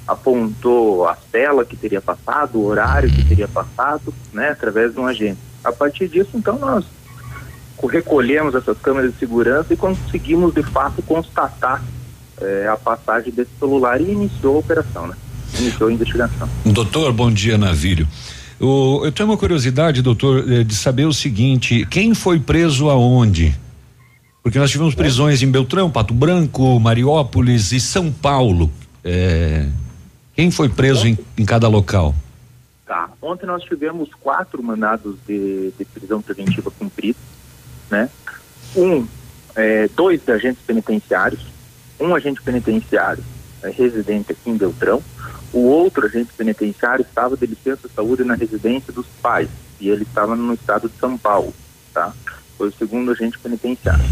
apontou a tela que teria passado, o horário que teria passado, né, através de um agente. A partir disso, então, nós co- recolhemos essas câmeras de segurança e conseguimos, de fato, constatar eh, a passagem desse celular e iniciou a operação, né? Iniciou a investigação. Doutor, bom dia, Navírio. O- eu tenho uma curiosidade, doutor, eh, de saber o seguinte: quem foi preso aonde? Porque nós tivemos prisões em Beltrão, Pato Branco, Mariópolis e São Paulo. Eh, quem foi preso em, em cada local? Tá. Ontem nós tivemos quatro mandados de, de prisão preventiva cumpridos, né? Um, eh, dois de agentes penitenciários, um agente penitenciário eh, residente aqui em Beltrão, o outro agente penitenciário estava de licença saúde na residência dos pais e ele estava no estado de São Paulo, tá? Foi o segundo agente penitenciário.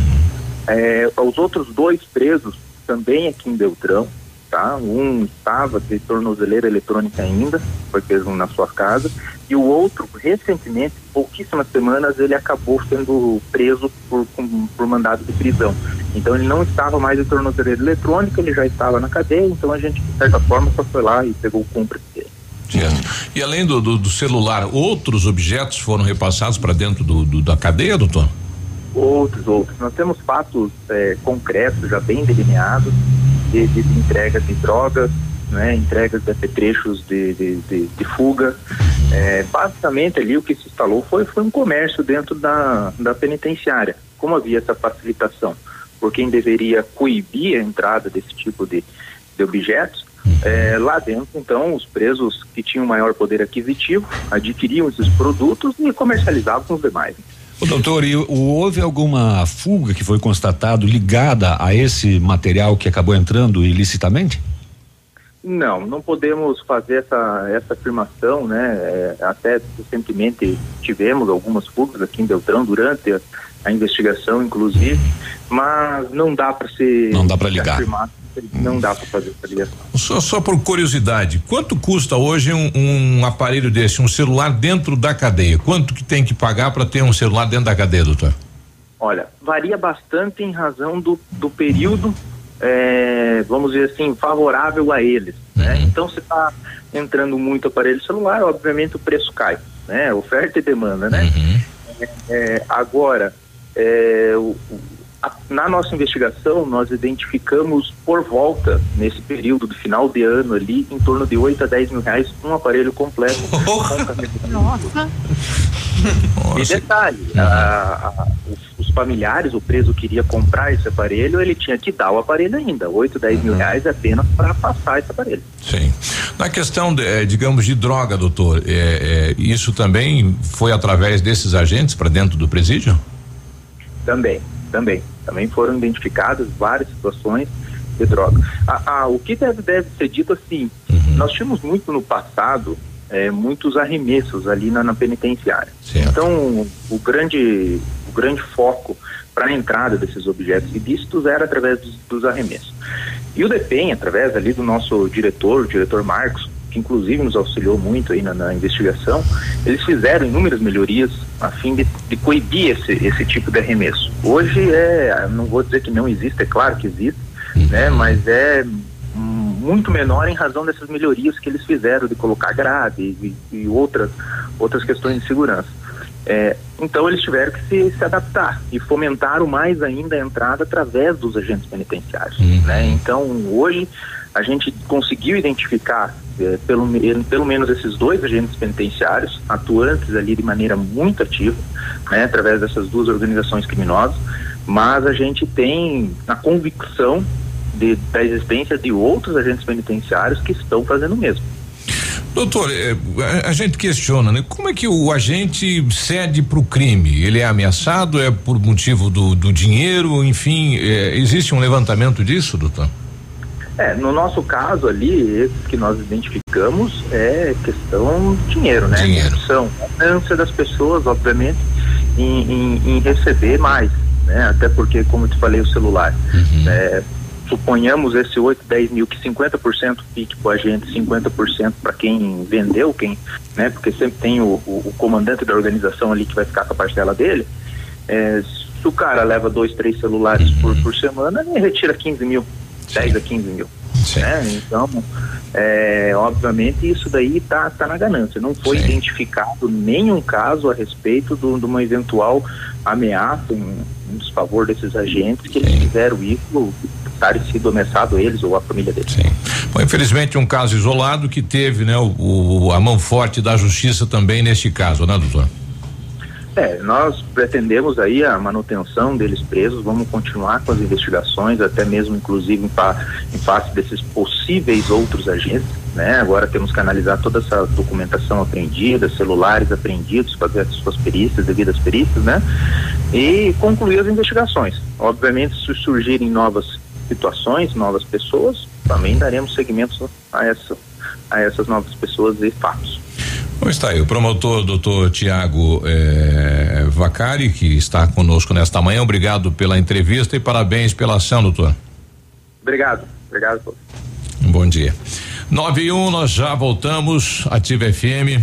Eh, os outros dois presos também aqui em Beltrão, tá? Um estava de tornozeleira eletrônica ainda, foi preso na sua casa, e o outro, recentemente, pouquíssimas semanas, ele acabou sendo preso por, por mandado de prisão. Então ele não estava mais de tornozeleira eletrônica, ele já estava na cadeia, então a gente, de certa forma, só foi lá e pegou o cúmplice dele. Certo. E além do, do- do celular, outros objetos foram repassados para dentro do, do- da cadeia, doutor? Outros, outros. Nós temos fatos eh, concretos, já bem delineados, de, de entregas de drogas, né, entregas de apetrechos de, de, de, de fuga. Eh, basicamente ali o que se instalou foi, foi um comércio dentro da, da penitenciária. Como havia essa facilitação por quem deveria coibir a entrada desse tipo de, de objetos, eh, lá dentro, então, os presos que tinham maior poder aquisitivo adquiriam esses produtos e comercializavam com os demais. Ô, doutor, e o- houve alguma fuga que foi constatado ligada a esse material que acabou entrando ilicitamente? Não, não podemos fazer essa, essa afirmação, né? É, até recentemente tivemos algumas fugas aqui em Beltrão durante a, a investigação, inclusive, mas não dá para se Não dá se ligar. afirmar, não dá para fazer essa ligação. Só, só por curiosidade, quanto custa hoje um, um aparelho desse, um celular dentro da cadeia? Quanto que tem que pagar para ter um celular dentro da cadeia, doutor? Olha, varia bastante em razão do, do período, é, vamos dizer assim, favorável a eles. Né? Então, se está entrando muito aparelho celular, obviamente o preço cai, né? Oferta e demanda, né? É, é, agora, é, o- a- na nossa investigação, nós identificamos por volta, nesse período do final de ano ali, em torno de 8 a 10 mil reais um aparelho completo. com carregamento. Nossa. E detalhe, a- a- os, os familiares, o preso queria comprar esse aparelho, ele tinha que dar o aparelho ainda, 8, 10 mil reais apenas para passar esse aparelho. Sim. Na questão, de, eh, digamos, de droga, doutor, eh, eh, isso também foi através desses agentes para dentro do presídio? Também, também. Também foram identificadas várias situações de droga. Ah, ah, o que deve, deve ser dito assim, nós tínhamos muito no passado eh, muitos arremessos ali na, na penitenciária. Então, o grande, o grande foco para a entrada desses objetos ilícitos era através dos, dos arremessos. E o DEPEN, através ali do nosso diretor, o diretor Marcos, que inclusive nos auxiliou muito aí na, na investigação, eles fizeram inúmeras melhorias a fim de, de coibir esse, esse tipo de arremesso. Hoje é, não vou dizer que não existe, é claro que existe, né? Mas é muito menor em razão dessas melhorias que eles fizeram de colocar grade e, e outras outras questões de segurança. É, então eles tiveram que se, se adaptar e fomentaram mais ainda a entrada através dos agentes penitenciários. Né? Então hoje a gente conseguiu identificar é, pelo, me- pelo menos esses dois agentes penitenciários atuantes ali de maneira muito ativa, né, através dessas duas organizações criminosas, mas a gente tem a convicção de, da existência de outros agentes penitenciários que estão fazendo o mesmo. Doutor, a, a gente questiona, né? Como é que o agente cede para o crime? Ele é ameaçado? É por motivo do, do dinheiro? Enfim, é, existe um levantamento disso, doutor? É, no nosso caso ali, esses que nós identificamos é questão de dinheiro, né? Dinheiro. São a ânsia das pessoas, obviamente, em, em- em receber mais, né? Até porque, como eu te falei, o celular. né? suponhamos esse 8, 10 mil, que 50% fique para a gente, 50% para quem vendeu, quem, né? Porque sempre tem o, o- o comandante da organização ali que vai ficar com a parcela dele. É, se o cara leva dois, três celulares por, por semana, ele retira 15 mil, 10 a 15 mil. Né? Então, é, obviamente, isso daí tá, tá na ganância. Não foi identificado nenhum caso a respeito do- de uma eventual ameaça em, em desfavor desses agentes que eles fizeram isso, sido ameaçado eles ou a família deles. Bom, infelizmente um caso isolado que teve, né, o, o- a mão forte da justiça também neste caso, né, doutor? É, nós pretendemos aí a manutenção deles presos, vamos continuar com as investigações, até mesmo inclusive em, em face desses possíveis outros agentes, né? Agora temos que analisar toda essa documentação apreendida, celulares apreendidos, fazer as suas perícias, devidas perícias, né? E concluir as investigações. Obviamente, se surgirem novas situações, novas pessoas, também daremos seguimento a, essa, a essas novas pessoas e fatos. Bom, está aí o promotor doutor Tiago eh, Vacari, que está conosco nesta manhã. Obrigado pela entrevista e parabéns pela ação, doutor. Obrigado, obrigado. Um bom dia. 9 e 1, nós já voltamos. Ativa FM.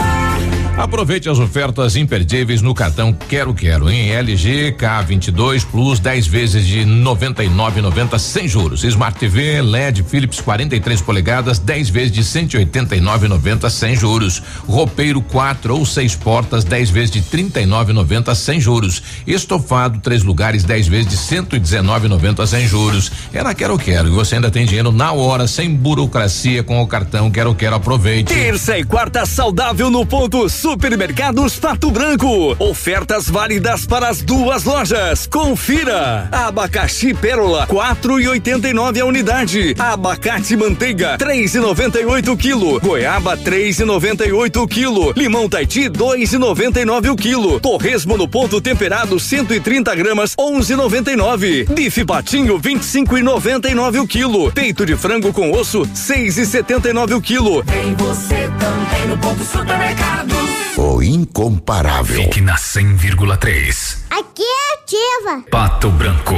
Aproveite as ofertas imperdíveis no cartão Quero Quero em LG K22 Plus 10 vezes de 99,90 sem juros. Smart TV LED Philips 43 polegadas 10 vezes de 189,90 sem juros. Roupeiro 4 ou 6 portas 10 vezes de 39,90 sem juros. Estofado três lugares 10 vezes de 119,90 sem juros. É na Quero Quero e você ainda tem dinheiro na hora sem burocracia com o cartão Quero Quero. Aproveite. Terça e quarta saudável no ponto Supermercados Pato Branco. Ofertas válidas para as duas lojas. Confira. Abacaxi Pérola 4,89 a unidade. Abacate manteiga 3,98 quilo. Goiaba 3,98 quilo. Limão Taiti 2,99 o quilo. Torresmo no ponto temperado 130 gramas 11,99. Bife patinho 25,99 o quilo. Peito de frango com osso 6,79 o quilo. Tem você também no ponto supermercado. O incomparável. Fique na 100,3. Aqui é ativa. Pato Branco.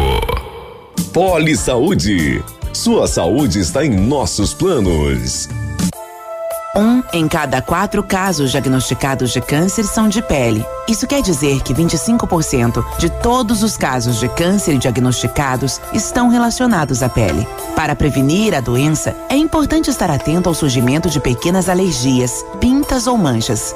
Poli Saúde. Sua saúde está em nossos planos. Um em cada quatro casos diagnosticados de câncer são de pele. Isso quer dizer que 25% de todos os casos de câncer diagnosticados estão relacionados à pele. Para prevenir a doença, é importante estar atento ao surgimento de pequenas alergias, pintas ou manchas.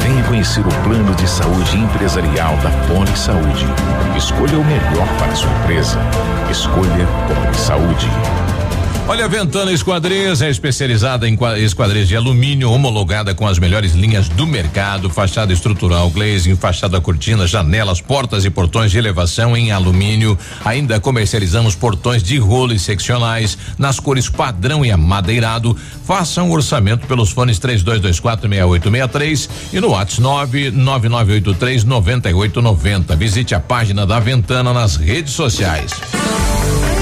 Venha conhecer o plano de saúde empresarial da Poli Saúde. Escolha o melhor para a sua empresa. Escolha Poli Saúde. Olha, a Ventana Esquadrias é especializada em qua- esquadrias de alumínio, homologada com as melhores linhas do mercado, fachada estrutural, glazing, fachada cortina, janelas, portas e portões de elevação em alumínio. Ainda comercializamos portões de rolo e seccionais nas cores padrão e amadeirado. Faça um orçamento pelos fones 32246863 e no WhatsApp 99983 9890. Visite a página da Ventana nas redes sociais.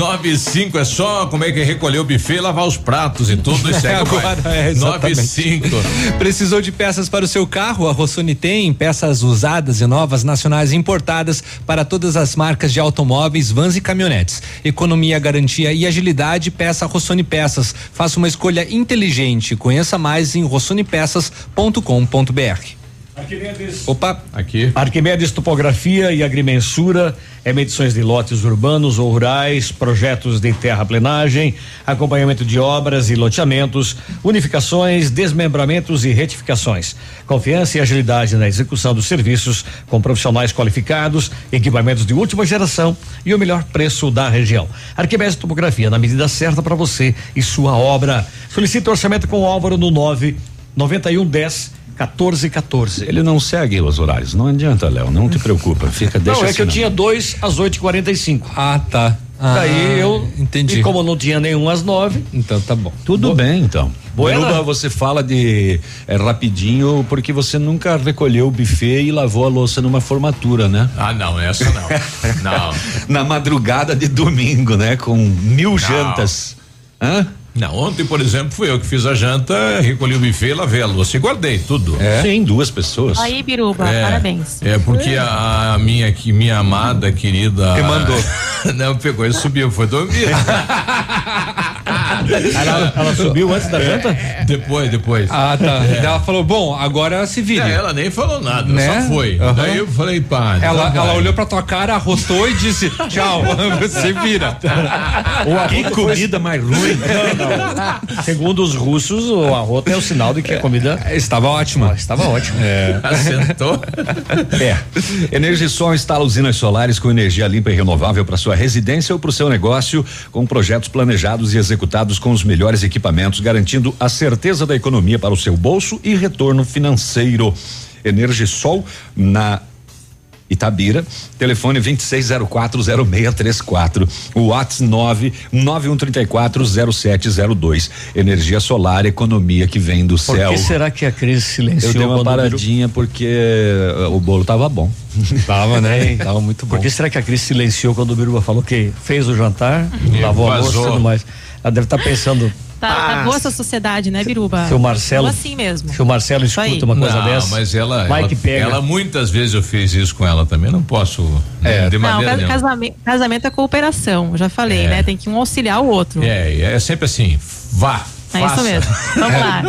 9 e 5 é só como é que recolher o buffet, lavar os pratos e tudo e segue Agora, é, 9 e. 5. Precisou de peças para o seu carro? A Rossoni tem peças usadas e novas, nacionais importadas para todas as marcas de automóveis, vans e caminhonetes. Economia, garantia e agilidade, peça Rossoni Peças. Faça uma escolha inteligente. Conheça mais em rossonepeças.com.br. Arquimedes. Opa, aqui. Arquimedes Topografia e Agrimensura, é medições de lotes urbanos ou rurais, projetos de terraplenagem, acompanhamento de obras e loteamentos, unificações, desmembramentos e retificações. Confiança e agilidade na execução dos serviços com profissionais qualificados, equipamentos de última geração e o melhor preço da região. Arquimedes Topografia, na medida certa para você e sua obra. Solicite orçamento com o Álvaro no 9 9110 1414. Ele não segue os horários, não adianta, Léo, não te preocupa, fica, deixa Não, é assim que eu não. tinha dois às 8h45. Ah, tá. Daí eu. entendi. E como não tinha nenhum às nove. Então tá bom. Tudo bem, então. Buena. Biruba, você fala de é, rapidinho porque você nunca recolheu o buffet e lavou a louça numa formatura, né? Ah, não, essa não. não. Na madrugada de domingo, né? Com mil jantas. Hã? Não, ontem, por exemplo, fui eu que fiz a janta, recolhi o buffet e lavei a louça e guardei tudo. É? Sim, duas pessoas. Aí, Biruba, É, parabéns. É porque a, a minha que minha amada querida Que mandou. não pegou e subiu, foi dormir. Ela, ela subiu antes da janta? Depois, depois. Ah, tá. É. Ela falou: bom, agora se vire. É, ela nem falou nada, Né? só foi. Aham. Daí eu falei, pá. então Ela, ela olhou pra tua cara, arrotou e disse: tchau, você vira. Que comida mais ruim. Segundo os russos, o arroto é o sinal de que a comida estava ótima. estava ótima. É. Assentou. É. Energisol instala usinas solares com energia limpa e renovável para sua residência ou para o seu negócio, com projetos planejados e executados com os melhores equipamentos, garantindo a certeza da economia para o seu bolso e retorno financeiro. Energisol na Itabira, telefone 26040634, o WhatsApp 991340702. Energia solar, economia que vem do Por céu. que será que a Cris silenciou? Eu dei uma paradinha porque eh, o bolo tava bom. Tava, né? Tava muito bom. Por que será que a Cris silenciou quando o Biruba falou que fez o jantar, E lavou a louça e tudo mais? Ela deve estar pensando, Tá, tá boa essa sociedade, né, Biruba? se o Marcelo. Tô assim mesmo. Se o Marcelo escuta uma coisa não, dessa. mas ela, vai ela, que pega. ela muitas vezes eu fiz isso com ela também, não posso É. de Não, maneira nenhuma. casamento, casamento é cooperação, já falei, É. né? Tem que um auxiliar o outro. É, é sempre assim, vá, É faça. isso mesmo. Vamos lá.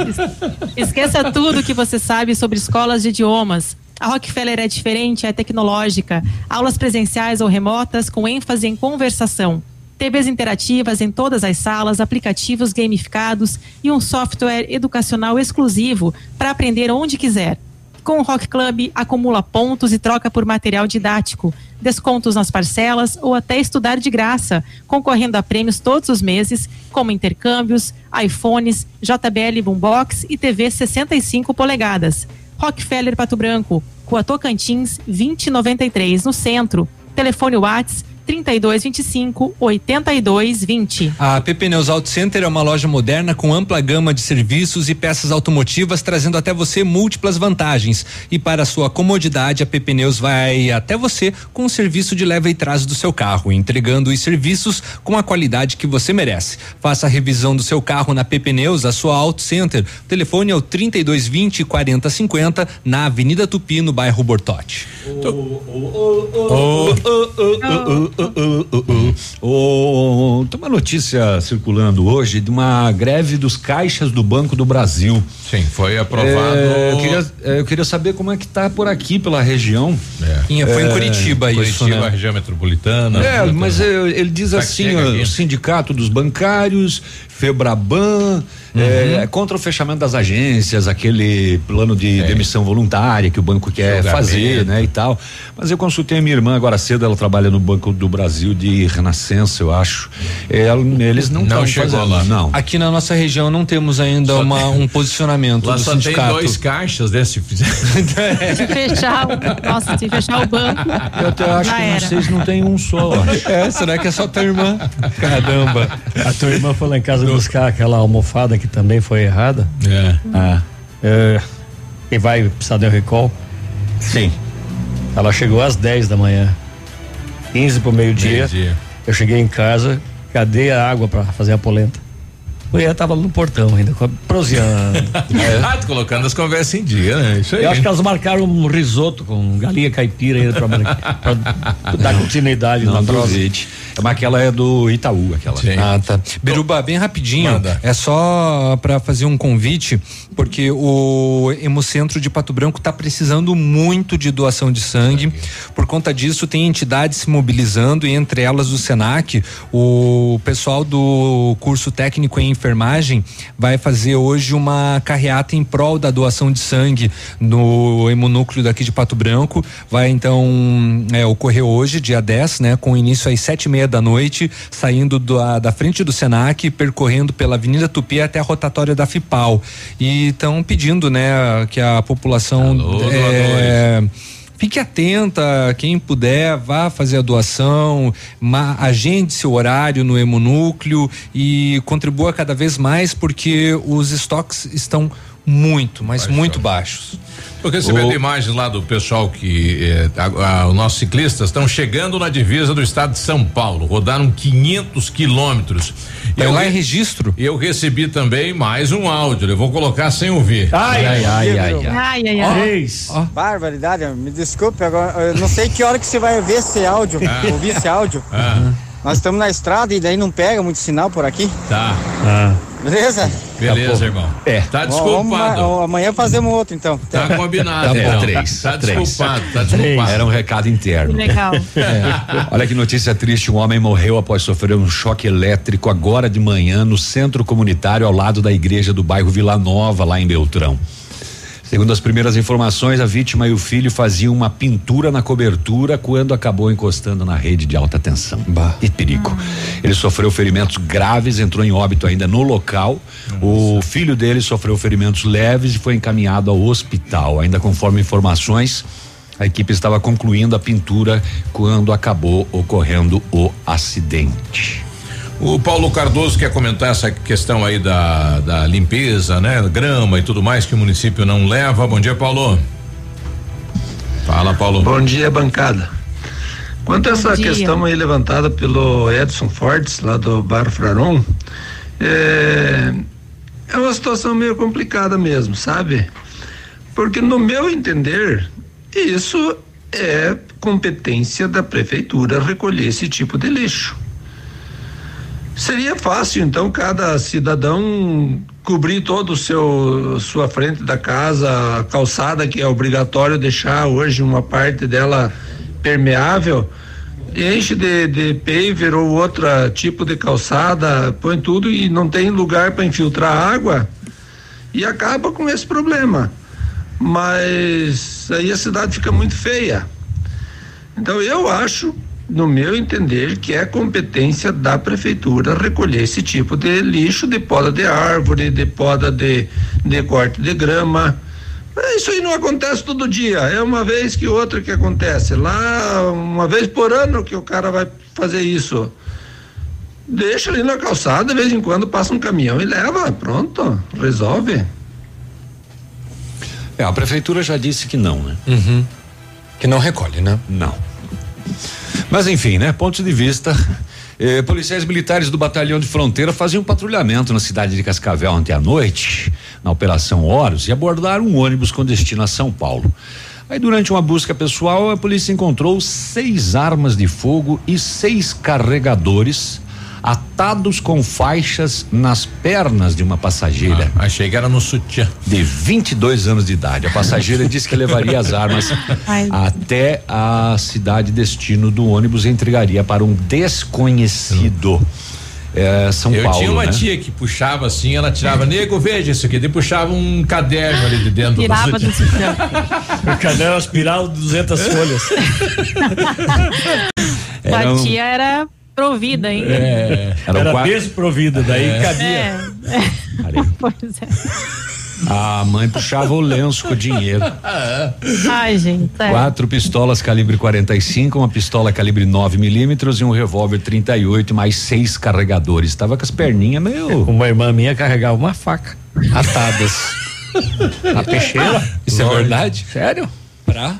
Es- Esqueça tudo que você sabe sobre escolas de idiomas. A Rockefeller é diferente, é tecnológica. Aulas presenciais ou remotas com ênfase em conversação. TVs interativas em todas as salas, aplicativos gamificados e um software educacional exclusivo para aprender onde quiser. Com o Rock Club, acumula pontos e troca por material didático, descontos nas parcelas ou até estudar de graça, concorrendo a prêmios todos os meses, como intercâmbios, iPhones, JBL Boombox e TV 65 polegadas. Rockefeller Pato Branco, Rua Tocantins, 2093, no centro. Telefone Whats 3225 8220. A PP Neus Auto Center é uma loja moderna com ampla gama de serviços e peças automotivas, trazendo até você múltiplas vantagens. E para sua comodidade, a PP Neus vai até você com o serviço de leva e trás do seu carro, entregando os serviços com a qualidade que você merece. Faça a revisão do seu carro na PP Neus, a sua Auto Center. O telefone é o 3220 4050 na Avenida Tupi, no bairro Bortote. Oh, tem uma notícia circulando hoje de uma greve dos caixas do Banco do Brasil. Sim, foi aprovado. É, eu, queria, é, eu queria saber como é que tá por aqui, pela região. É. Foi em Curitiba, isso, Curitiba, né? região metropolitana. É, mas é, ele diz Tá assim, o sindicato dos bancários, Febraban, é, contra o fechamento das agências, aquele plano de demissão voluntária que o banco quer fazer, né, e tal. Mas eu consultei a minha irmã agora cedo, ela trabalha no Banco do Brasil de Renascença, eu acho. É, ela- eles não Não estão chegou fazendo, lá. não. Aqui na nossa região não temos ainda uma, tem- um posicionamento Lá do só sindicato. tem dois caixas, né? Se fizer. Se fechar, o, nossa, se fechar o banco, Eu até acho já que era. vocês não tem um só. eu acho. É, será que é só tua irmã? Caramba. A tua irmã foi lá em casa buscar aquela almofada que também foi errada. É. Ah, É, e vai precisar de um recall. sim. Ela chegou às 10 da manhã. 15 pro meio-dia. Meio-dia. eu cheguei em casa, cadê a água pra fazer a polenta? Mulher tava no portão ainda, proseando. Ah, tô colocando as conversas em dia, né? Isso aí. Eu acho que elas marcaram um risoto com galinha caipira ainda pra, pra dar continuidade Não na prova. Duvide. Mas aquela é do Itaú, aquela. Sim. Ah, tá. Biruba, bem rapidinho. Manda. É só para fazer um convite, porque o Hemocentro de Pato Branco está precisando muito de doação de sangue. Por conta disso, tem entidades se mobilizando, e entre elas o SENAC, o pessoal do curso técnico em enfermagem vai fazer hoje uma carreata em prol da doação de sangue no hemonúcleo daqui de Pato Branco. Vai então é, ocorrer hoje, dia 10, né, com início às sete e meia da noite, saindo da, da frente do Senac, percorrendo pela Avenida Tupi até a rotatória da FIPAL. E estão pedindo, né, que a população Alô, é, Fique atenta, quem puder, vá fazer a doação, ma- agende seu horário no hemonúcleo e contribua cada vez mais porque os estoques estão muito, mas muito baixos. Porque você vê imagens lá do pessoal que eh, a- a- os nossos ciclistas estão chegando na divisa do estado de São Paulo, rodaram 500 quilômetros. Vai lá em registro. Eu recebi também mais um áudio, eu vou colocar sem ouvir. Ai, ai, ai, ai, Ai, ai, ai. Três. Barbaridade, me desculpe, agora eu não sei que hora que você vai ver esse áudio, Ah. ouvir esse áudio. Ah, Nós estamos na estrada e daí não pega muito sinal por aqui, tá, Ah. beleza? beleza, irmão. É. Tá Vamos- vamos- desculpado. amanhã fazemos outro então. Tá combinado. Tá bom. então. Três, Tá três. desculpado, tá desculpado. Era um recado interno. Legal. Olha que notícia triste, um homem morreu após sofrer um choque elétrico agora de manhã no centro comunitário ao lado da igreja do bairro Vila Nova, lá em Beltrão. Segundo as primeiras informações, a vítima e o filho faziam uma pintura na cobertura quando acabou encostando na rede de alta tensão. Que perigo. Ele sofreu ferimentos graves, entrou em óbito ainda no local. O filho dele sofreu ferimentos leves e foi encaminhado ao hospital. Ainda conforme informações, a equipe estava concluindo a pintura quando acabou ocorrendo o acidente. O Paulo Cardoso quer comentar essa questão aí da, da limpeza, né? Grama e tudo mais que o município não leva. Bom dia, Paulo. Fala, Paulo. Bom dia, bancada. Quanto a essa dia. questão aí levantada pelo Edson Fortes, lá do Bar Fraron, é, é uma situação meio complicada mesmo, sabe? Porque, no meu entender, isso é competência da prefeitura recolher esse tipo de lixo. Seria fácil, então, cada cidadão cobrir todo o seu sua frente da casa, a calçada que é obrigatório deixar hoje uma parte dela permeável, enche de, de paver ou outro tipo de calçada, põe tudo e não tem lugar para infiltrar água e acaba com esse problema. mas aí a cidade fica muito feia. Então eu acho, no meu entender, que é competência da prefeitura recolher esse tipo de lixo, de poda de árvore, de poda de, de corte de grama. Mas Isso aí não acontece todo dia, é uma vez que outra que acontece. Lá, uma vez por ano que o cara vai fazer isso. Deixa ali na calçada, de vez em quando passa um caminhão e leva, pronto, resolve. É, a prefeitura já disse que não, né? Uhum. Que não recolhe, né? Não. Mas enfim, né? Pontos de vista. Eh, policiais militares do Batalhão de Fronteira faziam patrulhamento na cidade de Cascavel ontem à noite, na Operação Horus, e abordaram um ônibus com destino a São Paulo. Aí, durante uma busca pessoal, a polícia encontrou seis armas de fogo e seis carregadores atados com faixas nas pernas de uma passageira. Ah, achei que era no sutiã. De 22 anos de idade. A passageira disse que levaria as armas Ai. até a cidade destino do ônibus e entregaria para um desconhecido. É, São Eu Paulo. tinha uma né? tia que puxava assim, ela tirava, nego, veja isso aqui, daí puxava um caderno ali de dentro Tirava do sutiã. O caderno aspirado 200 folhas. Sua um- tia era provida, hein? É, Era Era, o qua- desprovida, daí É. cabia. É. pois é. A mãe puxava o lenço com o dinheiro. Ai, gente. é. Quatro pistolas calibre 45, uma pistola calibre 9 milímetros e um revólver 38, mais seis carregadores. Tava com as perninhas meio. Uma irmã minha carregava uma faca. Atadas. Na peixeira. Isso é verdade? Sério? Pra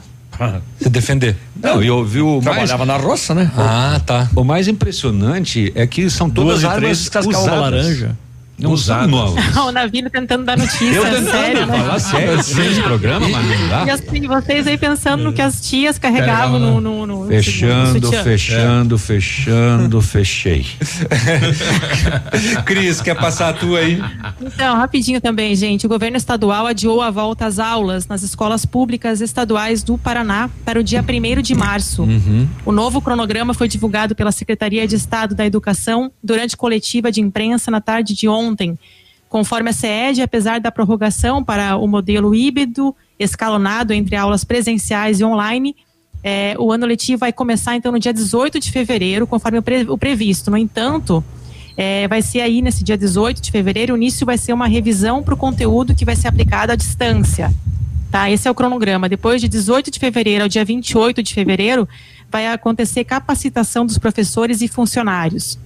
se defender. Não, e eu vi o mais, Trabalhava na roça, né? Ah, tá. o mais impressionante é que são todas Duas e armas usadas. uma laranja. Não Usadas. novas. O Navino tentando dar notícia, Eu tentando sério, né? falar sério, seis programas, mas não dá. E assim, vocês aí pensando no que as tias carregavam no, no, no, no Fechando, sutiã. fechando, fechando, fechei. Cris, quer passar a tua aí? Então, rapidinho também, gente. O governo estadual adiou a volta às aulas nas escolas públicas estaduais do Paraná para o dia 1 de março. O novo cronograma foi divulgado pela Secretaria de Estado da Educação durante coletiva de imprensa na tarde de ontem. Conforme a CED, apesar da prorrogação para o modelo híbrido escalonado entre aulas presenciais e online, eh, o ano letivo vai começar então no dia 18 de fevereiro, conforme o, pre- o previsto. No entanto, é, vai ser aí nesse dia 18 de fevereiro, o início vai ser uma revisão para o conteúdo que vai ser aplicado à distância. Tá? Esse é o cronograma. Depois de 18 de fevereiro ao dia 28 de fevereiro, vai acontecer capacitação dos professores e funcionários.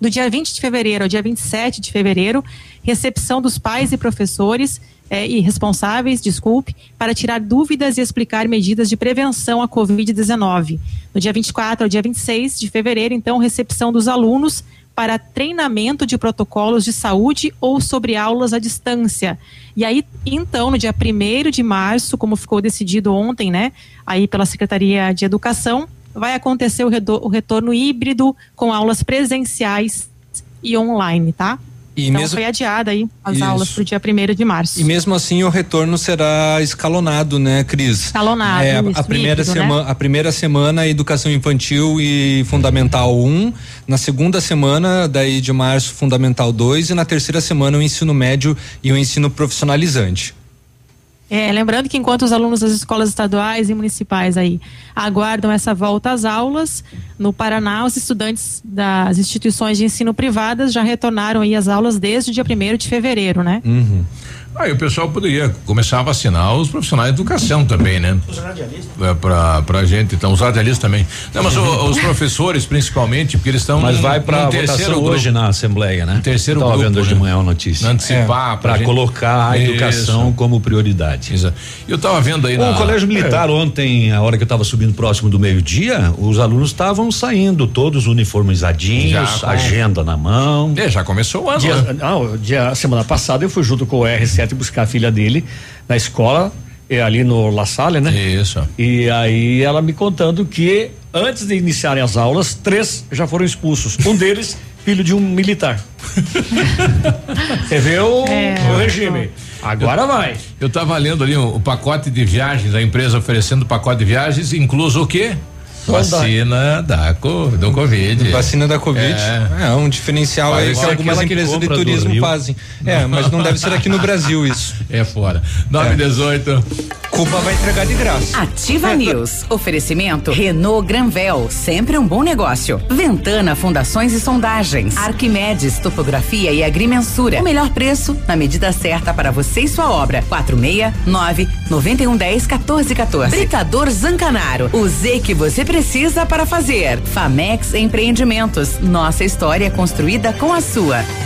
Do dia 20 de fevereiro ao dia 27 de fevereiro, recepção dos pais e professores eh, e responsáveis, desculpe, para tirar dúvidas e explicar medidas de prevenção à Covid-19. No dia 24 ao dia 26 de fevereiro, então, recepção dos alunos para treinamento de protocolos de saúde ou sobre aulas à distância. E aí, então, no dia 1 de março, como ficou decidido ontem, né, aí pela Secretaria de Educação, vai acontecer o, o retorno híbrido com aulas presenciais e online, tá? E então mesmo- foi adiada aí as Isso. aulas para o dia 1 de março. E mesmo assim o retorno será escalonado, né, Cris? Escalonado, É, a, isso, a primeira semana, né? a primeira semana é educação infantil e fundamental 1, na segunda semana daí de março fundamental 2 e na terceira semana o ensino médio e o ensino profissionalizante. É, lembrando que enquanto os alunos das escolas estaduais e municipais aí aguardam essa volta às aulas, no Paraná os estudantes das instituições de ensino privadas já retornaram aí às aulas desde o dia 1 de fevereiro, né? Aí o pessoal poderia começar a vacinar os profissionais de educação também, né? Os radialistas. É, pra, pra gente, então, os radialistas também. Não, mas o- os professores, principalmente, porque eles estão. Mas vai pra terceiro hoje grupo. na Assembleia, né? Terceiro Tava grupo, vendo hoje né? de manhã uma notícia. Antecipar É, pra pra gente- colocar a educação Isso. como prioridade. Exato. Eu tava vendo aí O na. colégio militar ontem, a hora que eu estava subindo próximo do meio-dia, os alunos estavam saindo todos uniformizadinhos, Já com- agenda na mão. É, já começou o ano. Dia, né? não, dia, semana passada eu fui junto com o R7 buscar a filha dele na escola, é, ali no La Salle, né? Isso. E aí ela me contando que antes de iniciarem as aulas, três já foram expulsos. Um deles, filho de um militar. Você vê o, É. o regime. Agora vai. Eu tava lendo ali o, o pacote de viagens, a empresa oferecendo pacote de viagens, incluso o quê? Vacina da, co- do Covid. Vacina da Covid. É. É, um diferencial aí que algumas que empresas de turismo fazem. É, mas não deve ser aqui no Brasil isso. É fora. 9 e 18. Cuba vai entregar de graça. Ativa News. Oferecimento Renault Granvel, sempre um bom negócio. Ventana Fundações e Sondagens. Arquimedes Topografia e Agrimensura. O melhor preço na medida certa para você e sua obra. 469 9110 1414. Britador Zancanaro. O Z que você precisa para fazer. Famex Empreendimentos. Nossa história construída com a sua.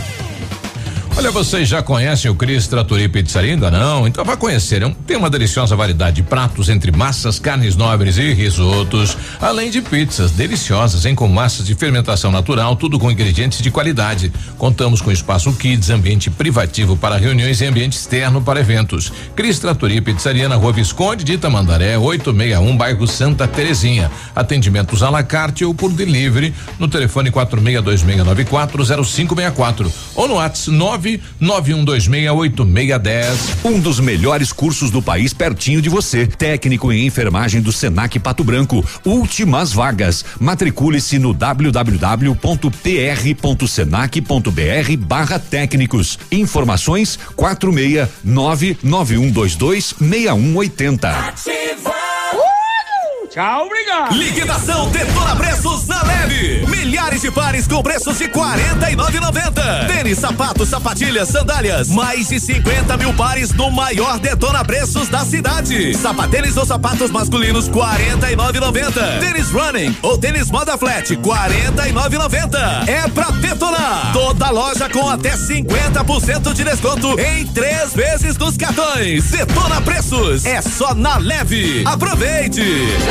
Olha, vocês já conhecem o Cris Trattori Pizzaria? Ainda não? Então vá conhecer. É Tem uma deliciosa variedade de pratos entre massas, carnes nobres e risotos, além de pizzas deliciosas, hein? Com massas de fermentação natural, tudo com ingredientes de qualidade. Contamos com espaço kids, ambiente privativo para reuniões e ambiente externo para eventos. Cris Trattori Pizzaria na rua Visconde de Itamandaré, 861, bairro Santa Terezinha. Atendimentos à la carte ou por delivery no telefone 4626940564 ou no WhatsApp 991268610. Um dos melhores cursos do país pertinho de você. Técnico em enfermagem do Senac Pato Branco. Últimas vagas. Matricule-se no www.pr.senac.br barra técnicos. Informações 46991226180. Tchau, obrigado. Liquidação Detona Preços na Leve. Milhares de pares com preços de R$ 49,90. Tênis, sapatos, sapatilhas, sandálias. Mais de 50 mil pares no maior Detona Preços da cidade. Sapatênis ou sapatos masculinos R$ 49,90. Tênis running ou tênis moda flat R$ 49,90. É pra detonar. Toda loja com até 50% de desconto em três vezes nos cartões. Detona Preços. É só na Leve. Aproveite.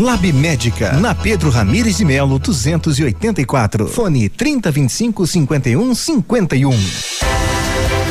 Lab Médica, na Pedro Ramires de Melo, 284. Fone 3025 51 51.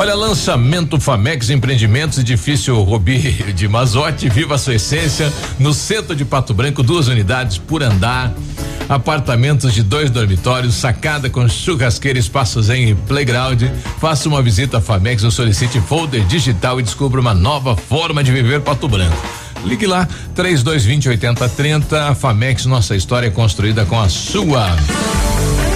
Olha, lançamento Famex Empreendimentos, edifício Robi de Mazote, viva a sua essência, no centro de Pato Branco, duas unidades por andar. Apartamentos de dois dormitórios, sacada com churrasqueira, espaços em playground. Faça uma visita à Famex ou solicite folder digital e descubra uma nova forma de viver Pato Branco. Ligue lá, 3220 8030. Famex, nossa história é construída com a sua.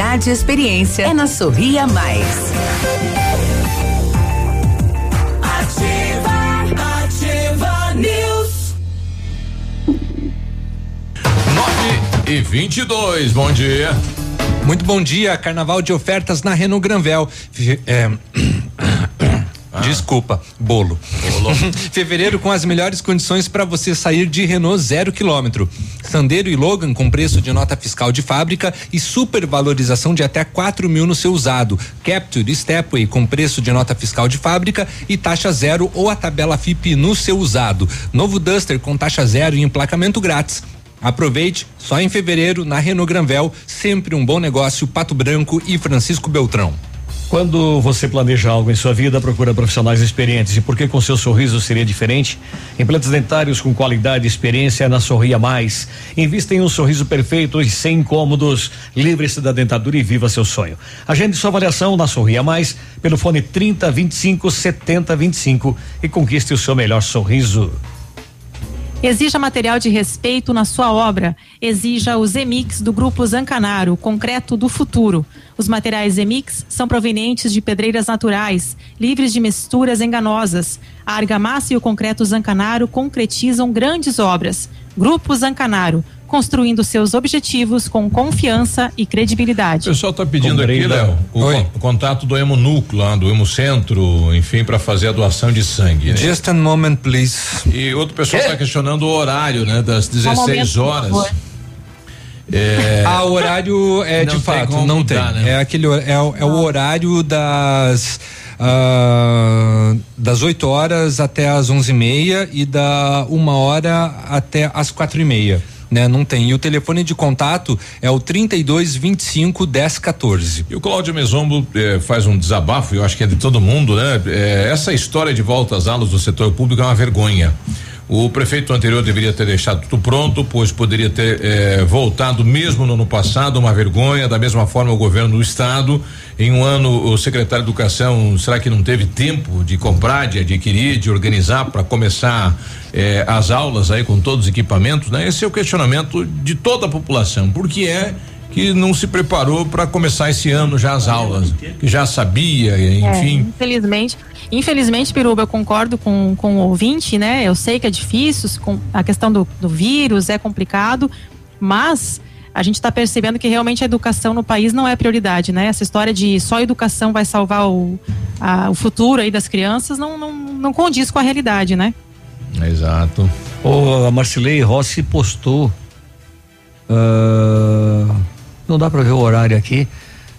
e experiência. É na Sorria Mais. Ativa, ativa News. 9 e 22, bom dia. Muito bom dia, carnaval de ofertas na Renault Granvel. Fe- é, Desculpa, bolo. Fevereiro com as melhores condições para você sair de Renault zero quilômetro. Sandero e Logan com preço de nota fiscal de fábrica e supervalorização de até 4 mil no seu usado. Capture Stepway com preço de nota fiscal de fábrica e taxa zero ou a tabela FIP no seu usado. Novo Duster com taxa zero e emplacamento grátis. Aproveite, só em fevereiro na Renault Granvel, sempre um bom negócio, Pato Branco e Francisco Beltrão. Quando você planeja algo em sua vida, procura profissionais experientes. E por que com seu sorriso seria diferente? Implantes dentários com qualidade e experiência na Sorria Mais. Invista em um sorriso perfeito e sem incômodos. Livre-se da dentadura e viva seu sonho. Agende sua avaliação na Sorria Mais pelo fone 30 25 70 25 e conquiste o seu melhor sorriso. Exija material de respeito na sua obra. Exija o Zemix do Grupo Zancanaro, concreto do futuro. Os materiais Zemix são provenientes de pedreiras naturais, livres de misturas enganosas. A argamassa e o concreto Zancanaro concretizam grandes obras. Grupo Zancanaro, construindo seus objetivos com confiança e credibilidade. O pessoal está pedindo aqui, Léo, o, con- o contato do Hemonúcleo, lá, do Hemocentro, enfim, para fazer a doação de sangue. Né? Just a moment, please. E outro pessoal está questionando o horário, né? Das 16 momento, por horas. favor. É, Ah, o horário é Não de tem fato, como não mudar, tem. né? É aquele hor- é, o- é o horário das ah, das 8 horas até as onze e meia e da uma hora até as quatro e meia. Né, não tem. E o telefone de contato é o 32 25 10 14. E o Cláudio Mesombo eh, faz um desabafo, eu acho que é de todo mundo, né? Eh, essa história de volta às aulas do setor público é uma vergonha. O prefeito anterior deveria ter deixado tudo pronto, pois poderia ter eh, voltado mesmo no ano passado, uma vergonha. Da mesma forma, o governo do estado, em um ano, o secretário de Educação, será que não teve tempo de comprar, de adquirir, de organizar para começar eh, as aulas aí com todos os equipamentos, né? Esse é o questionamento de toda a população. Por que é que não se preparou para começar esse ano já as aulas, que já sabia, É, enfim. infelizmente, infelizmente, Piruba, eu concordo com, com o ouvinte, né? Eu sei que é difícil, com a questão do, do vírus é complicado, mas a gente está percebendo que realmente a educação no país não é prioridade, né? Essa história de só a educação vai salvar o, a- o futuro aí das crianças não, não, não condiz com a realidade, né? Exato. O a Marcilei Rossi postou. ah, não dá para ver o horário aqui.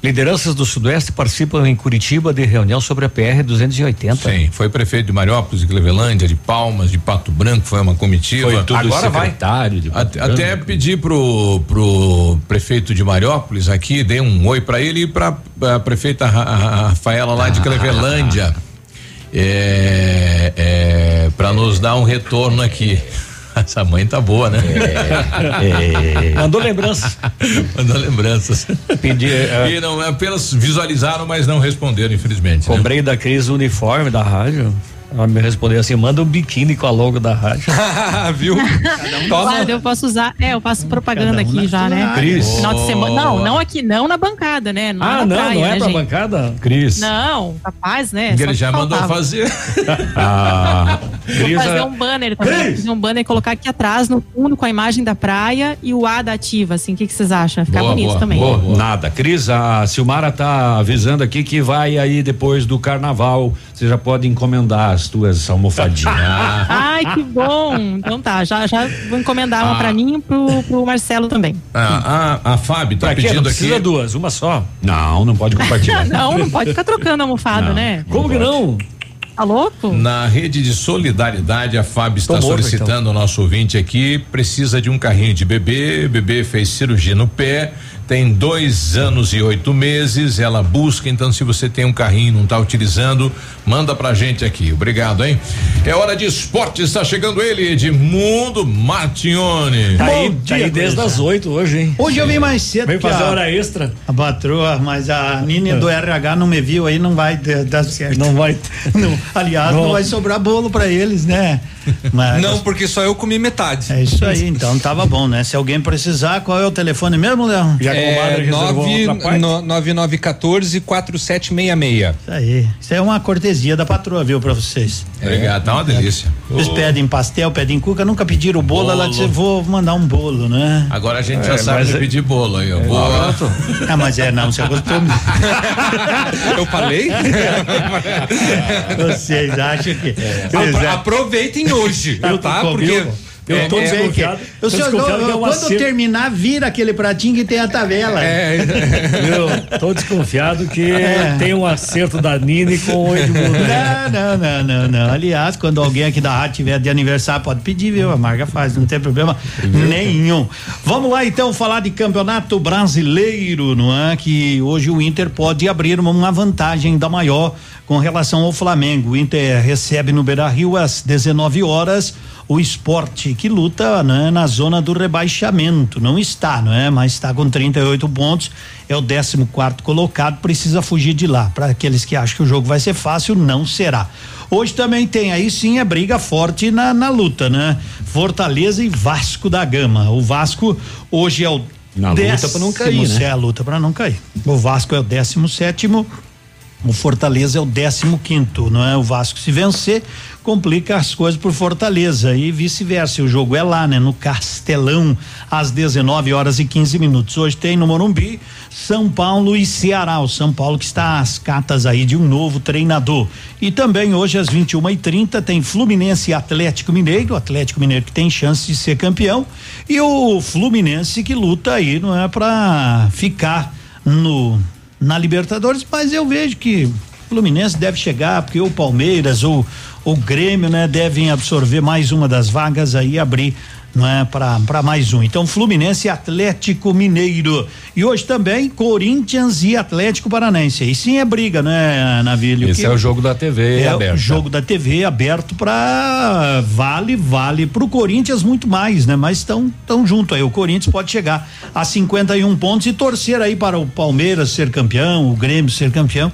Lideranças do Sudoeste participam em Curitiba de reunião sobre a PR 280. Sim, foi prefeito de Mariópolis, de Clevelândia, de Palmas, de Pato Branco, foi uma comitiva. Foi tudo Agora vai. secretário de Pato Até, até pedir pro, pro prefeito de Mariópolis aqui, dei um oi para ele e pra, pra prefeita Ra- Ra- Rafaela lá de Clevelândia. É, é, para nos dar um retorno aqui. Essa mãe tá boa, né? É. Mandou lembranças. Mandou lembranças. Pedi, é, E não apenas visualizaram, mas não responderam, infelizmente. né? Cobrei da Cris o uniforme da rádio. Ela me respondeu assim: manda um biquíni com a logo da rádio. Viu? Claro, eu posso usar, é, eu faço propaganda aqui já, né? Cris. Final de semana. Não, não aqui, não na bancada, né? Não Ah, na não, praia, não é né, pra gente? bancada? Cris. Não, capaz, né? Ele já mandou faltava. fazer. Ah, Vou fazer um banner também. Fazer um banner e colocar aqui atrás, no fundo, com a imagem da praia e o A da ativa, assim. O que, que vocês acham? Ficar Boa, bonito boa, também. boa. Nada. Cris, a Silmara tá avisando aqui que vai aí depois do carnaval. Você já pode encomendar as tuas almofadinhas. Ai, que bom! Então tá, já, já vou encomendar uma Ah. pra mim e pro, pro Marcelo também. A, a, a Fábio tá Pra pedindo Não precisa aqui. duas, uma só. Não, não pode compartilhar. Não, não pode ficar trocando almofada, Não, né? Como que não? Tá louco? Na rede de solidariedade, a Fábio está morto, solicitando o nosso ouvinte aqui. Precisa de um carrinho de bebê. Bebê fez cirurgia no pé, tem dois anos e oito meses. Ela busca, então, se você tem um carrinho e não está utilizando, manda pra gente aqui. Obrigado, hein? É hora de esporte, está chegando ele, Edmundo Martione. Tá aí, tá aí dia, desde as oito hoje, hein? Hoje eu vim mais cedo. Veio que fazer a- hora extra. A patroa, mas a Nini do RH não me viu aí, não vai dar dar certo. Não vai. Não, aliás, não. Não. vai sobrar bolo pra eles, né? Mas Não, porque só eu comi metade. é isso aí, então tava bom, né? Se alguém precisar, qual é o telefone mesmo, Léo? Já É nove- no- 9914 4766. Isso aí. Isso é uma cortesia da patroa, viu, pra vocês. Obrigado, tá uma delícia. Eles Ô, pedem pastel, pedem cuca, nunca pediram bolo, Bolo. ela disse, vou mandar um bolo, né? Agora a gente É, já sabe mas é- pedir bolo aí, ó. Boa. Ah, mas é, não, se acostuma. Eu falei? Vocês acham que. Apro- aproveitem hoje, Eu tá? tô Porque. Eu tô É, é, desconfiado. Eu tô só- desconfiado eu- é um quando terminar, vira aquele pratinho que tem a tabela. É, eu tô desconfiado que É. tem um acerto da Nini com o Edmundo. né? Não, não, não, não, não. Aliás, quando alguém aqui da rádio tiver de aniversário, pode pedir, viu? A Marga faz, não tem problema nenhum. Vamos lá então falar de campeonato brasileiro, não é? Que hoje o Inter pode abrir uma vantagem da maior com relação ao Flamengo. O Inter recebe no Beira Rio às 19 horas o esporte que luta né, na zona do rebaixamento. Não está, não é? Mas está com 38 pontos, é o 14 quarto colocado, precisa fugir de lá. Para aqueles que acham que o jogo vai ser fácil, não será. Hoje também tem aí sim a briga forte na, na luta, né? Fortaleza e Vasco da Gama. O Vasco hoje é o Na luta décimo, pra não cair, né? É a luta para não cair. O Vasco é o 17 sétimo. O Fortaleza é o 15 quinto, não é? O Vasco se vencer complica as coisas por Fortaleza e vice-versa. O jogo é lá, né? No Castelão, às 19 horas e 15 minutos. Hoje tem no Morumbi São Paulo e Ceará. O São Paulo que está às catas aí de um novo treinador. E também hoje às 21 e 30 tem Fluminense e Atlético Mineiro. O Atlético Mineiro que tem chance de ser campeão e o Fluminense que luta aí, não é? Para ficar no na Libertadores, mas eu vejo que o Fluminense deve chegar, porque o Palmeiras ou o Grêmio, né, devem absorver mais uma das vagas aí abrir não é para mais um. Então Fluminense e Atlético Mineiro. E hoje também Corinthians e Atlético Paranaense. Aí sim é briga, né, Navilho? Esse Que é o jogo da TV é aberto. o jogo da TV aberto para vale, vale pro Corinthians muito mais, né? Mas estão tão junto aí. O Corinthians pode chegar a 51 pontos e torcer aí para o Palmeiras ser campeão, o Grêmio ser campeão,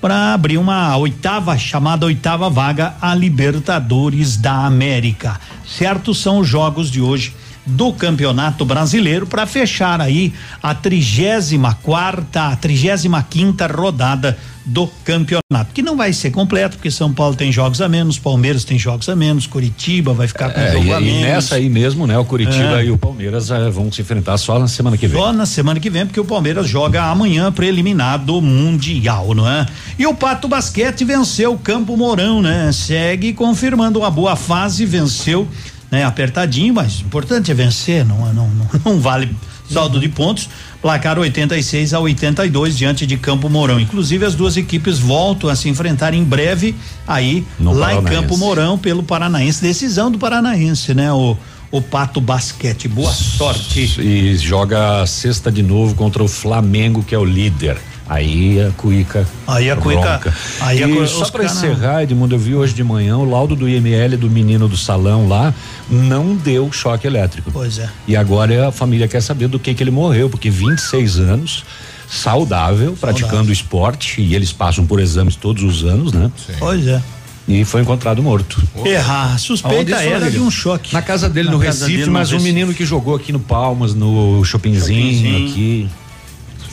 para abrir uma oitava, chamada oitava vaga a Libertadores da América. Certo são os jogos de hoje do Campeonato Brasileiro para fechar aí a trigésima quarta, a trigésima quinta rodada do campeonato, que não vai ser completo, porque São Paulo tem jogos a menos, Palmeiras tem jogos a menos, Curitiba vai ficar com É, jogo e, a e menos. nessa aí mesmo, né? O Curitiba É. e o Palmeiras eh, vão se enfrentar só na semana que vem. Só na semana que vem, porque o Palmeiras joga amanhã preliminar do Mundial, não é? E o Pato Basquete venceu o Campo Mourão, né? Segue confirmando uma boa fase, venceu, né? Apertadinho, mas o importante é vencer, não, não, não, não vale saldo de pontos. Placar 86 a 82 diante de Campo Mourão. Inclusive as duas equipes voltam a se enfrentar em breve aí No lá em Paranaense. Campo Mourão pelo Paranaense, decisão do Paranaense, né? O o Pato Basquete. Boa sorte. E joga sexta de novo contra o Flamengo, que é o líder. Aí a Cuica. Aí a Cuica- ronca. aí a e só para encerrar, Edmundo, eu vi hoje de manhã o laudo do IML do menino do salão lá não deu choque elétrico. Pois é. E agora a família quer saber do que que ele morreu, porque 26 anos, saudável, praticando esporte, e eles passam por exames todos os anos, né? Pois é. E foi encontrado morto. Errar. Suspeita Aonde isso, era de um choque. Na casa dele Na no casa Recife, dele no mas um Recife. menino que jogou aqui no Palmas, no Shoppingzinho, Shoppingzinho. aqui.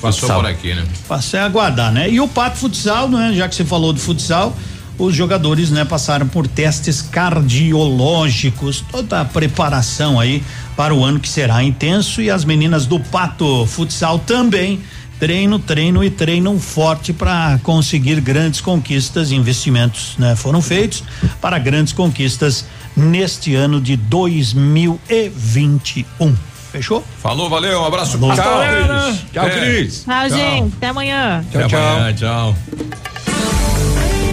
Passou Futsal. por aqui, né? Passei a aguardar, né? E o Pato Futsal, né? Já que você falou do futsal, os jogadores, né, passaram por testes cardiológicos, toda a preparação aí para o ano que será intenso e as meninas do Pato Futsal também treino, treino e treinam forte para conseguir grandes conquistas, investimentos, né, foram feitos para grandes conquistas neste ano de 2021. Fechou? Falou, valeu, um abraço. Falou. Tchau. Cris. Tchau, É. Cris. Tchau, gente. Até amanhã. Até amanhã, tchau.